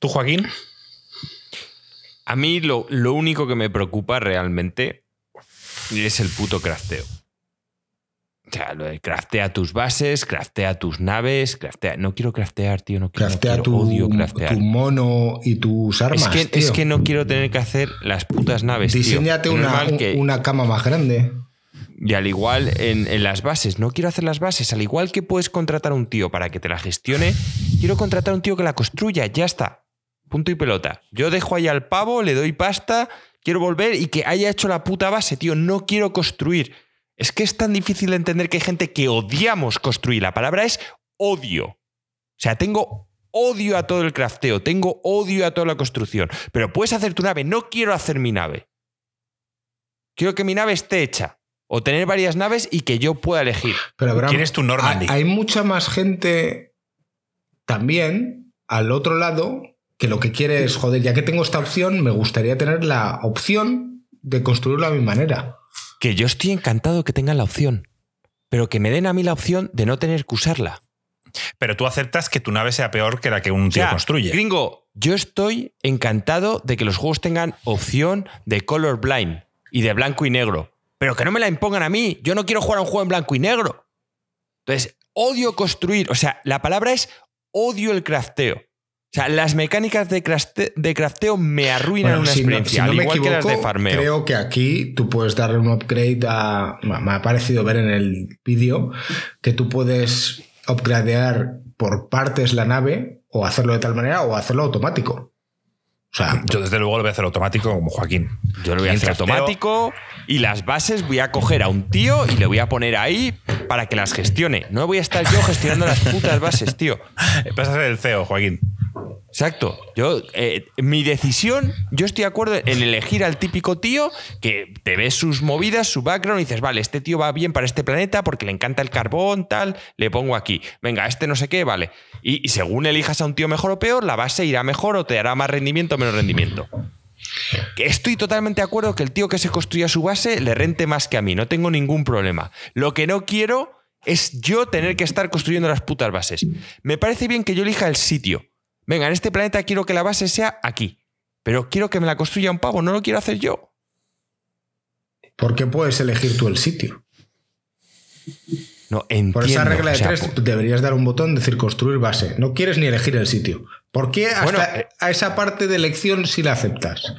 ¿Tú, Joaquín? A mí lo, lo único que me preocupa realmente es el puto crafteo. O sea, lo de craftea tus bases, craftea tus naves, craftea. No quiero craftear, tío. No quiero, craftea no quiero, tu, odio craftear. tu mono y tus armas. Es que, tío. es que no quiero tener que hacer las putas naves. Diseñate tío. una, un, que... una cama más grande. Y al igual en, en, las bases, no quiero hacer las bases, al igual que puedes contratar a un tío para que te la gestione, quiero contratar a un tío que la construya, ya está. Punto y pelota. Yo dejo ahí al pavo, le doy pasta, quiero volver y que haya hecho la puta base, tío. No quiero construir. Es que es tan difícil de entender que hay gente que odiamos construir. La palabra es odio. O sea, tengo odio a todo el crafteo, tengo odio a toda la construcción. Pero puedes hacer tu nave, no quiero hacer mi nave. Quiero que mi nave esté hecha. O tener varias naves y que yo pueda elegir. Pero Abraham, ¿Quién es tu Normandy? Hay, hay mucha más gente también al otro lado que lo que quiere es, joder, ya que tengo esta opción, me gustaría tener la opción de construirlo a mi manera. Que yo estoy encantado que tengan la opción. Pero que me den a mí la opción de no tener que usarla. Pero tú aceptas que tu nave sea peor que la que un tío construye. Gringo, yo estoy encantado de que los juegos tengan opción de color blind y de blanco y negro. Pero que no me la impongan a mí. Yo no quiero jugar a un juego en blanco y negro. Entonces, odio construir. O sea, la palabra es odio el crafteo. O sea, las mecánicas de, crafteo me arruinan Bueno, una si no- experiencia, si no al me igual que las de equivoco, farmeo. Creo que aquí tú puedes darle un upgrade a. Me ha parecido ver en el vídeo que tú puedes upgradear por partes la nave o hacerlo de tal manera o hacerlo automático. O sea, Yo desde luego lo voy a hacer automático como Joaquín. Yo lo voy a hacer automático y las bases voy a coger a un tío y le voy a poner ahí para que las gestione. No voy a estar yo gestionando las putas bases, tío. Vas a ser el CEO, Joaquín. Exacto. Yo, eh, mi decisión, yo estoy de acuerdo en elegir al típico tío que te ves sus movidas, su background y dices, vale, este tío va bien para este planeta porque le encanta el carbón, tal, le pongo aquí. Venga, este no sé qué, vale. Y, y según elijas a un tío mejor o peor, la base irá mejor o te dará más rendimiento o menos rendimiento. Estoy totalmente de acuerdo que el tío que se construya su base le rente más que a mí, no tengo ningún problema. Lo que no quiero es yo tener que estar construyendo las putas bases. Me parece bien que yo elija el sitio. Venga, en este planeta quiero que la base sea aquí, pero quiero que me la construya un pavo, no lo quiero hacer yo. ¿por qué puedes elegir tú el sitio? No, entiendo. Por esa regla de o sea, tres por- deberías dar un botón, decir construir base. No quieres ni elegir el sitio. ¿Por qué hasta Bueno, eh- a esa parte de elección sí la aceptas?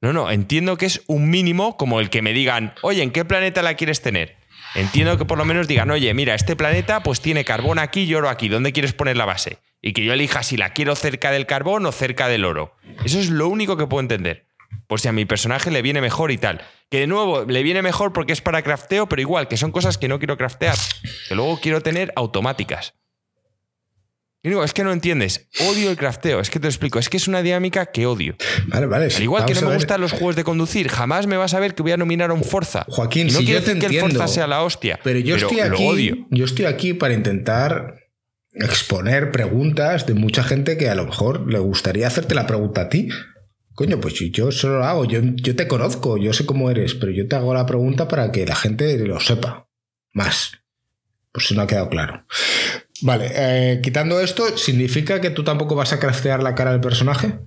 No, no, entiendo que es un mínimo como el que me digan, oye, ¿en qué planeta la quieres tener? Entiendo que por lo menos digan, oye, mira, este planeta pues tiene carbón aquí y oro aquí, ¿dónde quieres poner la base? Y que yo elija si la quiero cerca del carbón o cerca del oro. Eso es lo único que puedo entender. Por si a mi personaje le viene mejor y tal. Que de nuevo, le viene mejor porque es para crafteo, pero igual, que son cosas que no quiero craftear. Que luego quiero tener automáticas. Y digo, es que no entiendes. Odio el crafteo. Es que te lo explico. Es que es una dinámica que odio. Vale, vale. Al igual que no me gustan los juegos de conducir, jamás me vas a ver que voy a nominar a un Forza. Joaquín, Y no si quiero yo te decir que el Forza sea la hostia, Pero yo estoy lo aquí. odio. Yo estoy aquí para intentar exponer preguntas de mucha gente que a lo mejor le gustaría hacerte la pregunta a ti. Coño, pues yo solo lo hago, yo, yo te conozco, yo sé cómo eres, pero yo te hago la pregunta para que la gente lo sepa más. Pues si no ha quedado claro. Vale, eh, quitando esto, ¿significa que tú tampoco vas a craftear la cara del personaje?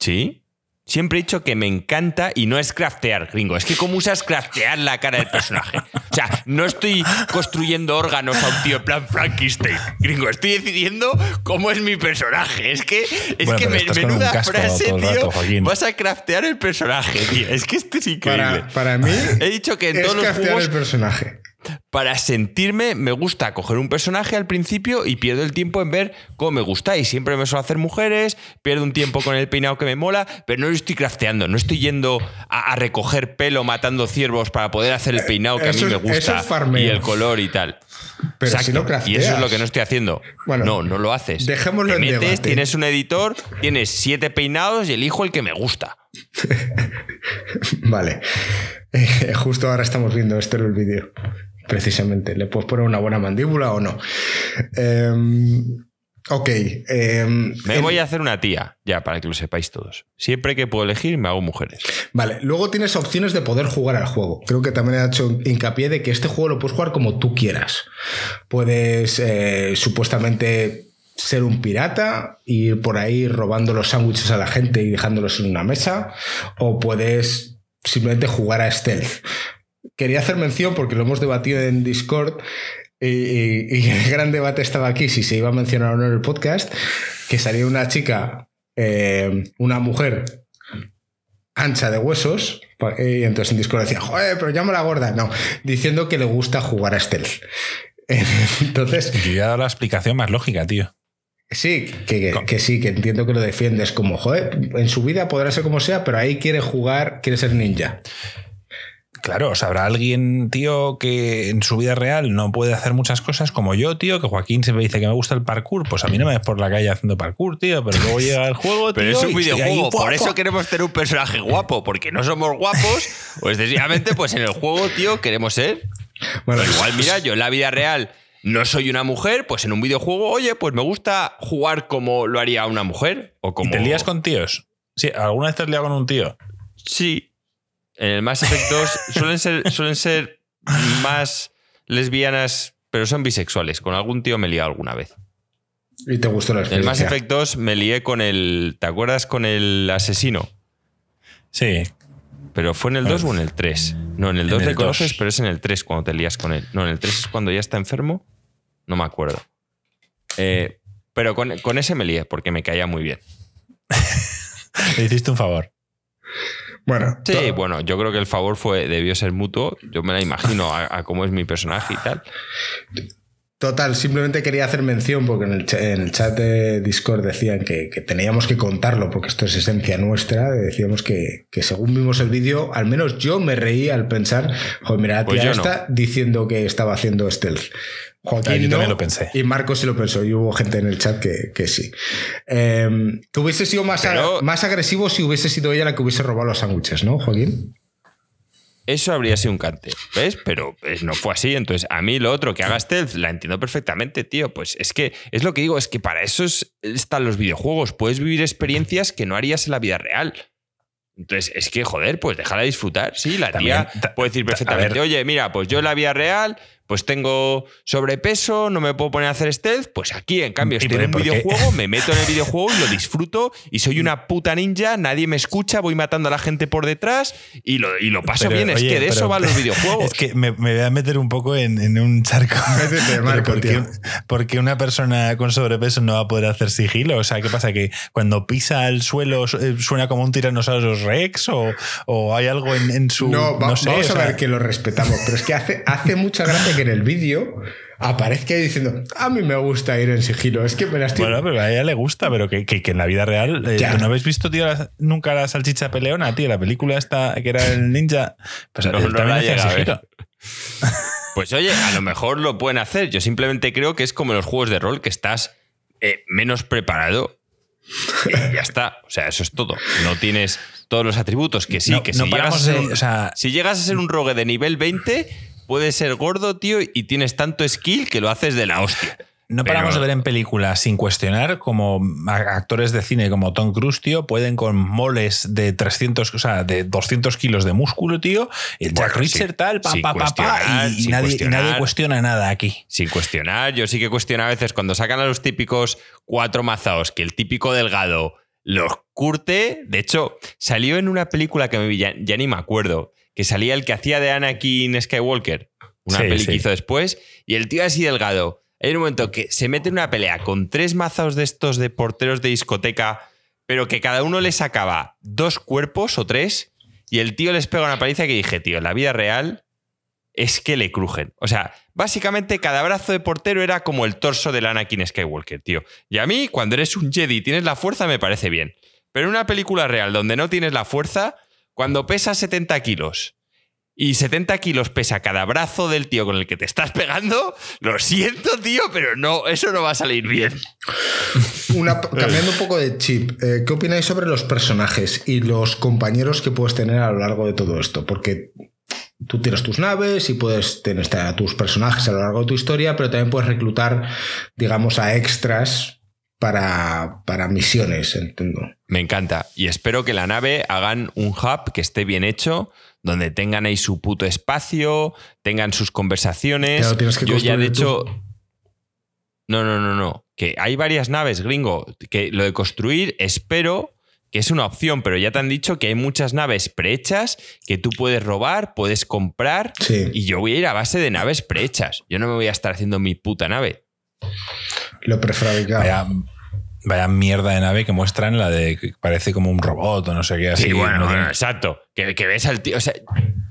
¿Sí? Siempre he dicho que me encanta y no es craftear, gringo. Es que cómo usas craftear la cara del personaje. O sea, no estoy construyendo órganos a un tío en plan Frankenstein. Gringo, estoy decidiendo cómo es mi personaje. Es que, es Bueno, que me- menuda frase, tío. vas a craftear el personaje, tío. Es que esto es increíble. Para, para mí, He dicho que en es todos los craftear juegos el personaje. Para sentirme, me gusta coger un personaje al principio y pierdo el tiempo en ver cómo me gusta. Y siempre me suelo hacer mujeres, pierdo un tiempo con el peinado que me mola, pero no lo estoy crafteando, no estoy yendo a, a recoger pelo matando ciervos para poder hacer el peinado que a mí me gusta es y el color y tal. Pero si no y crafteas. eso es lo que no estoy haciendo. Bueno, no, no lo haces. dejémoslo Te en metes, debate. tienes un editor, tienes siete peinados y elijo el que me gusta. Vale. Eh, justo ahora estamos viendo esto en el vídeo. Precisamente. ¿Le puedes poner una buena mandíbula o no? Em, ok. em, Me voy a hacer una tía, ya, para que lo sepáis todos. Siempre que puedo elegir, me hago mujeres. Vale. Luego tienes opciones de poder jugar al juego. Creo que también he hecho hincapié de que este juego lo puedes jugar como tú quieras. Puedes eh, supuestamente ser un pirata, ir por ahí robando los sándwiches a la gente y dejándolos en una mesa, o puedes simplemente jugar a stealth. Quería hacer mención porque lo hemos debatido en Discord y, y- y el gran debate estaba aquí si se iba a mencionar o no en el podcast, que salía una chica, eh, una mujer ancha de huesos, y entonces en Discord decía, joder, pero llama la gorda. No, diciendo que le gusta jugar a stealth. Entonces, Yo ya he dado la explicación más lógica, tío. Sí, que, que- que sí, que entiendo que lo defiendes como, joder, en su vida podrá ser como sea, pero ahí quiere jugar, quiere ser ninja. Claro, o sea, habrá alguien, tío, que en su vida real no puede hacer muchas cosas como yo, tío, que Joaquín siempre dice que me gusta el parkour. Pues a mí no me ves por la calle haciendo parkour, tío, pero luego llega el juego, tío. Pero es un ahí, videojuego, ¡fua, por eso queremos tener un personaje guapo, porque no somos guapos, pues sencillamente, pues en el juego, tío, queremos ser. Bueno, Pero igual, mira, yo en la vida real no soy una mujer, pues en un videojuego, oye, pues me gusta jugar como lo haría una mujer. O como... ¿Y te lías con tíos? Sí, ¿alguna vez te has liado con un tío? Sí. En el Mass Effect 2 suelen ser, suelen ser más lesbianas, pero son bisexuales. Con algún tío me he liado alguna vez. y te gustó la En el Mass experiencia. Effect 2 me lié con el. ¿Te acuerdas con el asesino? Sí. Pero fue en el 2 o en el 3. No, en el En 2 el le conoces, 2. pero es en el 3 cuando te lías con él. No, en el 3 es cuando ya está enfermo. No me acuerdo. Eh, pero con, con ese me lié porque me caía muy bien. Le hiciste un favor. Bueno, Sí, bueno, yo creo que el favor fue debió ser mutuo. Yo me la imagino a, a cómo es mi personaje y tal. Total, simplemente quería hacer mención porque en el, cha- en el chat de Discord decían que, que teníamos que contarlo porque esto es esencia nuestra. Decíamos que, que según vimos el vídeo, al menos yo me reí al pensar, joder, mira, la Pues tía no. esta diciendo que estaba haciendo stealth. Joaquín Ah, yo no, también lo pensé. Y Marco sí lo pensó y hubo gente en el chat que, que sí. Eh, que hubiese sido más, Pero- más agresivo si hubiese sido ella la que hubiese robado los sándwiches, ¿no, Joaquín? Eso habría sido un cante, ¿ves? Pero pues, no fue así. Entonces, a mí lo otro que haga stealth la entiendo perfectamente, tío. Pues es que es lo que digo, es que para eso es- están los videojuegos. Puedes vivir experiencias que no harías en la vida real. Entonces, es que, joder, pues déjala disfrutar. Sí, la También, tía puede decir perfectamente, oye, mira, pues yo en la vida real, pues tengo sobrepeso, no me puedo poner a hacer stealth. Pues aquí, en cambio, ¿Y estoy en un videojuego, me meto en el videojuego y lo disfruto y soy una puta ninja, nadie me escucha, voy matando a la gente por detrás y lo, y lo paso Pero, bien. Es que de eso van los videojuegos. Es que me, me voy a meter un poco en, en un charco. Métete, Marco, ¿por, qué, tío. por qué una persona con sobrepeso no va a poder hacer sigilo? O sea, ¿qué pasa? ¿Que cuando pisa el suelo eh, suena como un tiranosaurio rex? ¿O, o hay algo en, en su. No, va- sé, vamos o a ver que lo respetamos, pero es que hace, hace mucha gracia que en el vídeo aparezca diciendo, a mí me gusta ir en sigilo, es que me la estoy... Bueno, pero a ella le gusta, pero que, que- que en la vida real. eh. ¿No habéis visto, tío, la- nunca la salchicha peleona, tío? La película esta que era el ninja. Pues No, él no también la hacía llega a ver. sigilo. Pues oye, a lo mejor lo pueden hacer. Yo simplemente creo que es como en los juegos de rol que estás eh, menos preparado. Y ya está. O sea, eso es todo. No tienes todos los atributos que sí, No- que no si, llegas a paramos ser, o sea- si llegas a ser un rogue de nivel 20, puedes ser gordo, tío, y tienes tanto skill que lo haces de la hostia. No Pero- paramos de ver en películas sin cuestionar como actores de cine como Tom Cruise, tío, pueden con moles de 300, o sea, de 200 kilos de músculo, tío, el Jack Bueno, sin- tal, pa, pa, pa, pa, cuestionar, y, nadie, y cuestionar. nadie cuestiona nada aquí. Sin cuestionar, yo sí que cuestiono a veces cuando sacan a los típicos cuatro mazaos que el típico delgado los curte. De hecho, salió en una película que me vi, ya, ya ni me acuerdo, que salía el que hacía de Anakin Skywalker, una Sí, peli sí. que hizo después, y el tío así delgado. Hay un momento que se mete en una pelea con tres mazaos de estos de porteros de discoteca, pero que cada uno le sacaba dos cuerpos o tres, y el tío les pega una paliza que dije, tío, en la vida real es que le crujen. O sea, básicamente cada brazo de portero era como el torso del Anakin Skywalker, tío. Y a mí, cuando eres un Jedi y tienes la fuerza, me parece bien. Pero en una película real donde no tienes la fuerza, cuando pesas 70 kilos y 70 kilos pesa cada brazo del tío con el que te estás pegando, lo siento, tío, pero no, eso no va a salir bien. Cambiando un poco de chip, eh, ¿qué opináis sobre los personajes y los compañeros que puedes tener a lo largo de todo esto? Porque tú tienes tus naves y puedes tener a tus personajes a lo largo de tu historia, pero también puedes reclutar, digamos, a extras para, para misiones, entiendo. Me encanta. Y espero que la nave hagan un hub que esté bien hecho, donde tengan ahí su puto espacio, tengan sus conversaciones. Ya lo tienes que Yo ya, de hecho. tú. No, no, no, no. Que hay varias naves, gringo. Que lo de construir, espero que es una opción, pero ya te han dicho que hay muchas naves prehechas que tú puedes robar, puedes comprar. Sí. Y yo voy a ir a base de naves prehechas. Yo no me voy a estar haciendo mi puta nave. Lo prefabricado. Vaya, vaya mierda de nave que muestran la de que parece como un robot o no sé qué así. Sí, bueno, no bueno, tiene- exacto. Que, que ves al tío. O sea,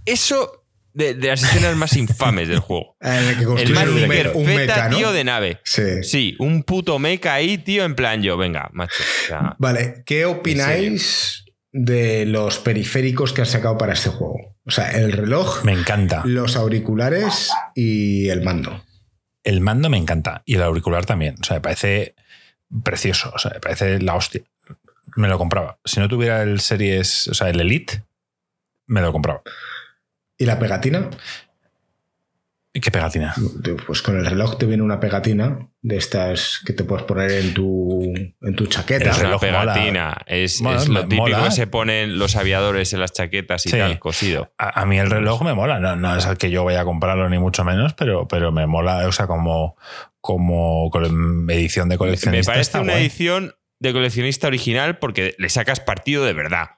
eso de, de las escenas más infames del juego. En el que El más un, me- un mecha, ¿no? tío, de nave. Sí. Sí, un puto mecha ahí, tío, en plan yo, venga, macho. o sea, Vale, ¿qué opináis de los periféricos que han sacado para este juego. O sea, el reloj, Me encanta. los auriculares y el mando. El mando me encanta. Y el auricular también. O sea, me parece precioso. O sea, me parece la hostia. Me lo compraba. Si no tuviera el Series, o sea, el Elite, me lo compraba. ¿Y la pegatina? ¿Y ¿Qué pegatina? Pues con el reloj te viene una pegatina de estas que te puedes poner en tu, en tu chaqueta. El Es una mola. pegatina. Es, lo me típico mola. que se ponen los aviadores en las chaquetas y Sí. tal, cosido. A, a mí el reloj me mola. No, no es el que yo vaya a comprarlo, ni mucho menos, pero, pero me mola. O sea, como, como edición de Me coleccionista. parece está una guay. edición de coleccionista original porque le sacas partido de verdad.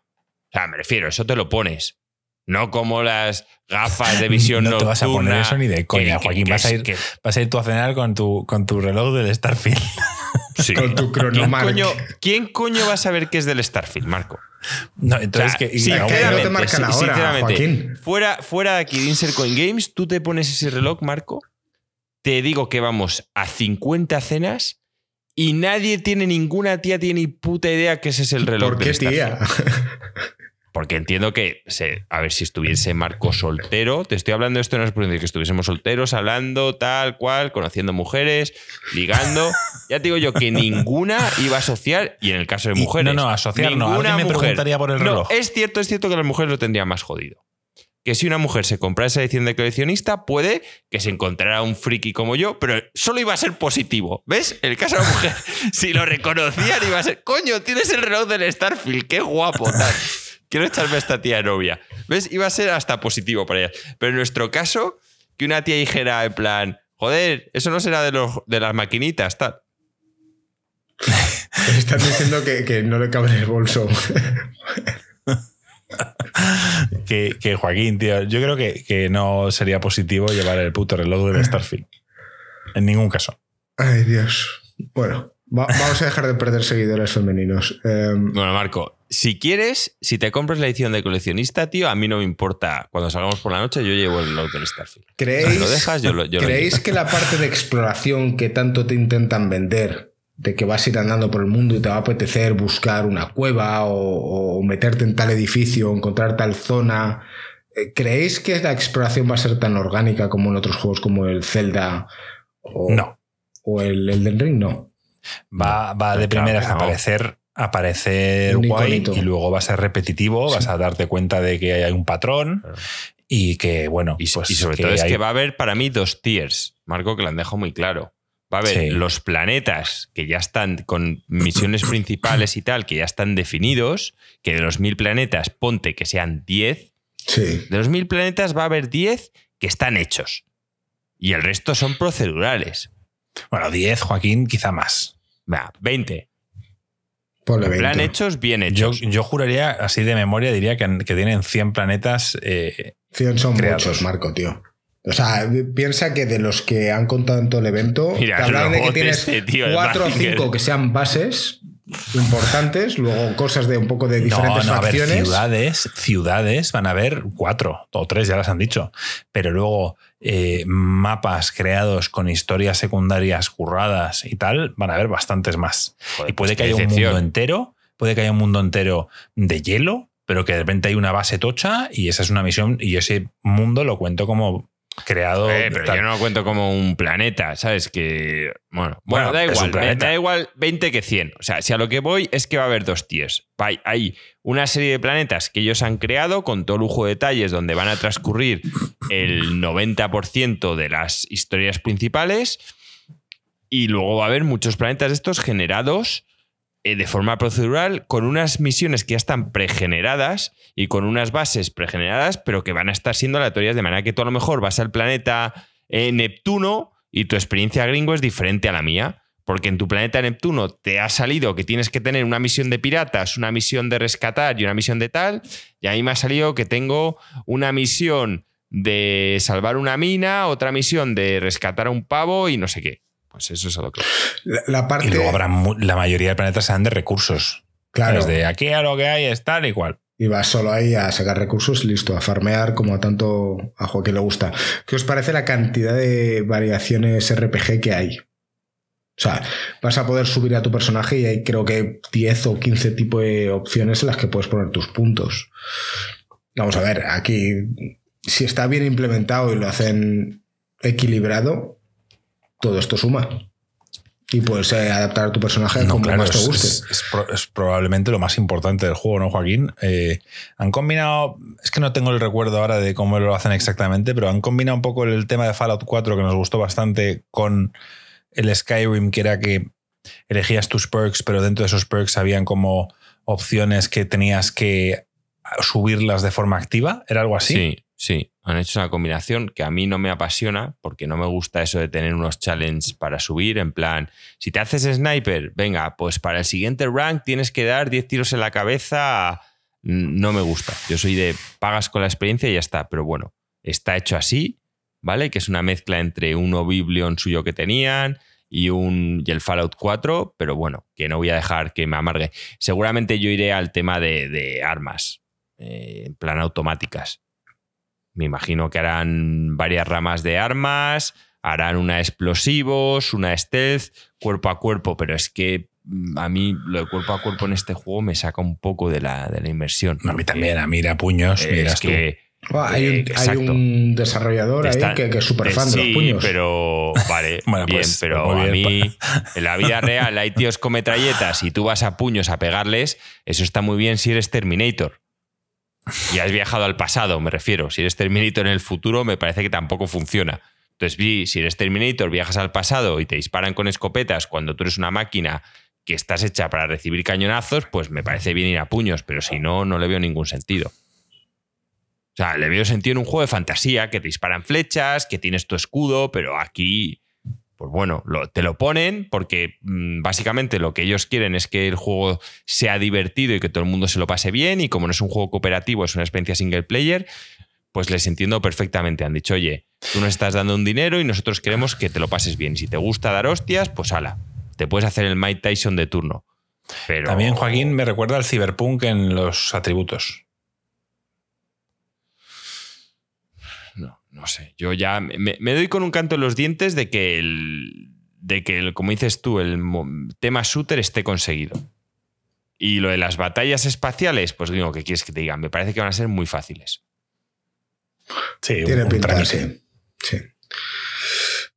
O sea, me refiero, eso te lo pones. No como las gafas de visión No te vas a poner nocturna eso ni de coña, que- Joaquín. que vas, a ir, que- vas a ir tú a cenar con tu, con tu reloj del Starfield. sí. Con tu ¿Quién cronomark. coño, ¿Quién coño va a saber qué es del Starfield, Marco? No, entonces O sea, que. sí, no te sinceramente, marca la sí, hora, sinceramente, Joaquín. Fuera, fuera de aquí de Insert Coin Games, tú te pones ese reloj, Marco. Te digo que vamos a 50 cenas y nadie tiene, ninguna tía tiene ni puta idea que ese es el reloj ¿Por qué, del tía? Starfield. Porque entiendo que, se- a ver, si estuviese Marco soltero, te estoy hablando de esto, no es por decir que estuviésemos solteros, hablando tal cual, conociendo mujeres, ligando. Ya te digo yo que ninguna iba a asociar, y en el caso de Y- mujeres. no, no, asociar no. Alguien me mujer- preguntaría por el No, reloj. es cierto, es cierto que las mujeres lo tendrían más jodido. Que si una mujer se comprara esa edición de coleccionista, puede que se encontrara un friki como yo, pero solo iba a ser positivo. ¿Ves? El caso de la mujer, si lo reconocían, iba a ser, coño, tienes el reloj del Starfield, qué guapo, tal. Quiero echarme a esta tía de novia. ¿Ves? Iba a ser hasta positivo para ella. Pero en nuestro caso, que una tía dijera en plan, joder, eso no será de, los, de las maquinitas, tal. Están diciendo que, que no le cabe en el bolso. que, que Joaquín, tío, yo creo que, que no sería positivo llevar el puto reloj del Starfield. En ningún caso. Ay, Dios. Bueno, va- vamos a dejar de perder seguidores femeninos. Em, Bueno, Marco, si quieres, si te compras la edición de coleccionista, tío, a mí no me importa. Cuando salgamos por la noche, yo llevo el reloj del Starfield. ¿Creéis, Si lo dejas, yo lo, yo lo ¿creéis llevo. que la parte de exploración que tanto te intentan vender, de que vas a ir andando por el mundo y te va a apetecer buscar una cueva o, o meterte en tal edificio o encontrar tal zona, eh, ¿creéis que la exploración va a ser tan orgánica como en otros juegos como el Zelda o, No. o el Elden Ring? No. Va, va de claro primeras a aparecer, aparecer Un guay iconito. y luego va a ser repetitivo, Sí. vas a darte cuenta de que hay un patrón Claro. y que, bueno, Y, pues y sobre todo es hay- que va a haber para mí dos tiers, Marco, que lo han dejado muy claro. Va a haber Sí. los planetas que ya están con misiones principales y tal, que ya están definidos, que de los mil planetas ponte que sean 10. Sí. De los mil planetas va a haber 10 que están hechos. Y el resto son procedurales. Bueno, 10, Joaquín, quizá más. Va, 20. Ponle 20. Plan hechos, bien Yo, hechos. yo juraría, así de memoria, diría que, que tienen 100 planetas. eh, 100 son creados. muchos, Marco, tío. O sea, piensa que de los que han contado en todo el evento, Mira, te hablan de que tienes este, tío, el cuatro o Mazinger. cinco que sean bases importantes, luego cosas de un poco de no, diferentes no, a ver, facciones. ciudades, ciudades van a haber cuatro o tres, ya las han dicho. Pero luego eh, mapas creados con historias secundarias curradas y tal, van a haber bastantes más. Joder, y puede pues que haya un mundo entero, puede que haya un mundo entero de hielo, pero que de repente hay una base tocha y esa es una misión y ese mundo lo cuento como creado. Eh, pero tal. yo no lo cuento como un planeta, ¿sabes? Que. Bueno, Bueno, bueno, da igual. Me, da igual 20 que 100. O sea, si a lo que voy es que va a haber dos tiers. Hay, hay una serie de planetas que ellos han creado con todo lujo de detalles donde van a transcurrir el 90% de las historias principales. Y luego va a haber muchos planetas de estos generados eh, de forma procedural con unas misiones que ya están pregeneradas y con unas bases pregeneradas, pero que van a estar siendo aleatorias de manera que tú a lo mejor vas al planeta eh, Neptuno y tu experiencia gringo es diferente a la mía. Porque en tu planeta Neptuno te ha salido que tienes que tener una misión de piratas, una misión de rescatar y una misión de tal. Y a mí me ha salido que tengo una misión de salvar una mina, otra misión de rescatar a un pavo y no sé qué. Pues eso es a lo que. La, la parte. Y luego habrá la mayoría de planetas serán de recursos. claro, Desde aquí a lo que hay es tal y cual. y vas solo ahí a sacar recursos listo, a farmear como a tanto a Joaquín le gusta. ¿Qué os parece la cantidad de variaciones RPG que hay? O sea, vas a poder subir a tu personaje y hay creo que 10 o 15 tipos de opciones en las que puedes poner tus puntos. Vamos a ver, aquí, si está bien implementado y lo hacen equilibrado, todo esto suma. Y puedes eh, adaptar a tu personaje como más te es, guste. es- es pro- es probablemente lo más importante del juego, ¿no, Joaquín? Eh, han combinado, es que no tengo el recuerdo ahora de cómo lo hacen exactamente, pero han combinado un poco el tema de Fallout 4, que nos gustó bastante, con el Skyrim, que era que elegías tus perks, pero dentro de esos perks habían como opciones que tenías que subirlas de forma activa. ¿Era algo así? Sí, sí. Han hecho una combinación que a mí no me apasiona porque no me gusta eso de tener unos challenges para subir. En plan, si te haces sniper, venga, pues para el siguiente rank tienes que dar 10 tiros en la cabeza. No me gusta. Yo soy de pagas con la experiencia y ya está. Pero bueno, está hecho así, ¿vale? Que es una mezcla entre un Oblivion suyo que tenían y, un, y el Fallout 4, pero bueno, que no voy a dejar que me amargue. Seguramente yo iré al tema de, de armas, eh, en plan automáticas. Me imagino que harán varias ramas de armas, harán una explosivos, una stealth, cuerpo a cuerpo, pero es que mm, a mí lo de cuerpo a cuerpo en este juego me saca un poco de la, de la inmersión. A mí también, a mira puños, miras es tú. que Ah, hay, un, hay exacto. un desarrollador ahí que, que es súper fan de los sí, puños. pero vale, Bueno, bien, pues, pero muy a bien. mí en la vida real hay tíos con metralletas y tú vas a puños a pegarles, eso está muy bien si eres Terminator. Y has viajado al pasado, me refiero. Si eres Terminator en el futuro, me parece que tampoco funciona. Entonces, si eres Terminator, viajas al pasado y te disparan con escopetas cuando tú eres una máquina que estás hecha para recibir cañonazos, pues me parece bien ir a puños, pero si no, no le veo ningún sentido. O sea, le veo sentido en un juego de fantasía, que te disparan flechas, que tienes tu escudo, pero aquí, pues bueno, te lo ponen porque mm, básicamente lo que ellos quieren es que el juego sea divertido y que todo el mundo se lo pase bien, y como no es un juego cooperativo, es una experiencia single player, pues les entiendo perfectamente. Han dicho, oye, tú nos estás dando un dinero y nosotros queremos que te lo pases bien. Si te gusta dar hostias, pues ala, te puedes hacer el Mike Tyson de turno. Pero... También, Joaquín, me recuerda al Cyberpunk en los atributos. No, sé. Yo ya me, me doy con un canto en los dientes de que el. de que, el, como dices tú, el tema shooter esté conseguido. Y lo de las batallas espaciales, pues digo, ¿qué quieres que te diga? Me parece que van a ser muy fáciles. Sí, Tiene un pinta, sí. sí.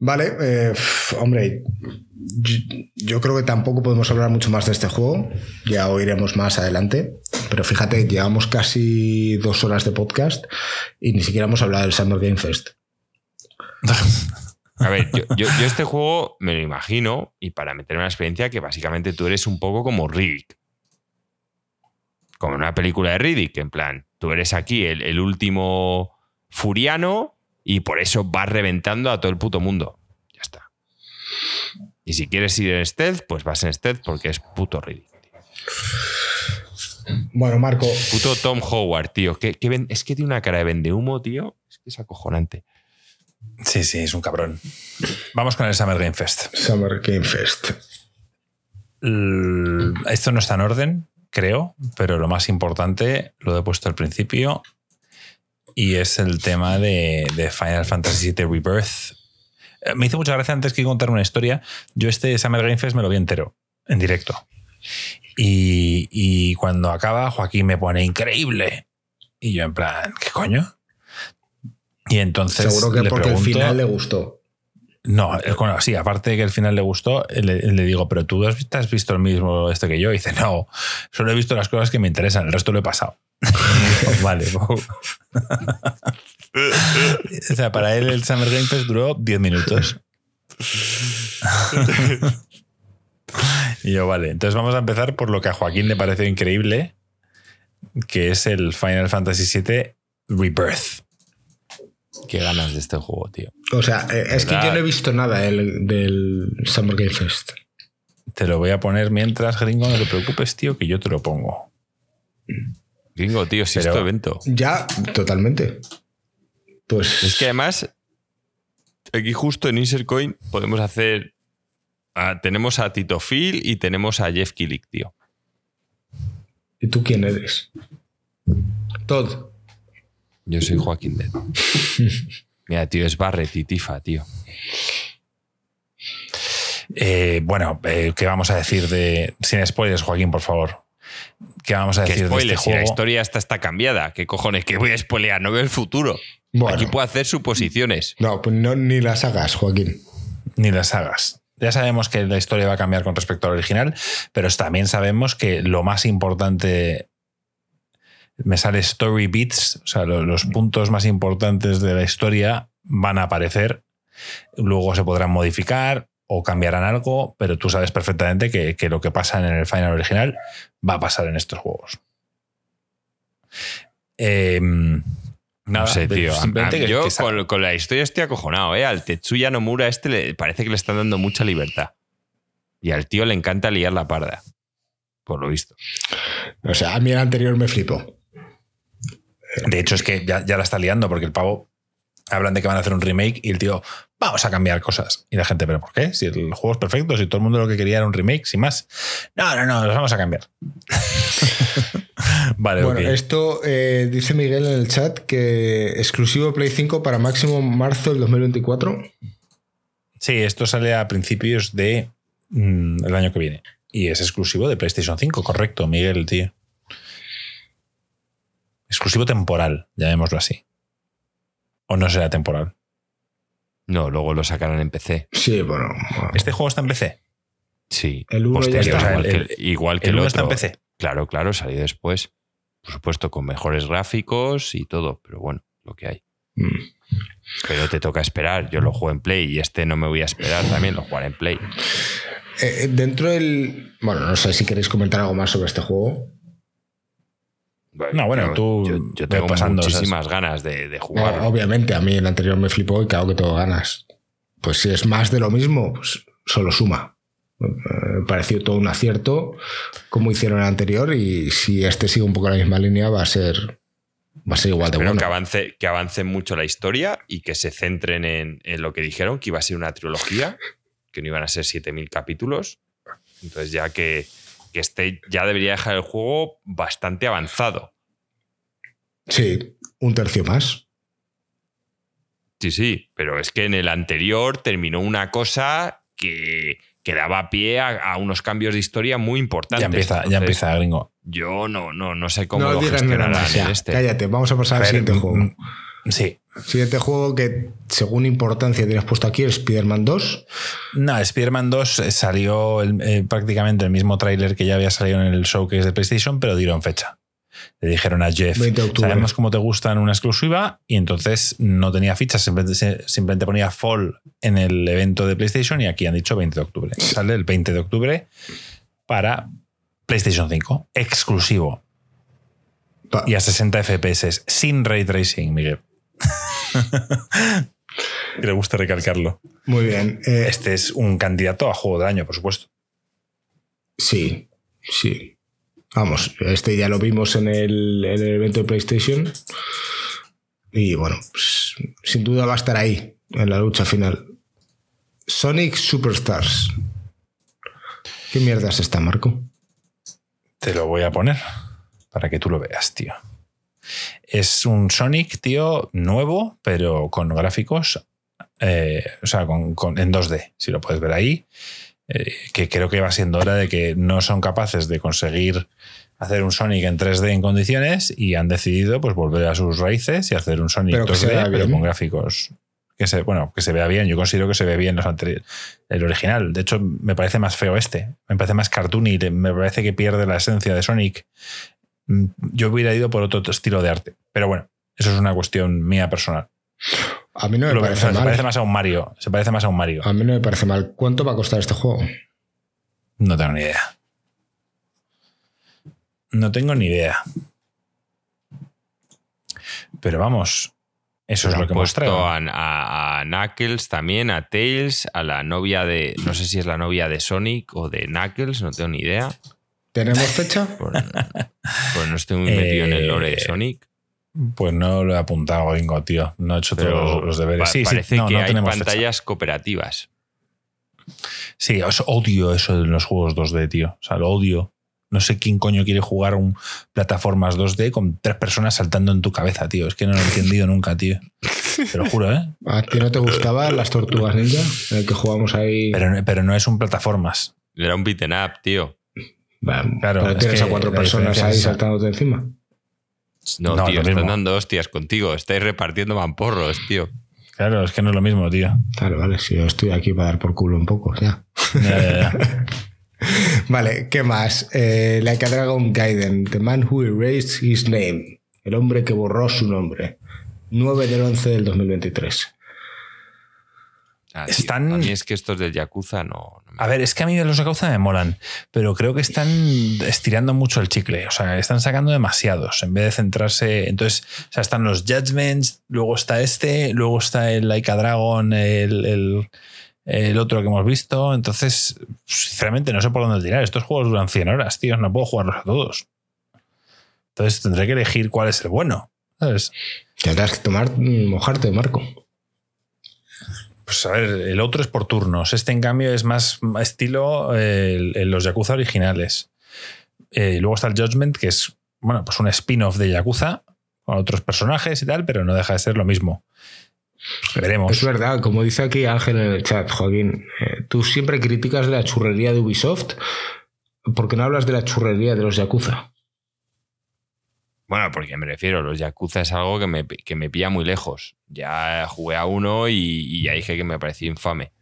Vale, eh, hombre, yo, creo que tampoco podemos hablar mucho más de este juego. Ya oiremos más adelante. Pero fíjate, llevamos casi dos horas de podcast y ni siquiera hemos hablado del Summer Game Fest. A ver, yo, este juego me lo imagino, y para meterme en la experiencia, que básicamente tú eres un poco como Riddick. Como en una película de Riddick, en plan, tú eres aquí el último furiano y por eso vas reventando a todo el puto mundo. Ya está. Y si quieres ir en stealth, pues vas en stealth porque es puto Riddick. tío. Bueno, Marco, Puto Tom Howard, tío. Que, que ven- es que tiene una cara de vende humo, tío. Es que es acojonante. Sí, sí, es un cabrón. Vamos con el Summer Game Fest. Summer Game Fest. L- Esto no está en orden, creo, pero lo más importante lo he puesto al principio y es el tema de, de Final Fantasy VII Rebirth. Eh, Me hizo mucha gracia antes que contar una historia. Yo este Summer Game Fest me lo vi entero, en directo. Y, y cuando acaba, Joaquín me pone increíble. Y yo en plan, ¿qué coño? Y entonces... Seguro que le porque el final le gustó. no, bueno, sí, aparte de que el final le gustó, le, le digo, pero tú has visto, has visto el mismo este que yo. Y dice, no, solo he visto las cosas que me interesan, el resto lo he pasado. Pues vale. o sea, para él el Summer Game Fest duró 10 minutos. y yo, vale, entonces vamos a empezar por lo que a Joaquín le pareció increíble, que es el Final Fantasy VII Rebirth. Qué ganas de este juego, tío. O sea, eh, es que yo no he visto nada del, del Summer Game Fest. Te lo voy a poner mientras, gringo, no te preocupes, tío, que yo te lo pongo. Gringo, tío, si Pero- es tu evento. Ya, totalmente. Pues Es que además, aquí justo en Insercoin podemos hacer. tenemos a Tito Phil y tenemos a Jeff Killick, tío. ¿Y tú quién eres? Todd. Yo soy Joaquín Dead. Mira, tío, es Barret y Tifa, tío. Eh, bueno, eh, ¿qué vamos a decir de. Sin spoilers, Joaquín, por favor. ¿Qué vamos a ¿Qué decir de spoilers? este Si la historia está, está cambiada. ¿Qué cojones? ¿Qué voy a spoilear? No veo el futuro. Bueno. Aquí puedo hacer suposiciones. No, pues no, ni las hagas, Joaquín. Ni las sagas. Ya sabemos que la historia va a cambiar con respecto al original, pero también sabemos que lo más importante. Me sale story beats, o sea, lo- los puntos más importantes de la historia van a aparecer. Luego se podrán modificar o cambiarán algo, pero tú sabes perfectamente que, que lo que pasa en el final original va a pasar en estos juegos. Em, nada, no sé, tío. simplemente A- que- yo que con, con la historia estoy acojonado, ¿eh? Al Tetsuya Nomura este le, parece que le están dando mucha libertad. Y al tío le encanta liar la parda. Por lo visto. O sea, a mí el anterior me flipó. De hecho, es que ya, ya la está liando porque el pavo hablan de que van a hacer un remake y el tío, vamos a cambiar cosas. Y la gente, ¿pero por qué? Si el juego es perfecto, si todo el mundo lo que quería era un remake, sin más. No, no, no, los vamos a cambiar. vale, Bueno, esto eh, dice Miguel en el chat que exclusivo Play 5 para máximo marzo del 2024. Sí, esto sale a principios de mm, el año que viene. Y es exclusivo de PlayStation 5, correcto, Miguel, tío. Exclusivo temporal, llamémoslo así. O no será temporal. No, luego lo sacarán en PC. Sí, bueno. ¿Este juego está en PC? Sí. El uno ya Posterior, está. igual, El- que, igual que ¿El el, 1 otro. está en PC? Claro, claro, salió después. Por supuesto, con mejores gráficos y todo, pero bueno, lo que hay. Mm. Pero te toca esperar. Yo lo juego en Play y este no me voy a esperar también, lo jugaré en Play. Eh, eh, dentro del. Bueno, no sé si queréis comentar algo más sobre este juego. No, bueno, Yo- tú Yo, yo tengo pasando, muchísimas ganas de, de No, jugar. obviamente, a mí el anterior me flipó y claro que tengo ganas. Pues si es más de lo mismo, pues solo suma. Eh, Me pareció todo un acierto como hicieron el anterior y si este sigue un poco la misma línea va a ser va a ser igual de Espero bueno. que avance, que avance mucho la historia y que se centren en, en lo que dijeron, que iba a ser una trilogía, que no iban a ser 7.000 capítulos. Entonces ya que, que este ya debería dejar el juego bastante avanzado. Sí, un tercio más. Sí, sí, pero es que en el anterior terminó una cosa que, que daba pie a, a unos cambios de historia muy importantes. Ya empieza, ya empieza, gringo. Yo no, no, no sé cómo no lo gestionarán en este. Cállate, vamos a pasar A al siguiente juego. Sí. Siguiente juego que, según importancia tienes puesto aquí, es Spider-Man 2. No, Spider-Man 2 salió el- eh, prácticamente el mismo tráiler que ya había salido en el showcase de PlayStation, pero dieron fecha. Le dijeron a Jeff, 20 de octubre. sabemos cómo te gusta en una exclusiva, y entonces no tenía fichas, simplemente, ponía Fall en el evento de PlayStation y aquí han dicho 20 de octubre. Sale el 20 de octubre para PlayStation 5, exclusivo Pa- y a 60 FPS, sin ray tracing, Miguel. Que Le gusta recalcarlo. Muy bien. Eh, Este es un candidato a juego del año, por supuesto. Sí, sí. Vamos, este ya lo vimos en el, en el evento de PlayStation. Y bueno, pues, sin duda va a estar ahí, en la lucha final. Sonic Superstars. ¿Qué mierda es esta, Marco? Te lo voy a poner para que tú lo veas, tío. Es un Sonic, tío, nuevo, pero con gráficos, eh, o sea, con, con- en 2D, si lo puedes ver ahí. eh, que creo que va siendo hora de que no son capaces de conseguir hacer un Sonic en 3D en condiciones y han decidido pues volver a sus raíces y hacer un Sonic Pero que se 2D, vea pero con gráficos que se, bueno, que se vea bien. Yo considero que se ve bien los el original. De hecho, me parece más feo este. Me parece más cartoony. Me parece que pierde la esencia de Sonic. Mm, Yo hubiera ido por otro estilo de arte. Pero bueno, eso es una cuestión mía personal. A mí no me Lo- parece se mal. parece más a un Mario. Se parece más a un Mario. A mí no me parece mal. ¿Cuánto va a costar este juego? No tengo ni idea. No tengo ni idea. Pero vamos, eso es lo que hemos puesto traído. a, a- a Knuckles también, a Tails, a la novia de. No sé si es la novia de Sonic o de Knuckles, no tengo ni idea. ¿Tenemos fecha? Por- Pues no estoy muy metido en el lore de Eh, Sonic. Pues no lo he apuntado, gringo, tío. No he hecho Pero todos los, deberes. pa- sí, sí, parece no, que no hay tenemos fecha. pantallas cooperativas. Sí, os odio eso en los juegos 2D, tío. O sea, lo odio. No sé quién coño quiere jugar un plataformas 2D con tres personas saltando en tu cabeza, tío. Es que no lo he entendido nunca, tío. Te lo juro, ¿eh? ¿A ti no te gustaban las tortugas ninja? En el que jugamos ahí. Pero, pero no es un plataformas. Era un beaten up, tío. Claro, pero es tienes que a cuatro la personas ahí saltándote encima. No, No, tío, están dando hostias contigo. Estáis repartiendo mamporros, tío. Claro, es que no es lo mismo, tío. Vale, vale, si yo estoy aquí para dar por culo un poco, ya. Ya, ya, ya. Vale, ¿qué más? Eh, Like a Dragon Gaiden, The Man Who Erased His Name, el hombre que borró su nombre. 9 del 11 del 2023. Ah, tío, Están- A mí es que estos del Yakuza no. A ver, es que a mí los Yakuza me molan, pero creo que están estirando mucho el chicle. O sea, están sacando demasiados en vez de centrarse. Entonces, o sea, están los Judgments, luego está este, luego está el Like a Dragon, el, el- otro que hemos visto. Entonces, sinceramente, no sé por dónde tirar. Estos juegos duran 100 horas, tío. No puedo jugarlos a todos. Entonces, tendré que elegir cuál es el bueno. ¿Sabes? Tendrás que tomar, mojarte, Marco. Pues a ver, el otro es por turnos. Este, en cambio, es más estilo eh, los Yakuza originales. Eh, luego está el Judgment, que es bueno, pues un spin-off de Yakuza con otros personajes y tal, pero no deja de ser lo mismo. Pues veremos. Es verdad, como dice aquí Ángel en el chat, Joaquín, eh, tú siempre criticas de la churrería de Ubisoft. ¿Por qué no hablas de la churrería de los Yakuza? Bueno, porque me refiero, los Yakuza es algo que me, que me pilla muy lejos. Ya jugué a uno y, y ya dije que me parecía infame.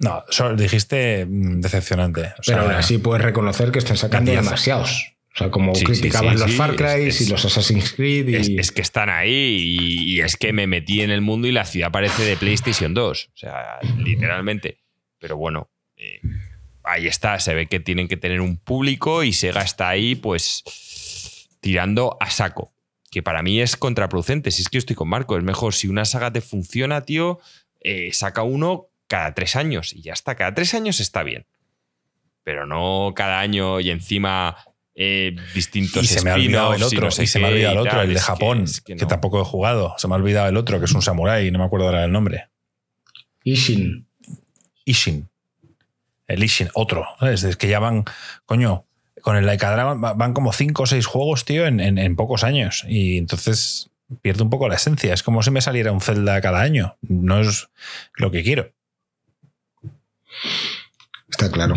No, solo dijiste mm, decepcionante. O sea, Pero aún así puedes reconocer que están sacando demasiados. O sea, como Sí, criticaban sí, los sí, Far Cry es- y los Assassin's Creed. Y... Es, es que están ahí y, y es que me metí en el mundo y la ciudad parece de PlayStation 2. O sea, literalmente. Pero bueno, eh, ahí está. Se ve que tienen que tener un público y Sega está ahí, pues, tirando a saco. Que para mí es contraproducente. Si es que yo estoy con Marco, es mejor si una saga te funciona, tío, eh, saca uno cada tres años y ya está. Cada tres años está bien. Pero no cada año y encima eh, distintos y se me ha olvidado el y otro, no sé y se me ha qué olvidado el y otro, tal. el de que- Japón, es que, tampoco he jugado. Se me ha olvidado el otro, que es un samurái, no me acuerdo ahora el nombre. Ishin. Ishin. El Ishin, otro. ¿sabes? Es que ya van, coño, con el Like a Dragon va- van como 5 o 6 juegos, tío, en, en- en pocos años. Y entonces pierde un poco la esencia. Es como si me saliera un Zelda cada año. No es lo que quiero. Está claro.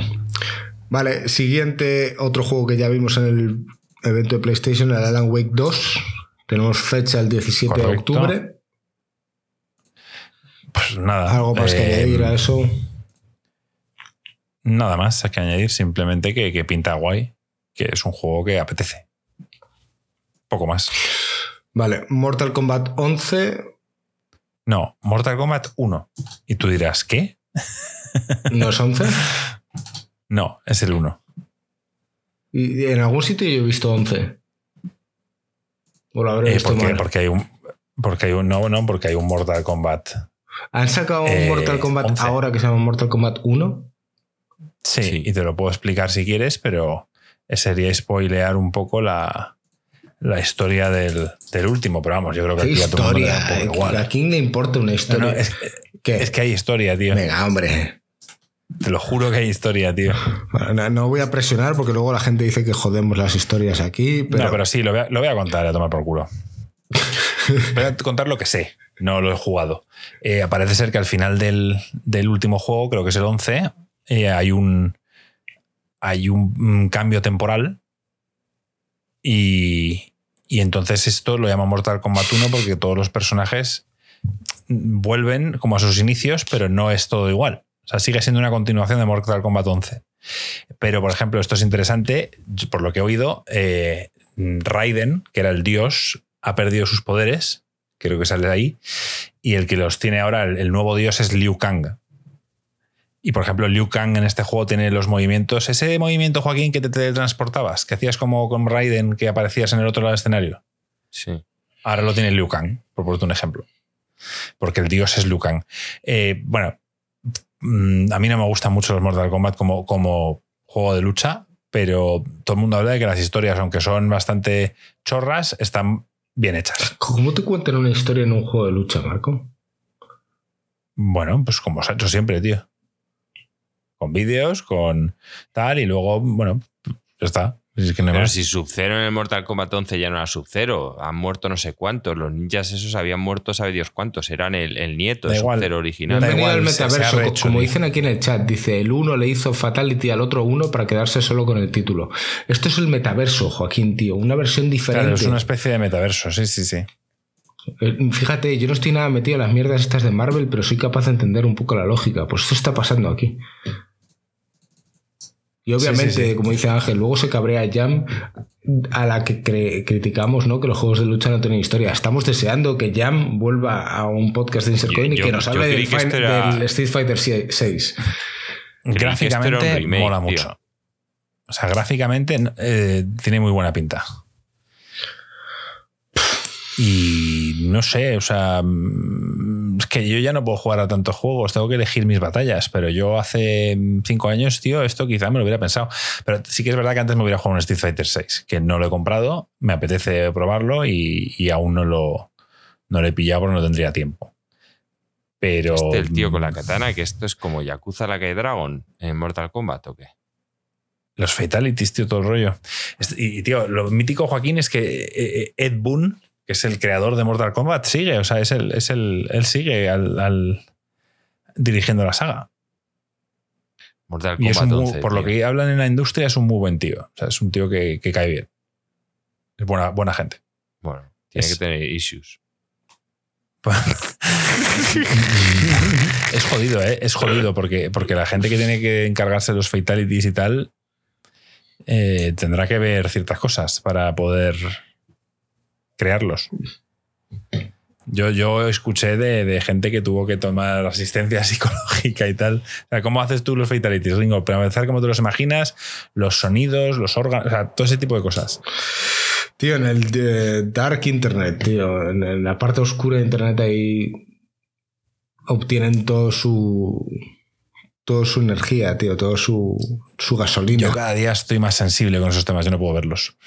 Vale, siguiente, otro juego que ya vimos en el evento de PlayStation, el Alan Wake 2. Tenemos fecha el 17 de octubre. Pues nada. ¿Algo más que eh, añadir a eso? Nada más hay que añadir, simplemente que, que pinta guay, que es un juego que apetece. Poco más. Vale, Mortal Kombat 11. No, Mortal Kombat 1. Y tú dirás, ¿qué? ¿No es 11? No, es el 1. Y en algún sitio yo he visto 11. O lo habré Eh, visto porque, mal. porque hay un. Porque hay un. No, no, porque hay un Mortal Kombat. ¿Han sacado un eh, Mortal Kombat 11. ahora que se llama Mortal Kombat 1? Sí, Sí. y te lo puedo explicar si quieres, pero sería spoilear un poco la, la historia del, del último. Pero vamos, yo creo que ¿Qué aquí a todo el mundo le da un historia? poco igual. ¿A quién le importa una historia? no, es, que hay historia, tío. Venga, hombre. Te lo juro que hay historia, tío. Bueno, no, no voy a presionar porque luego la gente dice que jodemos las historias aquí. Pero, no, pero sí, lo voy, a, lo voy a contar a tomar por culo. voy a contar lo que sé, no lo he jugado. Eh, parece ser que al final del, del último juego, creo que es el 11, eh, hay un hay un, cambio temporal y, y entonces esto lo llama Mortal Kombat 1 porque todos los personajes vuelven como a sus inicios, pero no es todo igual. O sea, sigue siendo una continuación de Mortal Kombat 11. Pero, por ejemplo, esto es interesante, por lo que he oído, eh, Raiden, que era el dios, ha perdido sus poderes, creo que sale de ahí, y el que los tiene ahora, el nuevo dios, es Liu Kang. Y, por ejemplo, Liu Kang en este juego tiene los movimientos, ese movimiento, Joaquín, que te teletransportabas, que hacías como con Raiden, que aparecías en el otro lado del escenario. Sí. Ahora lo tiene Liu Kang, por ponerte un ejemplo. Porque el dios es Liu Kang. Eh, bueno, mm, a mí no me gustan mucho los Mortal Kombat como, como juego de lucha, pero todo el mundo habla de que las historias, aunque son bastante chorras, están bien hechas. ¿Cómo te cuentan una historia en un juego de lucha, Marco? Bueno, pues como se ha hecho siempre, tío. Con vídeos, con tal, y luego, bueno, ya está. Es que no hay Pero si Sub-Zero en el Mortal Kombat 11 ya no era Sub-Zero, han muerto no sé cuántos. Los ninjas esos habían muerto, sabe Dios cuántos. Eran el, el nieto Da de. Sub-Zero Da original. Igual, se rehecho, como dicen aquí en el chat, dice el uno le hizo Fatality al otro uno para quedarse solo con el título. Esto es el metaverso, Joaquín, tío, una versión diferente. Claro, es una especie de metaverso, sí, sí, sí. Eh, Fíjate, yo no estoy nada metido en las mierdas estas de Marvel, pero soy capaz de entender un poco la lógica. Pues esto está pasando aquí. Y obviamente, Sí, sí, sí. como dice Ángel, luego se cabrea Jam a la que criticamos, ¿no? Que los juegos de lucha no tienen historia. Estamos deseando que Jam vuelva a un podcast de Insert Yo- Coin y que nos hable creí del, que fin- esto era- del Street Fighter 6. Creí que esto era un Gráficamente remake, mola tío. mucho. O sea, gráficamente eh, tiene muy buena pinta. Y no sé, o sea, mm, es que yo ya no puedo jugar a tantos juegos, tengo que elegir mis batallas, pero yo hace cinco años, tío, esto quizá me lo hubiera pensado. Pero sí que es verdad que antes me hubiera jugado un Street Fighter 6, que no lo he comprado, me apetece probarlo y, y aún no lo, no lo he pillado porque no tendría tiempo. Pero... Este el tío con la mm, katana, que esto es como Yakuza la que Dragon en Mortal Kombat o qué. Los fatalities, tío, todo el rollo. Est- Y, y, tío, lo mítico, Joaquín, es que eh, eh, Ed Boon, que es el creador de Mortal Kombat, sigue. O sea, es el, es el, él sigue al, al- dirigiendo la saga. Mortal Y es Kombat un muy- 11. por lo que hablan en la industria, es un muy buen tío. O sea, es un tío que, que cae bien. Es buena, buena gente. Bueno, tiene es- que tener issues. es jodido, ¿eh? Es jodido porque, porque la gente que tiene que encargarse de los fatalities y tal eh, tendrá que ver ciertas cosas para poder crearlos. Yo, yo escuché de, de gente que tuvo que tomar asistencia psicológica y tal. O sea, ¿cómo haces tú los fatalities, Ringo? Para empezar, ¿cómo te los imaginas? Los sonidos, los órganos, o sea, todo ese tipo de cosas. Tío, en el eh, Dark Internet, tío, en, en la parte oscura de Internet ahí obtienen todo su. toda su energía, tío, toda su, su gasolina. Yo cada día estoy más sensible con esos temas, yo no puedo verlos.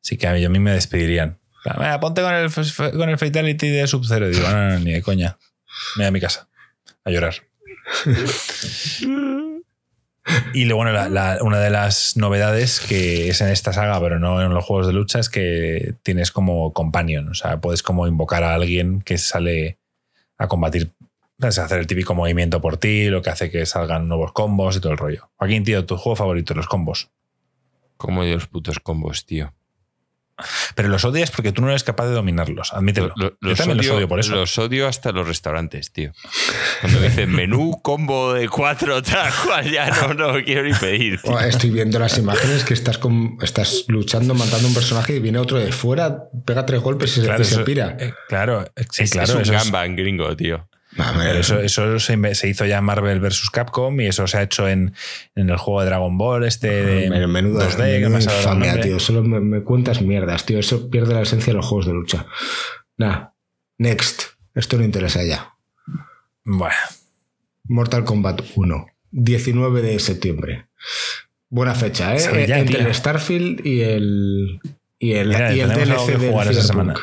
Así que a mí, a mí me despedirían. Venga, ponte con el, con el Fatality de Sub-Zero. Digo, no, no, ni de coña. Me voy a mi casa a llorar. Y luego, bueno, una de las novedades que es en esta saga, pero no en los juegos de lucha, es que tienes como companion. O sea, puedes como invocar a alguien que sale a combatir, ¿sabes? hacer el típico movimiento por ti, lo que hace que salgan nuevos combos y todo el rollo. Joaquín, tío, tu juego favorito, los combos. Como de los putos combos, tío. Pero los odias porque tú no eres capaz de dominarlos, admítelo. Lo- Yo los, también odio, los odio por eso. Los odio hasta los restaurantes, tío. Cuando dicen menú, combo de cuatro, tal cual, ya no, no quiero ni pedir. tío. Oh, Estoy viendo las imágenes que estás, con, estás luchando, matando a un personaje y viene otro de fuera, pega tres golpes y se- Claro, y se eso- pira. eh, claro, eh, sí, es, claro, es un eso gangbang gringo, tío. Pero eso, eso se, se hizo ya en Marvel vs. Capcom y eso se ha hecho en, en el juego de Dragon Ball, este de Men- menuda, 2D, que menuda me ha salido el infamia, tío. Solo me, me cuentas mierdas, tío. Eso pierde la esencia de los juegos de lucha. Nah. Next. Esto no interesa ya. Bueno, Mortal Kombat 1. 19 de septiembre. Buena fecha, ¿eh? Ya, Entre tío. el Starfield y el. Y el, Mira, y el DLC que del jugar esa semana.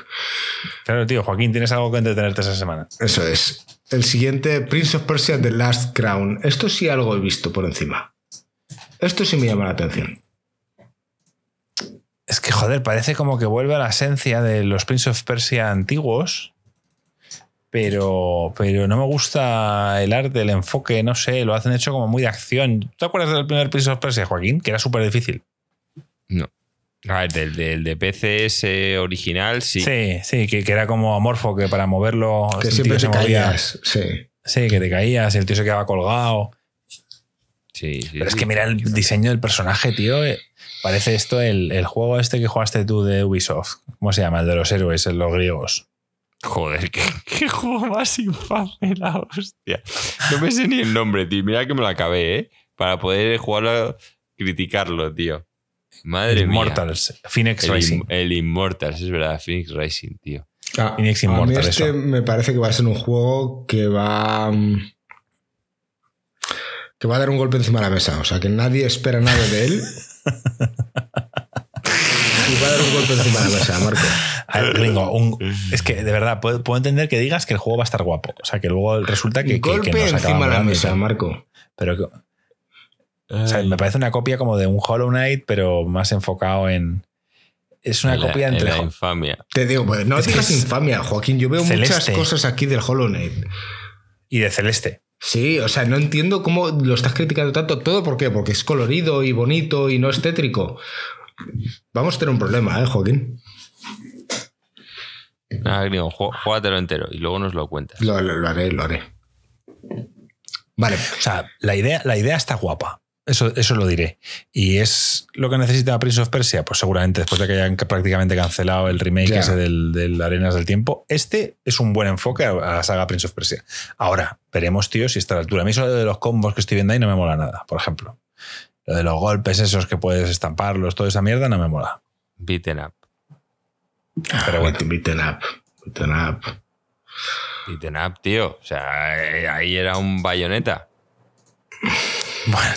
claro, tío, Joaquín, tienes algo que entretenerte esa semana. Eso es. El siguiente, Prince of Persia The Last Crown. Esto sí algo he visto por encima. Esto sí me llama la atención. Es que, joder, parece como que vuelve a la esencia de los Prince of Persia antiguos, pero, pero no me gusta el arte, el enfoque, no sé, lo hacen hecho como muy de acción. ¿Te acuerdas del primer Prince of Persia, Joaquín? Que era súper difícil. No. A ver, del, del de PC ese original, sí. Sí, sí, que, que era como amorfo, que para moverlo Que siempre te se movía. caías. Sí. Sí, que te caías el tío se quedaba colgado. Sí, sí, Pero es que mira el diseño del personaje, tío. eh, Parece esto el, el juego este que jugaste tú de Ubisoft. ¿Cómo se llama? El de los héroes, en los griegos. Joder, ¿qué, qué juego más infame la hostia. No me sé ni el nombre, tío. Mira que me lo acabé, ¿eh? Para poder jugarlo, criticarlo, tío. Madre el mía. Immortals, Phoenix El, Racing. Im- el Immortals, es verdad, Phoenix Racing, tío. Ah, Phoenix a mí este eso. me parece que va a ser un juego que va. mm, que va a dar un golpe encima de la mesa. O sea, que nadie espera nada de él. y va a dar un golpe encima de la mesa, Marco. A ver, gringo, un- es que de verdad puedo, puedo entender que digas que el juego va a estar guapo. O sea, que luego resulta que, que- que golpe encima de la mesa. Marco. Pero que- O sea, me parece una copia como de un Hollow Knight, pero más enfocado en. Es una En la- copia en entre. la infamia. Te digo, pues no Es que digas es infamia, Joaquín. Yo veo muchas cosas aquí del Hollow Knight. y de Celeste. Sí, o sea, no entiendo cómo lo estás criticando tanto. ¿Todo por qué? Porque es colorido y bonito y no es tétrico. Vamos a tener un problema, ¿eh, Joaquín? Nada, gringo, ju- júgatelo entero y luego nos lo cuentas. Lo, lo- lo haré, lo haré. Vale. O sea, la idea, la idea está guapa. Eso, eso lo diré. ¿Y es lo que necesita Prince of Persia? Pues seguramente después de que hayan prácticamente cancelado el remake Ya. ese del, del Arenas del Tiempo, este es un buen enfoque a la saga Prince of Persia. Ahora, veremos, tío, si está a la altura. A mí eso de los combos que estoy viendo ahí no me mola nada, por ejemplo. Lo de los golpes esos que puedes estamparlos, toda esa mierda no me mola. Beaten up. Pero bueno. Beaten- beaten up. Beaten up. Beaten up, tío. O sea, eh, ahí era un bayoneta. Bueno,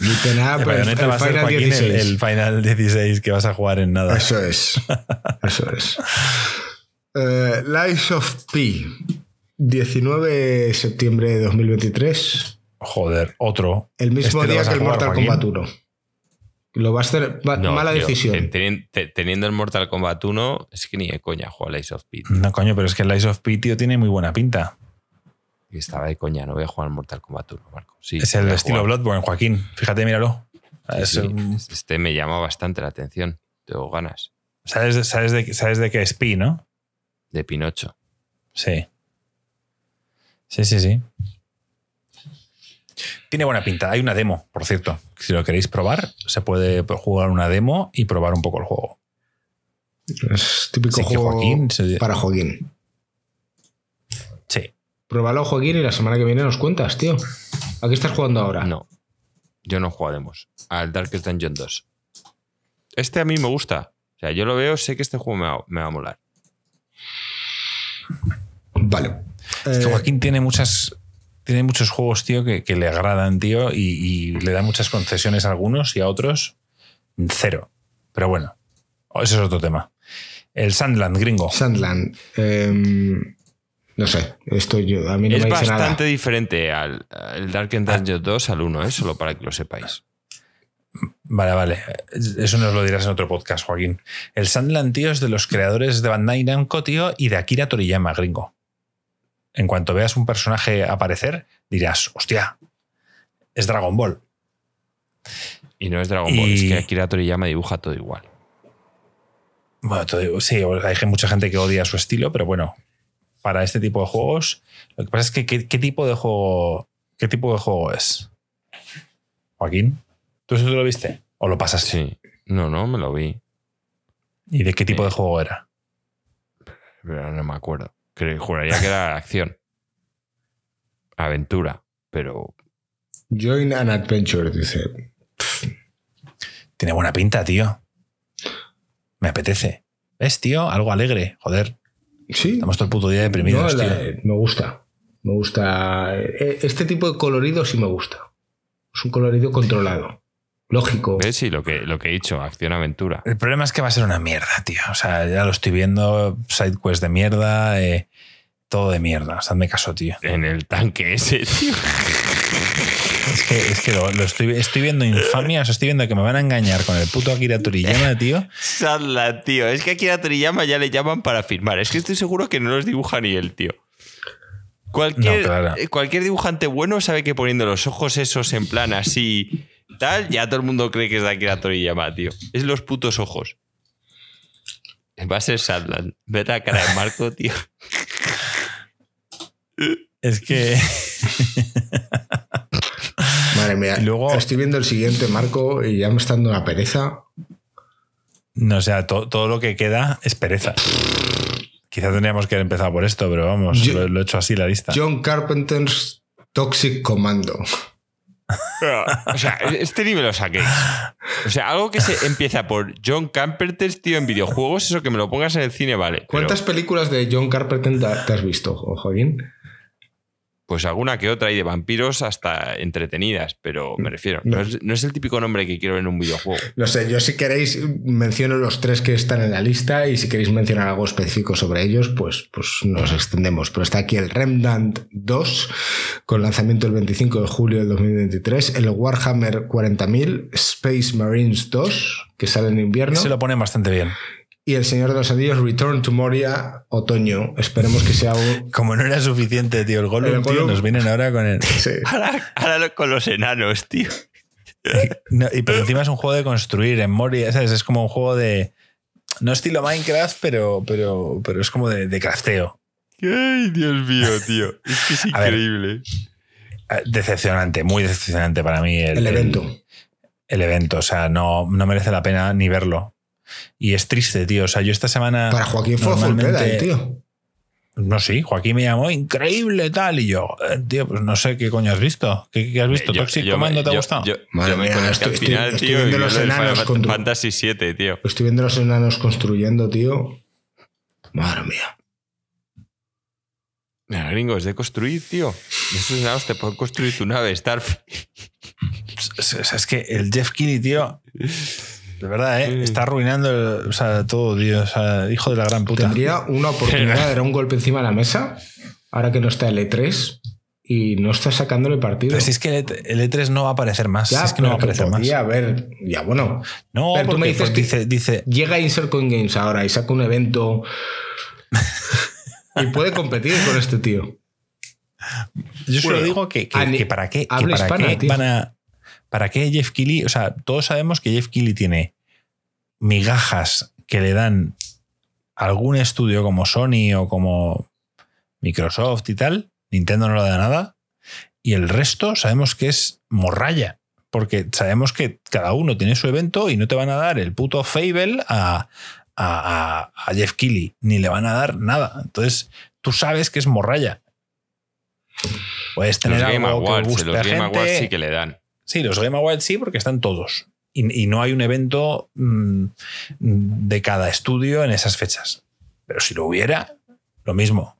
Beaten up. el el- Bayonetta el va a ser Final Joaquín, el, 16. el Final 16 que vas a jugar en nada. Eso es. Eso es. Eh, Lies of P. 19 de septiembre de 2023. Joder, otro. El mismo Este día que el jugar, Mortal Joaquín. Kombat 1. Lo vas a hacer. va- No, mala tío, decisión. te- teni- te- Teniendo el Mortal Kombat 1, es que ni de coña juega Lies of Pit. No, coño, pero es que el Lies of P, tío, tiene muy buena pinta. Y estaba de coña, no voy a jugar al Mortal Kombat 1, Marco. Sí, Es el estilo jugar. Bloodborne, Joaquín. Fíjate, míralo. Sí, Es sí, un- Este me llama bastante la atención. Tengo ganas. ¿sabes, de- sabes, de, sabes de qué es Pi, ¿no? De Pinocho. Sí. Sí, sí, sí. Tiene buena pinta. Hay una demo, por cierto. Si lo queréis probar, se puede jugar una demo y probar un poco el juego. Es típico Así que juego Joaquín se- para Joaquín. Pruébalo, Joaquín, y la semana que viene nos cuentas, tío. ¿A qué estás jugando ahora? No. Yo no jugaremos. Al Darkest Dungeon 2. Este a mí me gusta. O sea, yo lo veo, sé que este juego me va, me va a molar. Vale. Es que Eh, Joaquín tiene muchas. Tiene muchos juegos, tío, que, que le agradan, tío, y, y le da muchas concesiones a algunos y a otros cero. Pero bueno, ese es otro tema. El Sandland gringo. Sandland. em, no sé, esto yo, a mí no es me dice bastante nada. diferente al, al Darkest Dungeon 2 al 1, ¿eh? solo para que lo sepáis. Vale, vale. Eso nos lo dirás en otro podcast, Joaquín. El Sandland, tío, es de los creadores de Bandai Namco, tío, y de Akira Toriyama, gringo. En cuanto veas un personaje aparecer, dirás, hostia, es Dragon Ball. Y no es Dragon Ball, es que Akira Toriyama dibuja todo igual. Bueno, todo- sí, hay mucha gente que odia su estilo, pero bueno, para este tipo de juegos, lo que pasa es que ¿qué, qué tipo de juego, qué tipo de juego es? Joaquín, ¿tú eso te lo viste? ¿O lo pasaste? Sí. No, no, me lo vi. ¿Y de qué tipo Eh. de juego era? Pero no me acuerdo. Creo, juraría que era acción. Aventura. Pero Join an Adventure, dice. Tiene buena pinta, tío. Me apetece. ¿Ves, tío? Algo alegre. Joder, Sí. estamos todo el puto día deprimidos, No, la- tío. me gusta. Me gusta. eh, Este tipo de colorido sí me gusta. Es un colorido controlado. Lógico. ves sí, lo que, lo que he dicho, acción-aventura. El problema es que va a ser una mierda, tío. O sea, ya lo estoy viendo. Sidequest de mierda. eh, todo de mierda. Hazme caso, tío. En el tanque ese, tío. Es que, es que lo, lo estoy, estoy viendo infamia. O sea, estoy viendo que me van a engañar con el puto Akira Toriyama, tío. Sadla, tío. Es que aquí a Toriyama ya le llaman para firmar. Es que estoy seguro que no los dibuja ni él, tío. Cualquier, No, claro. eh, cualquier dibujante bueno sabe que poniendo los ojos esos en plan así, tal, ya todo el mundo cree que es de Akira Toriyama, tío. Es los putos ojos. Va a ser Sadland. Ve la cara de Marco, tío. Es que. Madre mía. Y luego- Estoy viendo el siguiente, Marco, y ya me está dando una pereza. No, o sea, to- todo lo que queda es pereza. Quizá tendríamos que haber empezado por esto, pero vamos, Yo- lo, lo he hecho así la lista. John Carpenter's Toxic Commando. O sea, este ni me lo saquéis. O sea, algo que se empieza por John Carpenter, tío, en videojuegos, eso que me lo pongas en el cine, vale. pero, ¿Cuántas películas de John Carpenter te has visto, Jo- Joaquín? Pues alguna que otra y de vampiros hasta entretenidas, pero me refiero, no, es, no es el típico nombre que quiero en un videojuego. No sé, yo si queréis menciono los tres que están en la lista y si queréis mencionar algo específico sobre ellos, pues, pues nos extendemos. Pero está aquí el Remnant 2, con lanzamiento el 25 de julio del 2023, el Warhammer 40.000, Space Marines 2, que sale en invierno. Se lo ponen bastante bien. Y El Señor de los Anillos, Return to Moria, otoño. Esperemos que sea un... Como no era suficiente, tío, el Gollum, El tío, Gollum. nos vienen ahora con el... Sí. Ahora, ahora con los enanos, tío. No, y pero encima es un juego de construir en Moria, ¿sabes? Es como un juego de... No estilo Minecraft, pero, pero, pero es como de, de crafteo. Ay, Dios mío, tío. Es que es ver. increíble. Eh, Decepcionante, muy decepcionante para mí el, El evento. el evento. O sea, no, no merece la pena ni verlo. Y es triste, tío. O sea, yo esta semana. Para Joaquín fue pedal, tío. No, sí, Joaquín me llamó increíble tal. Y yo, eh, tío, pues no sé qué coño has visto. ¿Qué, qué has visto? Yo- ¿Toxic Commando te ha gustado? Yo, Madre yo me mía, estoy- al estoy- final, estoy tío, viendo y los enanos con Fantasy 7, tío. Estoy viendo los enanos construyendo, tío. Madre mía. Mira, gringo, es de construir, tío. Esos enanos te pueden construir tu nave, Starfield. O sea, es que el Jeff Keighley, tío. De verdad, ¿eh? Sí. Está arruinando o sea, todo, tío. O sea, hijo de la gran puta. Tendría una oportunidad de dar un golpe encima de la mesa, ahora que no está el E3, y no está sacándole partido. Pero si es que el E- el E3 no va a aparecer más. ya, si es que no va a aparecer más. podía haber. Ya, bueno. No, Pero tú me dices pues, que- dice, dice, Llega Insert Coin Games ahora y saca un evento. y puede competir con este tío. Yo solo Bueno, digo que, que- para qué, que habla para hispana, qué van a. ¿Para qué Jeff Keighley? O sea, todos sabemos que Jeff Keighley tiene migajas que le dan algún estudio como Sony o como Microsoft y tal. Nintendo no le da nada. Y el resto sabemos que es morralla. Porque sabemos que cada uno tiene su evento y no te van a dar el puto Fable a, a, a- Jeff Keighley. Ni le van a dar nada. Entonces, tú sabes que es morralla. Puedes tener Los Game algo que Awards, guste los a Game gente. Awards sí que le dan. Sí, los Game Awards sí, porque están todos. Y, no hay un evento mm, de cada estudio en esas fechas. Pero si lo hubiera, lo mismo.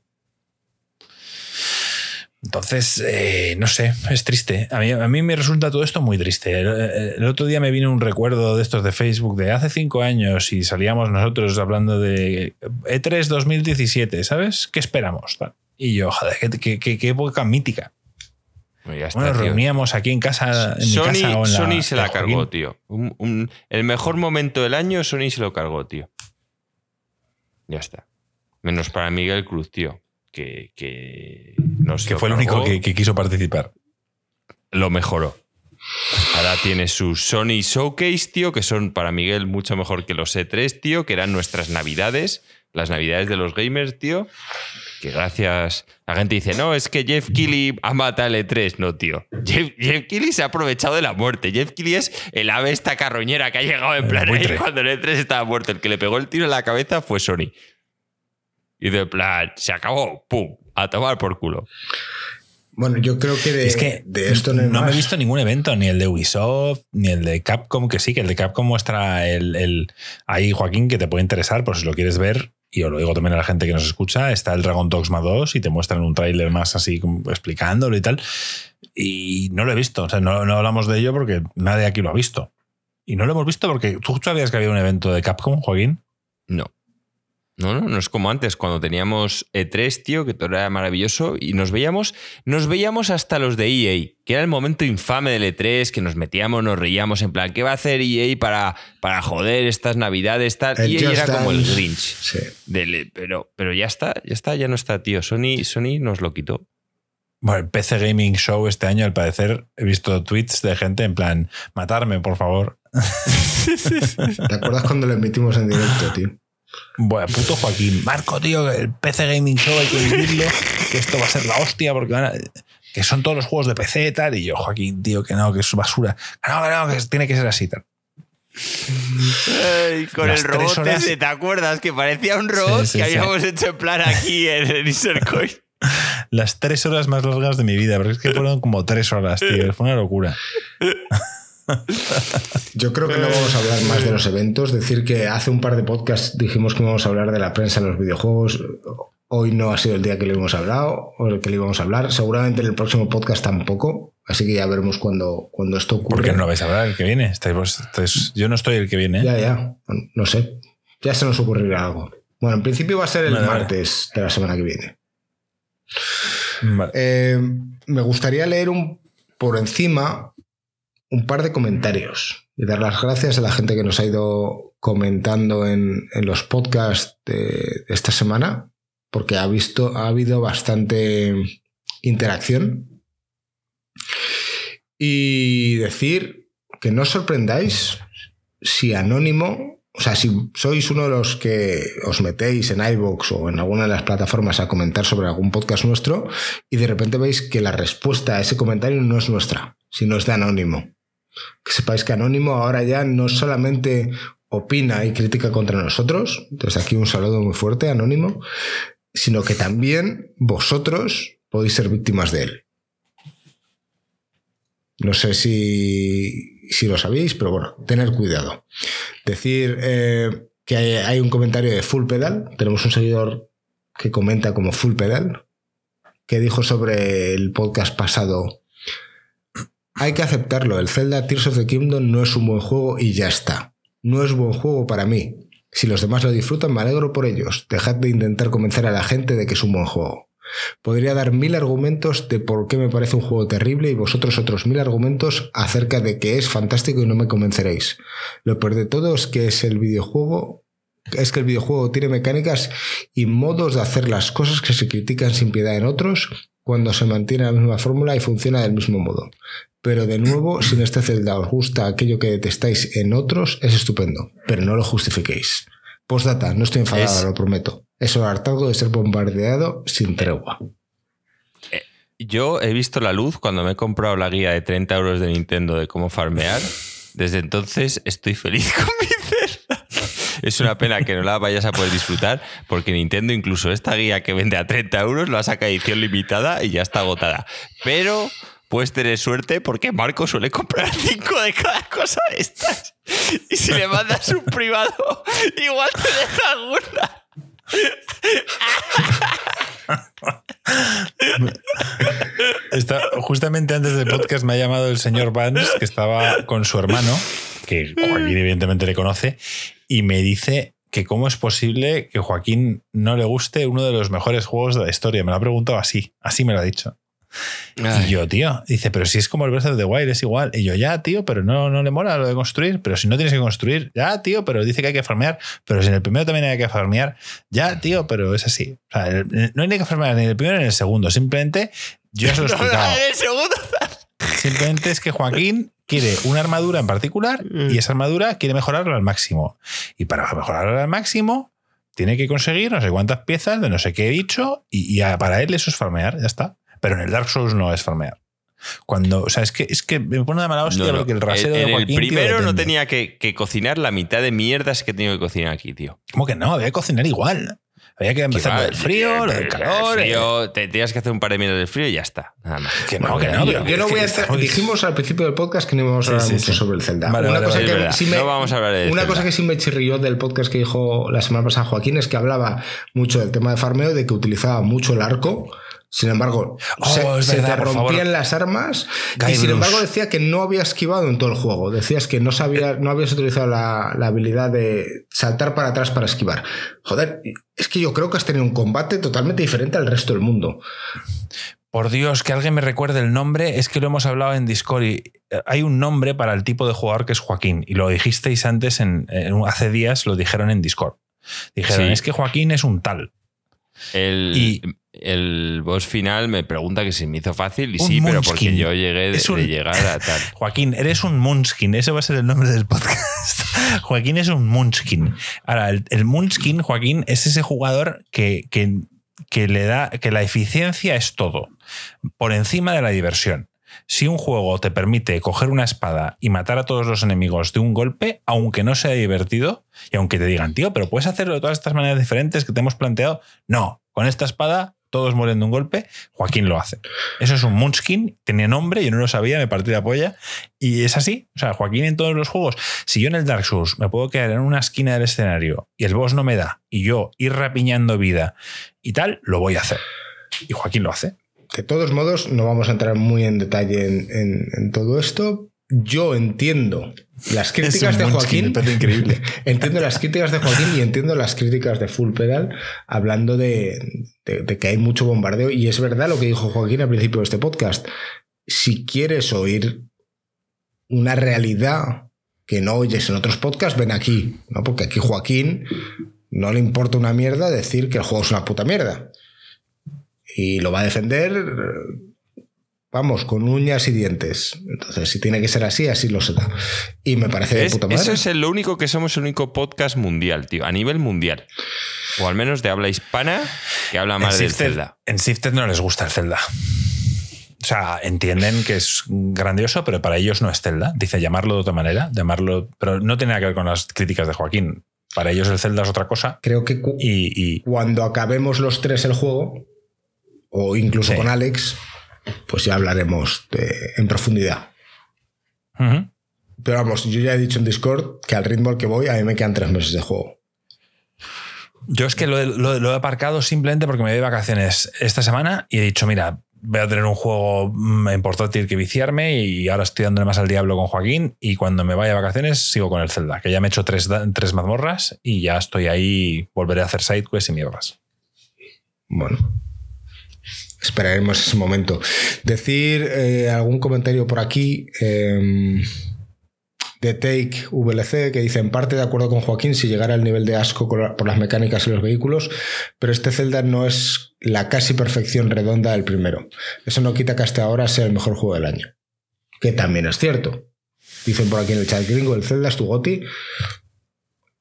Entonces, eh, no sé, es triste. A mí, a mí me resulta todo esto muy triste. El, otro día me vino un recuerdo de estos de Facebook de hace cinco años y salíamos nosotros hablando de E E3 2017, ¿sabes? ¿Qué esperamos? Y yo, joder, qué época mítica. Ya está, Bueno, tío. reuníamos aquí en casa, en mi Sony, casa o en la Sony se la Joaquín. cargó, tío. Un- un- el mejor momento del año, Sony se lo cargó, tío. Ya está. Menos para Miguel Cruz, tío. Que, que no se Que fue el único que quiso participar. lo mejoró. Ahora tiene sus Sony Showcase, tío, que son para Miguel mucho mejor que los E3, tío, que eran nuestras navidades, las navidades de los gamers, tío. Que gracias. La gente dice, no, es que Jeff Keighley ha matado el E3. No, tío. Jeff, Jeff Keighley se ha aprovechado de la muerte. Jeff Keighley es el ave esta carroñera que ha llegado en plan ahí cuando el E3 estaba muerto. El que le pegó el tiro en la cabeza fue Sony. Y de plan, se acabó, pum, a tomar por culo. Bueno, yo creo que de, es que de esto no, me he visto ningún evento, ni el de Ubisoft, ni el de Capcom, que sí, que el de Capcom muestra el, el- ahí, Joaquín, que te puede interesar, por si lo quieres ver. Y os lo digo también a la gente que nos escucha, está el Dragon Dogma 2 y te muestran un tráiler más así explicándolo y tal. Y no lo he visto, o sea, no, no hablamos de ello porque nadie aquí lo ha visto. Y no lo hemos visto porque tú sabías que había un evento de Capcom, Joaquín. No. No, no, no es como antes, cuando teníamos E3, tío, que todo era maravilloso y nos veíamos, nos veíamos hasta los de EA, que era el momento infame del E3, que nos metíamos, nos reíamos en plan, ¿qué va a hacer EA para, para joder estas navidades? Tal? El EA Just era como el. Grinch. Sí. del- pero, pero ya está, ya está, ya no está, tío. Sony, Sony nos lo quitó. Bueno, el PC Gaming Show este año, al parecer, he visto tweets de gente en plan, matarme, por favor. ¿Te acuerdas cuando lo emitimos en directo, tío? Bueno, puto Joaquín. Marco, tío, el PC Gaming Show hay que vivirlo, que esto va a ser la hostia, porque van a- que son todos los juegos de PC y tal. Y yo, Joaquín, tío, que no, que es basura. No, que no, que tiene que ser así tal. con Las tres horas- ese, ¿te acuerdas? Que parecía un robot Sí, sí, que sí. habíamos hecho en plan aquí en, en Isercoin. Las tres horas más largas de mi vida, pero es que fueron como tres horas, tío. Fue una locura. Yo creo que no vamos a hablar más de los eventos. Decir que hace un par de podcasts dijimos que íbamos a hablar de la prensa en los videojuegos. Hoy no ha sido el día que le hemos hablado o el que le íbamos a hablar. Seguramente en el próximo podcast tampoco. Así que ya veremos cuando, cuando esto ocurra. ¿Por qué no lo vais a hablar el que viene? Estáis vos- estáis- yo no estoy el que viene. ¿eh? Ya, ya. No sé. Ya se nos ocurrirá algo. Bueno, en principio va a ser el Vale, vale. martes de la semana que viene. Vale. Eh, me gustaría leer un, por encima un par de comentarios y dar las gracias a la gente que nos ha ido comentando en, en los podcasts de, de esta semana, porque ha, visto, ha habido bastante interacción. Y decir que no os sorprendáis si Anónimo, o sea, si sois uno de los que os metéis en iVoox o en alguna de las plataformas a comentar sobre algún podcast nuestro y de repente veis que la respuesta a ese comentario no es nuestra, sino es de Anónimo. Que sepáis que Anónimo ahora ya no solamente opina y critica contra nosotros, desde aquí un saludo muy fuerte, Anónimo, sino que también vosotros podéis ser víctimas de él. No sé si, si lo sabéis, pero bueno, tener cuidado. Decir eh, que hay, hay un comentario de Full Pedal. Tenemos un seguidor que comenta como Full Pedal, que dijo sobre el podcast pasado. Hay que aceptarlo, el Zelda Tears of the Kingdom no es un buen juego y ya está. No es buen juego para mí. Si los demás lo disfrutan, me alegro por ellos. Dejad de intentar convencer a la gente de que es un buen juego. Podría dar mil argumentos de por qué me parece un juego terrible y vosotros otros mil argumentos acerca de que es fantástico y no me convenceréis. Lo peor de todo es que es el videojuego es que el videojuego tiene mecánicas y modos de hacer las cosas que se critican sin piedad en otros cuando se mantiene la misma fórmula y funciona del mismo modo. Pero de nuevo, si en este Zelda os gusta aquello que detestáis en otros, es estupendo, pero no lo justifiquéis. Postdata, no estoy enfadado, Es- lo prometo. Es el hartazgo de ser bombardeado sin tregua. Yo he visto la luz cuando me he comprado la guía de 30 euros de Nintendo de cómo farmear. Desde entonces estoy feliz con mi Zelda. Es una pena que no la vayas a poder disfrutar porque Nintendo incluso esta guía que vende a 30 euros la saca edición limitada y ya está agotada. Pero puedes tener suerte porque Marco suele comprar 5 de cada cosa de estas. Y si le mandas un privado, igual te deja alguna. Está- justamente antes del podcast me ha llamado el señor Vance, que estaba con su hermano, que Joaquín evidentemente le conoce, y me dice que cómo es posible que Joaquín no le guste uno de los mejores juegos de la historia. Me lo ha preguntado así, así me lo ha dicho. Y yo, tío, dice, pero si es como el Breath of the Wild, es igual. Y yo, ya, tío, pero no, no le mola lo de construir. Pero si no tienes que construir, ya, tío, pero dice que hay que farmear. Pero si en el primero también hay que farmear, ya, tío, pero es así. O sea, el- no hay que farmear ni en el primero ni en el segundo. Simplemente, yo se lo he No, en el segundo. Simplemente es que Joaquín quiere una armadura en particular y esa armadura quiere mejorarla al máximo. Y para mejorarla al máximo, tiene que conseguir no sé cuántas piezas de no sé qué bicho y, y a- para él eso es farmear, ya está. Pero en el Dark Souls no es farmear. Cuando, o sea, es que, es que me pone una mala hostia No, no. porque el rasero en, de en el Joaquín, tío, primero no tenía que, que cocinar la mitad de mierdas que he tenido que cocinar aquí, tío. ¿Cómo que no? Había que cocinar igual. Había que empezar lo del frío, lo el- del el calor. eh, frío, te tenías que hacer un par de mierdas del frío y ya está. Nada más. Que no, que no. Yo, pero yo no voy a hacer- estamos- dijimos al principio del podcast que no íbamos a Sí, hablar sí, mucho sí. sobre el Zelda. Vale, una vale, cosa vale, que sí me, No vamos a hablar de Una Zelda. cosa que sí me chirrió del podcast que dijo la semana pasada Joaquín es que hablaba mucho del tema de farmeo, de que utilizaba mucho el arco. Sin embargo, Oh, se, te rompían las armas y sin embargo decía que no había esquivado en todo el juego. Decías que no sabía, no habías utilizado la, la habilidad de saltar para atrás para esquivar. Joder, es que yo creo que has tenido un combate totalmente diferente al resto del mundo. Por Dios, que alguien me recuerde el nombre, es que lo hemos hablado en Discord y eh, hay un nombre para el tipo de jugador que es Joaquín y lo dijisteis antes, en, en- hace días lo dijeron en Discord. Dijeron, Sí. es que Joaquín es un tal. El, Y- el boss final me pregunta que si me hizo fácil y sí, pero porque yo llegué de, un- de llegar a tal. Joaquín, eres un Munchkin, ese va a ser el nombre del podcast. Joaquín es un Munchkin. Ahora, el, el Munchkin, Joaquín, es ese jugador que, que, que le da, que la eficiencia es todo, por encima de la diversión. Si un juego te permite coger una espada y matar a todos los enemigos de un golpe, aunque no sea divertido, y aunque te digan, tío, pero puedes hacerlo de todas estas maneras diferentes que te hemos planteado, no, con esta espada todos mueren de un golpe, Joaquín lo hace. Eso es un Munchkin, tiene nombre, yo no lo sabía, me partí la polla. Y es así. O sea, Joaquín en todos los juegos, si yo en el Dark Souls me puedo quedar en una esquina del escenario y el boss no me da, y yo ir rapiñando vida y tal, lo voy a hacer. Y Joaquín lo hace. De todos modos, no vamos a entrar muy en detalle en, en- en todo esto. Yo entiendo las críticas de Joaquín. increíble. Entiendo las críticas de Joaquín y entiendo las críticas de Full Pedal hablando de, de- de que hay mucho bombardeo. Y es verdad lo que dijo Joaquín al principio de este podcast. Si quieres oír una realidad que no oyes en otros podcasts, ven aquí. ¿no? Porque aquí Joaquín no le importa una mierda decir que el juego es una puta mierda. Y lo va a defender, vamos, con uñas y dientes. Entonces, si tiene que ser así, así lo será. Y me parece de Es- puta madre. eso es el- lo único que somos el único podcast mundial, tío, a nivel mundial. O al menos de habla hispana que habla más en del Zelda. en Sifted no les gusta el Zelda. O sea, entienden que es grandioso, pero para ellos no es Zelda. Dice llamarlo de otra manera, llamarlo. Pero no tiene nada que ver con las críticas de Joaquín. Para ellos el Zelda es otra cosa. Creo que cu- Y, y- cuando acabemos los tres el juego, o incluso Sí. con Alex, pues ya hablaremos de- en profundidad. Pero vamos, yo ya he dicho en Discord que al ritmo al que voy, a mí me quedan tres meses de juego. Yo es que lo, he- lo- lo he aparcado simplemente porque me voy de vacaciones esta semana y he dicho, mira, voy a tener un juego mm, en portátil que viciarme y ahora estoy dándole más al diablo con Joaquín y cuando me vaya de vacaciones sigo con el Zelda, que ya me he hecho tres, tres mazmorras y ya estoy ahí, volveré a hacer sidequests y mierdas. Bueno, esperaremos ese momento. Decir eh, algún comentario por aquí. eh, de Take VLC que dice en parte de acuerdo con Joaquín si llegara al nivel de asco por las mecánicas y los vehículos, pero este Zelda no es la casi perfección redonda del primero. Eso no quita que hasta ahora sea el mejor juego del año. Que también es cierto. Dicen por aquí en el chat gringo, el Zelda es tu goti.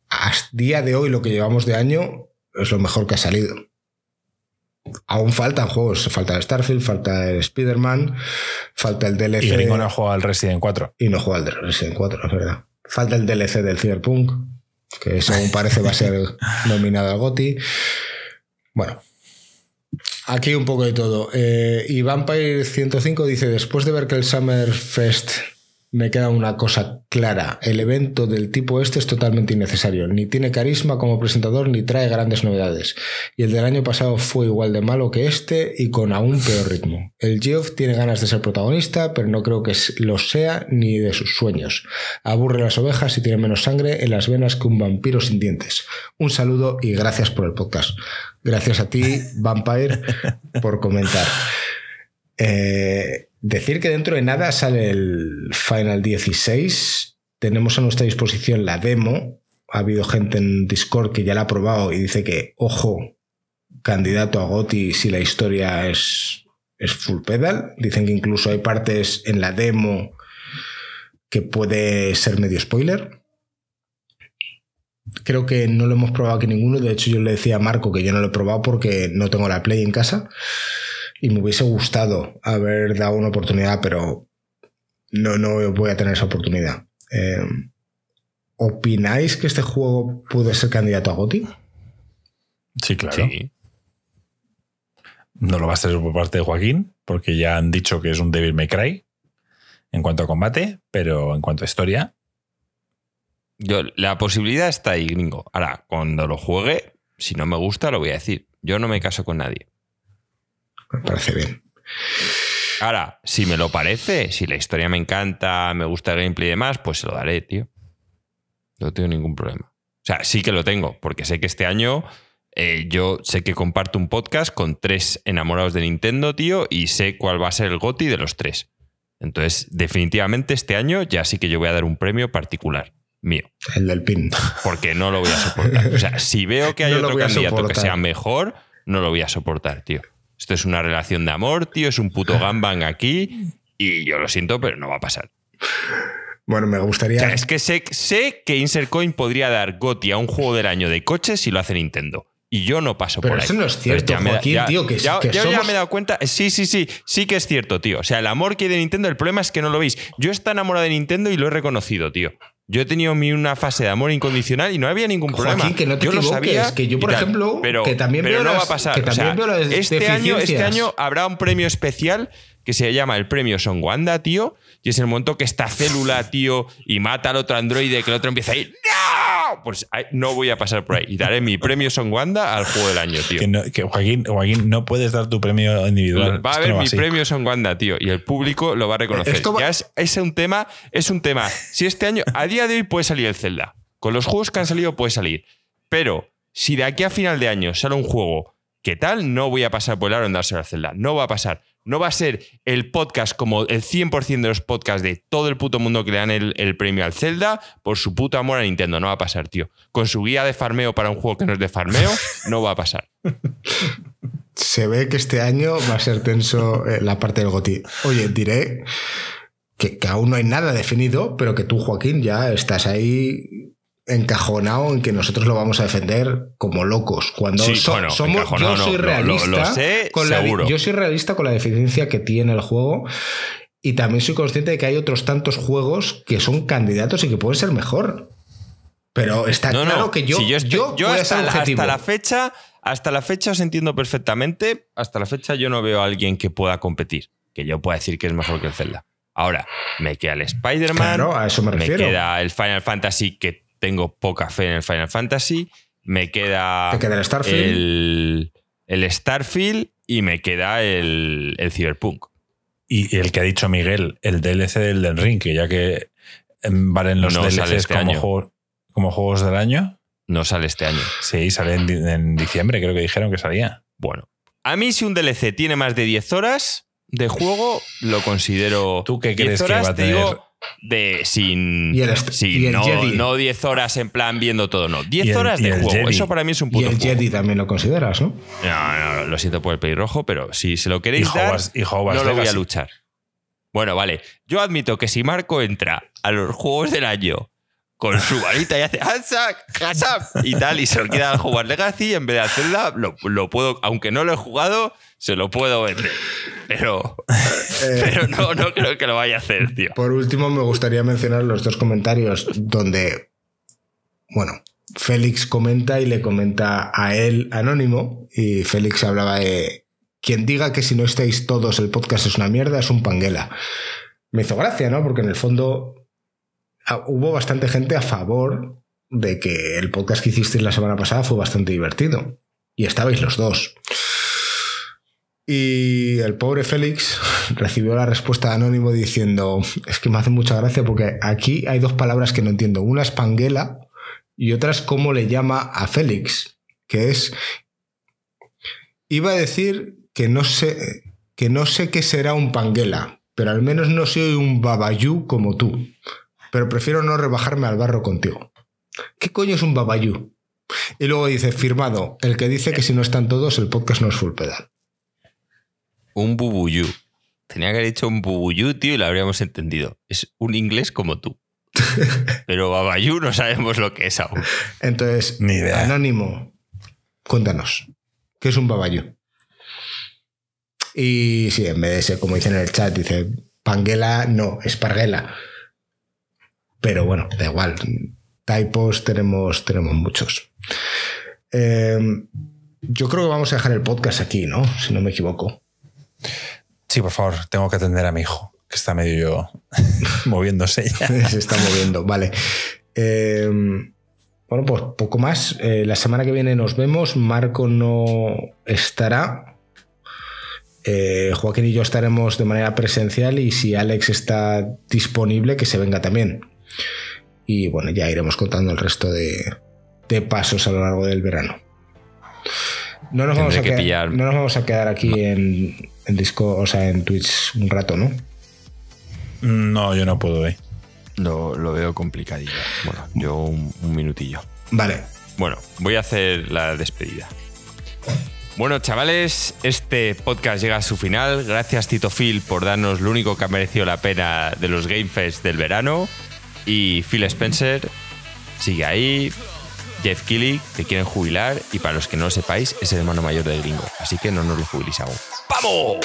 Hasta día de hoy lo que llevamos de año es lo mejor que ha salido. Aún faltan juegos, falta el Starfield, falta el Spider-Man, falta el DLC. Y Gringo no ha jugado al Resident 4. Y no juega al de Resident 4, es verdad. Falta el DLC del Cyberpunk, que según parece va a ser nominado al GOTY. Bueno, aquí un poco de todo. Eh, y Vampire 105 dice: Después de ver que el Summer Fest me queda una cosa clara. El evento del tipo este es totalmente innecesario. Ni tiene carisma como presentador ni trae grandes novedades. Y el del año pasado fue igual de malo que este y con aún peor ritmo. El Geoff tiene ganas de ser protagonista, pero no creo que lo sea ni de sus sueños. Aburre las ovejas y tiene menos sangre en las venas que un vampiro sin dientes. Un saludo y gracias por el podcast. Gracias a ti, Vampire, por comentar. Eh, decir que dentro de nada sale el Final 16. Tenemos a nuestra disposición la demo. Ha habido gente en Discord que ya la ha probado y dice que, ojo, candidato a GOTI si la historia es, es full pedal. Dicen que incluso hay partes en la demo que puede ser medio spoiler. Creo que no lo hemos probado aquí ninguno. De hecho, yo le decía a Marco que yo no lo he probado porque no tengo la Play en casa y me hubiese gustado haber dado una oportunidad, pero no, no voy a tener esa oportunidad. Eh, ¿Opináis que este juego puede ser candidato a GOTI? Sí, claro. Sí. No lo va a ser por parte de Joaquín, porque ya han dicho que es un Devil May Cry en cuanto a combate, pero en cuanto a historia, Yo, la posibilidad está ahí, gringo. Ahora, cuando lo juegue, si no me gusta, lo voy a decir. Yo no me caso con nadie. Me parece bien. Ahora, si me lo parece, si la historia me encanta, me gusta el gameplay y demás, pues se lo daré, tío. No tengo ningún problema. O sea, sí que lo tengo, porque sé que este año eh, yo sé que comparto un podcast con tres enamorados de Nintendo, tío, y sé cuál va a ser el GOTI de los tres. Entonces, definitivamente este año ya sí que yo voy a dar un premio particular mío, El del pin. porque no lo voy a soportar. O sea, si veo que hay No otro candidato que sea mejor, no lo voy a soportar, tío. Esto es una relación de amor, tío, es un puto gangbang aquí, y yo lo siento, pero no va a pasar. Bueno, me O gustaría. sea, es que sé, sé que Insert Coin podría dar GOTI a un juego del año de coches si lo hace Nintendo. Y yo no paso Pero por ahí. eso no es cierto, me da- Joaquín, tío, que- ya, que ya somos- me he dado cuenta. Sí, sí, sí. Sí que es cierto, tío. O sea, el amor que hay de Nintendo, el problema es que no lo veis. Yo estoy enamorado de Nintendo y lo he reconocido, tío. Yo he tenido mi una fase de amor incondicional y no había ningún problema. Joaquín, que no te yo lo sabía que yo, por tal. ejemplo, pero, que también pero veo no las- va a pasar. que O sea, también veo las este año, este año habrá un premio especial que se llama el premio Son Wanda, tío, y es el momento que esta célula, tío, y mata al otro androide, que el otro empieza a ir. ¡No! Pues no voy a pasar por ahí. Y daré mi premio Son Wanda al juego del año, tío. Que, no- que, Joaquín, Joaquín, no puedes dar tu premio individual. Va a haber no mi así. premio Son Wanda, tío, y el público lo va a reconocer. Esto va- Ya es, es un tema, es un tema. Si este año, a día de hoy puede salir el Zelda. Con los juegos que han salido puede salir. Pero si de aquí a final de año sale un juego que tal, no voy a pasar por el aro en dárselo al Zelda. No va a pasar. No va a ser el podcast como el 100% de los podcasts de todo el puto mundo que le dan el, premio al Zelda por su puto amor a Nintendo. No va a pasar, tío. Con su guía de farmeo para un juego que no es de farmeo, no va a pasar. Se ve que este año va a ser tenso eh, la parte del GOTI. Oye, diré que, que aún no hay nada definido, pero que tú, Joaquín, ya estás ahí encajonado en que nosotros lo vamos a defender como locos. Cuando Sí, so- bueno, somos, yo soy lo- realista. lo sé, con la, yo soy realista con la deficiencia que tiene el juego. Y también soy consciente de que hay otros tantos juegos que son candidatos y que pueden ser mejor. Pero está No, claro no. que yo, Si yo, estoy- yo yo hasta, la, objetivo. hasta la fecha, hasta la fecha os entiendo perfectamente. Hasta la fecha yo no veo a alguien que pueda competir, que yo pueda decir que es mejor que el Zelda. Ahora, me queda el Spider-Man, Claro, a eso me me refiero. queda el Final Fantasy, que tengo poca fe en el Final Fantasy, me queda, Te queda el Starfield. el, el Starfield y me queda el, el Cyberpunk. Y el que ha dicho Miguel, el DLC del Den Ring, que ya que em, valen los No DLCs este como, como juegos del año. No sale este año. Sí, sale en, di- en diciembre, creo que dijeron que salía. Bueno, a mí si un DLC tiene más de 10 horas de juego, lo considero... ¿Tú qué 10 crees que va a te tener? digo, de sin, Y el est- sin- y el no, Jedi. no 10 horas en plan viendo todo, no. 10 Y el- horas y de juego. Jedi. Eso para mí es un Y puto el juego. Jedi también lo consideras, ¿no? No, no, lo siento por el pelirrojo, pero si se lo Y queréis dar, y no lo voy a luchar. Bueno, vale. Yo admito que si Marco entra a los juegos del año con su varita y hace ¡Hansak! ¡Hasap! y tal, y se lo queda al jugar Legacy en vez de hacerla, lo, lo puedo, aunque no lo he jugado, se lo puedo vender. Pero, Eh, pero no, no creo que lo vaya a hacer, tío. Por último, me gustaría mencionar los dos comentarios donde, bueno, Félix comenta y le comenta a él anónimo y Félix hablaba de quien diga que si no estáis todos el podcast es una mierda es un panguela. Me hizo gracia, ¿no? Porque en el fondo ah, hubo bastante gente a favor de que el podcast que hicisteis la semana pasada fue bastante divertido. Y estabais los dos. Y el pobre Félix recibió la respuesta de Anónimo diciendo, es que me hace mucha gracia porque aquí hay dos palabras que no entiendo. Una es panguela y otra es cómo le llama a Félix, que es, iba a decir que no sé, que no sé qué será un panguela, pero al menos no soy un babayú como tú. Pero prefiero no rebajarme al barro contigo. ¿Qué coño es un babayú? Y luego dice, firmado, el que dice que si no están todos, el podcast no es full pedal. Un bubuyú. Tenía que haber dicho un bubuyú, tío, y lo habríamos entendido. Es un inglés como tú. Pero babayú no sabemos lo que es aún. Entonces, Ni idea. Anónimo, cuéntanos, ¿qué es un babayú? Y sí, en vez de ser, como dicen en el chat, dice panguela, no, esparguela. Pero bueno, da igual. Typos tenemos, tenemos muchos. Eh, yo creo que vamos a dejar el podcast aquí, ¿no? Si no me equivoco. Sí, por favor, tengo que atender a mi hijo, que está medio moviéndose ya. Se está moviendo, vale. Eh, bueno, pues poco más. Eh, la semana que viene nos vemos. Marco no estará. Eh, Joaquín y yo estaremos de manera presencial y si Alex está disponible, que se venga también. Y bueno, ya iremos contando el resto de pasos a lo largo del verano. No nos, vamos a, que quedar, pillar- no nos vamos a quedar aquí en, en disco, o sea, en Twitch un rato, ¿no? No, yo no puedo, eh. Lo, lo veo complicadillo. Bueno, yo un, un minutillo. Vale, Bueno, voy a hacer la despedida. Bueno, chavales, este podcast llega a su final. Gracias, Tito Phil, por darnos lo único que ha merecido la pena de los Game Fest del verano. Y Phil Spencer sigue ahí. Jeff Killick, que quieren jubilar. Y para los que no lo sepáis, es el hermano mayor del gringo. Así que no nos lo jubiléis aún. ¡Vamos!